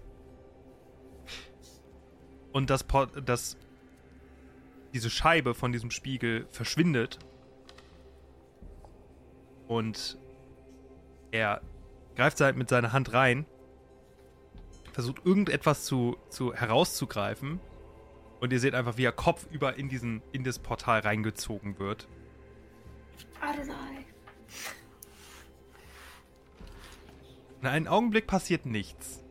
Und das, Port das diese Scheibe von diesem Spiegel verschwindet. Und er greift halt mit seiner Hand rein, versucht irgendetwas zu, zu herauszugreifen. Und ihr seht einfach, wie er kopfüber in diesen, in das Portal reingezogen wird. In einem Augenblick passiert nichts.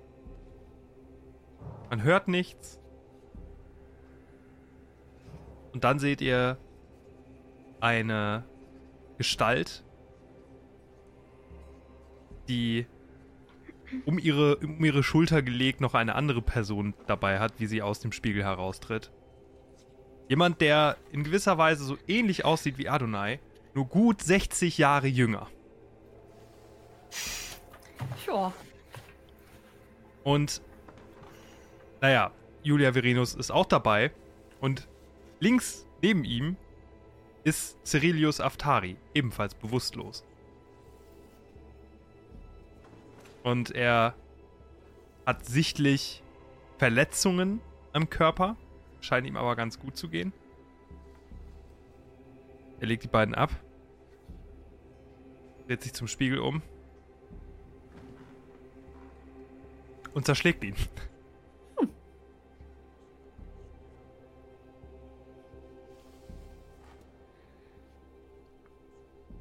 Man hört nichts. Und dann seht ihr eine Gestalt, die um ihre, um ihre Schulter gelegt noch eine andere Person dabei hat, wie sie aus dem Spiegel heraustritt. Jemand, der in gewisser Weise so ähnlich aussieht wie Adonai, nur gut 60 Jahre jünger. Sure. Und naja, Julia Verenus ist auch dabei. Und links neben ihm ist Cyrilius Aftari, ebenfalls bewusstlos. Und er hat sichtlich Verletzungen am Körper, scheint ihm aber ganz gut zu gehen. Er legt die beiden ab, dreht sich zum Spiegel um und zerschlägt ihn.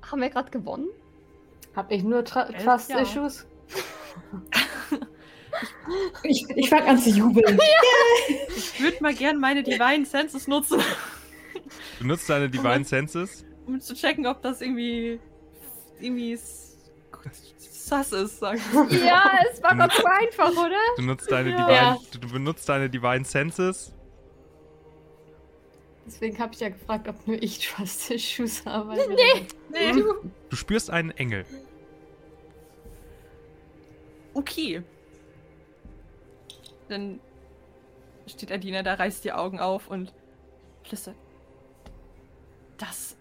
Haben wir gerade gewonnen? Hab ich nur Tra Elf Trust Jahre. Issues? Ich, ich fang an zu jubeln. Ich würde mal gern meine Divine Senses nutzen, Du nutzt deine Divine Senses. um zu checken, ob das irgendwie irgendwie sass ist, sag ich. Ja, es war gerade so einfach, oder? Du nutzt deine Ja. Divine, du, du benutzt deine Divine Senses Deswegen habe ich ja gefragt, ob nur ich Trust Issues habe. Nee. Nee. Du spürst einen Engel. Okay. Dann steht Adina da, reißt die Augen auf und flüstert. Das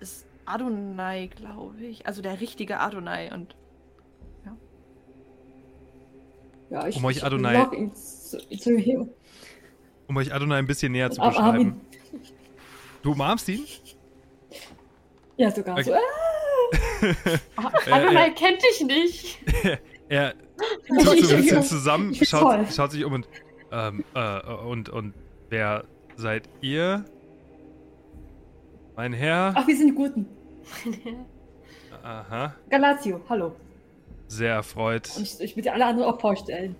ist Adonai, glaube ich. Also der richtige Adonai. Und Ja, ich, Um euch ich Adonai- lock ihn zu, zu ihm. Um euch Adonai ein bisschen näher zu Aber beschreiben. Du umarmst ihn? Ja, sogar Okay. so. Äh, Adonai kennt dich nicht. Er Zuckt so ein bisschen zusammen, schaut, schaut sich um und, ähm, äh, und, und wer seid ihr? Mein Herr? Ach, wir sind die Guten. Aha, Galatio, hallo. sehr erfreut. Und ich, ich dir alle anderen auch vorstellen.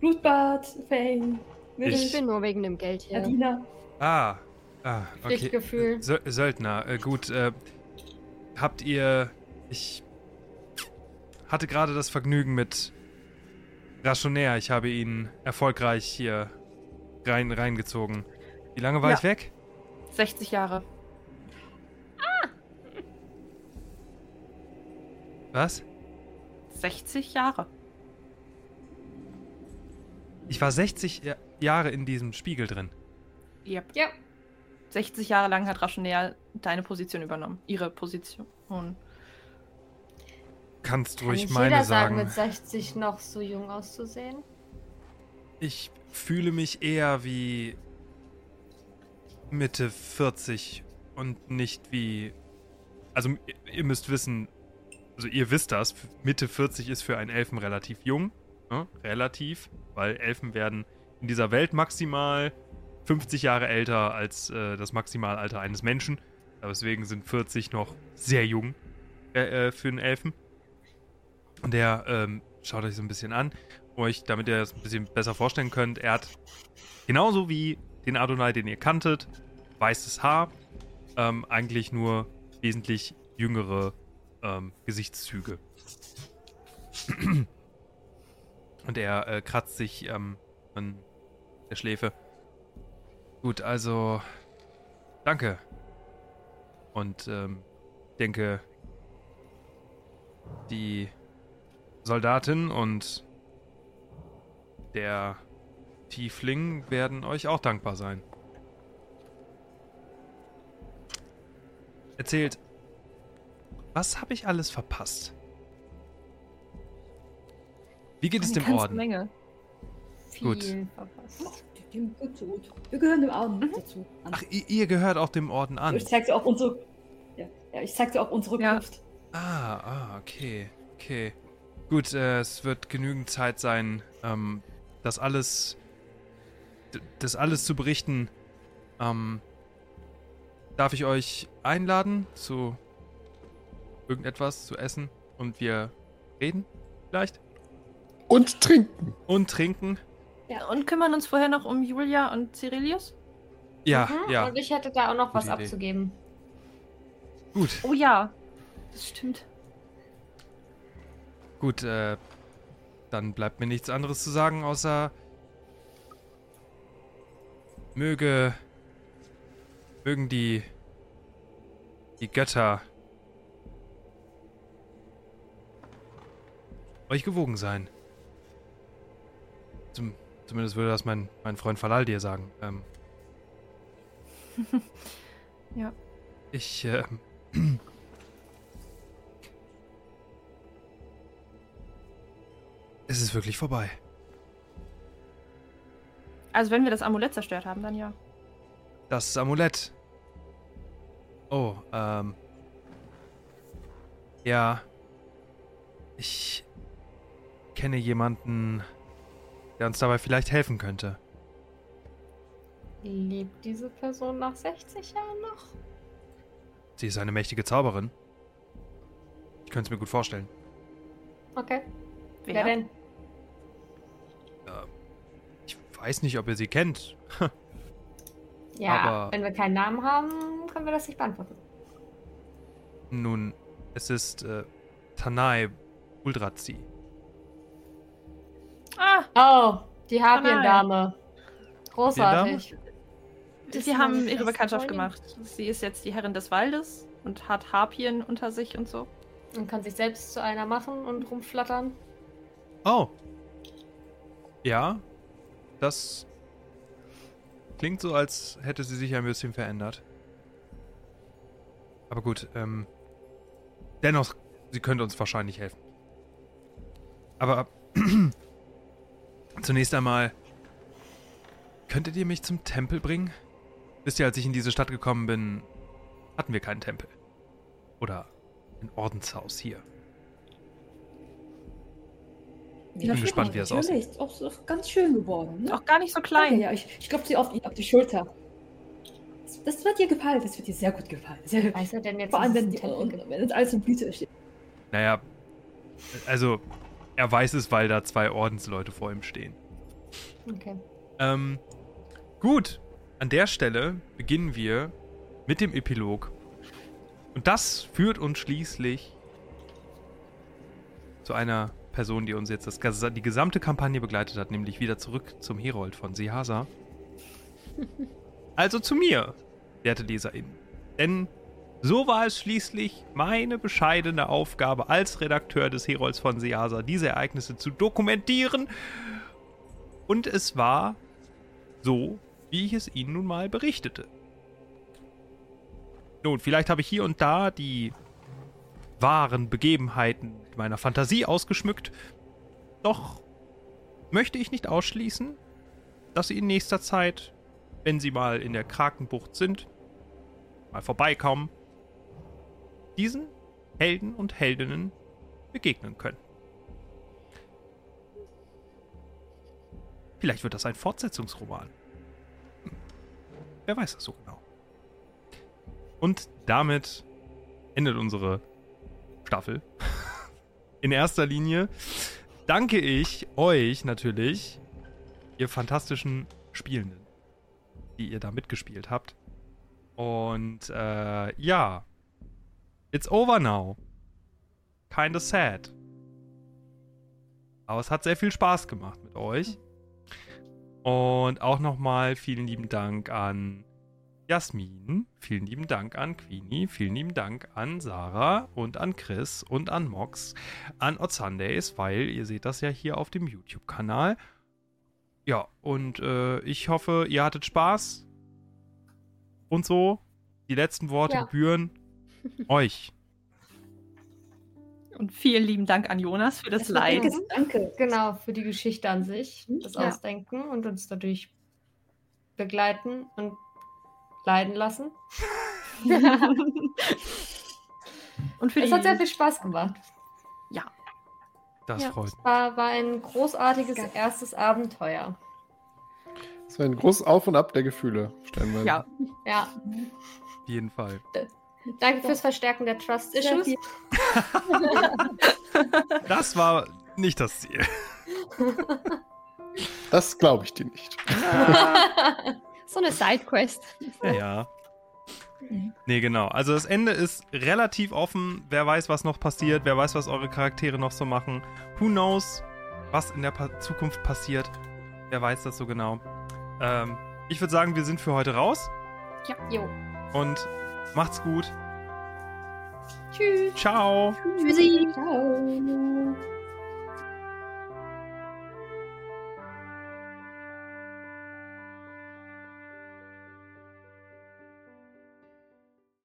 Blutbad, Fang, Ich Ich- bin nur wegen dem Geld hier. Adina. Ah, ah okay. Sö Söldner, äh, gut. Äh, habt ihr. Ich hatte gerade das Vergnügen mit Rationär. Ich habe ihn erfolgreich hier rein, reingezogen. Wie lange war Ja. ich weg? 60 Jahre. Was? 60 Jahre. Ich war 60 Ja- Jahre in diesem Spiegel drin. Yep. Ja. 60 Jahre lang hat Rationär deine Position übernommen. Ihre Position. Kannst Kann ruhig nicht meine jeder sagen, sagen. mit 60 noch so jung auszusehen? Ich fühle mich eher wie Mitte 40 und nicht wie. Also, ihr- ihr müsst wissen, also ihr wisst das, Mitte 40 ist für einen Elfen relativ jung. Ne? Relativ, weil Elfen werden in dieser Welt maximal 50 Jahre älter als äh, das Maximalalter eines Menschen. Deswegen sind 40 noch sehr jung äh, äh, für einen Elfen. Der ähm, schaut euch so ein bisschen an euch, damit ihr es ein bisschen besser vorstellen könnt, er hat genauso wie den Adonai, den ihr kanntet, weißes Haar, ähm, eigentlich nur wesentlich jüngere ähm, Gesichtszüge. Und er äh, kratzt sich ähm, an der Schläfe. Gut, also danke. Und ähm, denke, die Soldatin und der Tiefling werden euch auch dankbar sein. Erzählt, was habe ich alles verpasst? Wie geht es dem Orden? Menge. Gut. Viel verpasst. Dem gut. Wir gehören dem Orden Mhm. dazu. An. Ach, ihr, ihr gehört auch dem Orden an. ich zeig dir auch unsere. Ja, ja ich zeig dir auch unsere Ja. Kluft. Ah, ah, okay, okay. Gut, äh, es wird genügend Zeit sein, ähm, das alles, das alles zu berichten. Ähm, darf ich euch einladen zu irgendetwas zu essen und wir reden vielleicht Und trinken. und trinken? Und kümmern uns vorher noch um Julia und Cyrilius? Ja, Mhm, ja, Und ich hätte da auch noch was Gute Idee. abzugeben. gut, Oh ja, das stimmt. Gut. Äh, dann bleibt mir nichts anderes zu sagen außer möge mögen die die Götter euch gewogen sein. Zum, zumindest würde das mein, mein Freund Falal dir sagen. Ähm, Ja. Ich, äh, Es ist wirklich vorbei. Also wenn wir das Amulett zerstört haben, dann ja. Das Amulett. Oh, ähm. Ja. Ich kenne jemanden, der uns dabei vielleicht helfen könnte. Lebt diese Person nach 60 Jahren noch? Sie ist eine mächtige Zauberin. Ich könnte es mir gut vorstellen. Okay. Wer? Wer denn? Ich weiß nicht, ob ihr sie kennt. Ja, Aber- wenn wir keinen Namen haben, können wir das nicht beantworten. Nun, es ist äh, Tanai Uldrazi. Ah, Oh, die Harpiendame. Großartig. Sie ist haben ihre Bekanntschaft Freundin. gemacht. Sie ist jetzt die Herrin des Waldes und hat Harpien unter sich und so. Und kann sich selbst zu einer machen und rumflattern. Oh. Ja. Das klingt so, als hätte sie sich ein bisschen verändert. Aber gut, ähm. Dennoch, sie könnte uns wahrscheinlich helfen. Aber zunächst einmal, könntet ihr mich zum Tempel bringen? Wisst ihr, als ich in diese Stadt gekommen bin, hatten wir keinen Tempel. Oder ein Ordenshaus hier. Ja, bin gespannt, wie das. Ist auch, ist auch ganz schön geworden. Ne? Auch gar nicht so klein. ja, ich, ich klopfe sie auf, die- auf die Schulter. Das, das wird dir gefallen, das wird dir sehr gut gefallen. Sehr, Weiß er denn jetzt, vor allem, wenn, die, wenn das alles in Blüte steht. Naja, also, er weiß es, weil da zwei Ordensleute vor ihm stehen. Okay. Ähm, gut, an der Stelle beginnen wir mit dem Epilog. Und das führt uns schließlich zu einer Person, die uns jetzt das, die gesamte Kampagne begleitet hat, nämlich wieder zurück zum Herold von Sihasa. Also zu mir, werte LeserInnen. Denn so war es schließlich meine bescheidene Aufgabe als Redakteur des Herolds von Seasa, diese Ereignisse zu dokumentieren. Und es war so, wie ich es Ihnen nun mal berichtete. Nun, vielleicht habe ich hier und da die wahren Begebenheiten meiner Fantasie ausgeschmückt. Doch möchte ich nicht ausschließen, dass Sie in nächster Zeit, wenn Sie mal in der Krakenbucht sind, mal vorbeikommen, diesen Helden und Heldinnen begegnen können. Vielleicht wird das ein Fortsetzungsroman. Hm. Wer weiß das so genau. Und damit endet unsere Staffel. In erster Linie danke ich euch natürlich, ihr fantastischen Spielenden, die ihr da mitgespielt habt. Und äh, ja, it's over now. Kinda sad. Aber es hat sehr viel Spaß gemacht mit euch. Und auch nochmal vielen lieben Dank an Jasmin, vielen lieben Dank an Queenie, vielen lieben Dank an Sarah und an Chris und an Mox, an Odd Sundays, weil ihr seht das ja hier auf dem YouTube-Kanal. Ja, und äh, ich hoffe, ihr hattet Spaß. Und so, die letzten Worte Ja. gebühren euch. Und vielen lieben Dank an Jonas für das Das dickes Danke. Genau, für die Geschichte an sich, das Ja. Ausdenken und uns dadurch begleiten und leiden lassen. Und für Es die, hat sehr viel Spaß gemacht. Das Ja. freut mich. War, war ein großartiges erstes Abenteuer. Das war ein großes Auf und Ab der Gefühle, stellenweise. ja, Ja, Auf jeden Fall. danke fürs Verstärken der Trust Issues. Das war nicht das Ziel. Das glaube ich dir nicht. So eine Sidequest. Ja, ja. Nee, genau. Also das Ende ist relativ offen. Wer weiß, was noch passiert. Wer weiß, was eure Charaktere noch so machen. Who knows, was in der pa Zukunft passiert. Wer weiß das so genau. Ähm, ich würde sagen, wir sind für heute raus. Jo. Und macht's gut. Tschüss. Ciao. Tschüssi. Ciao.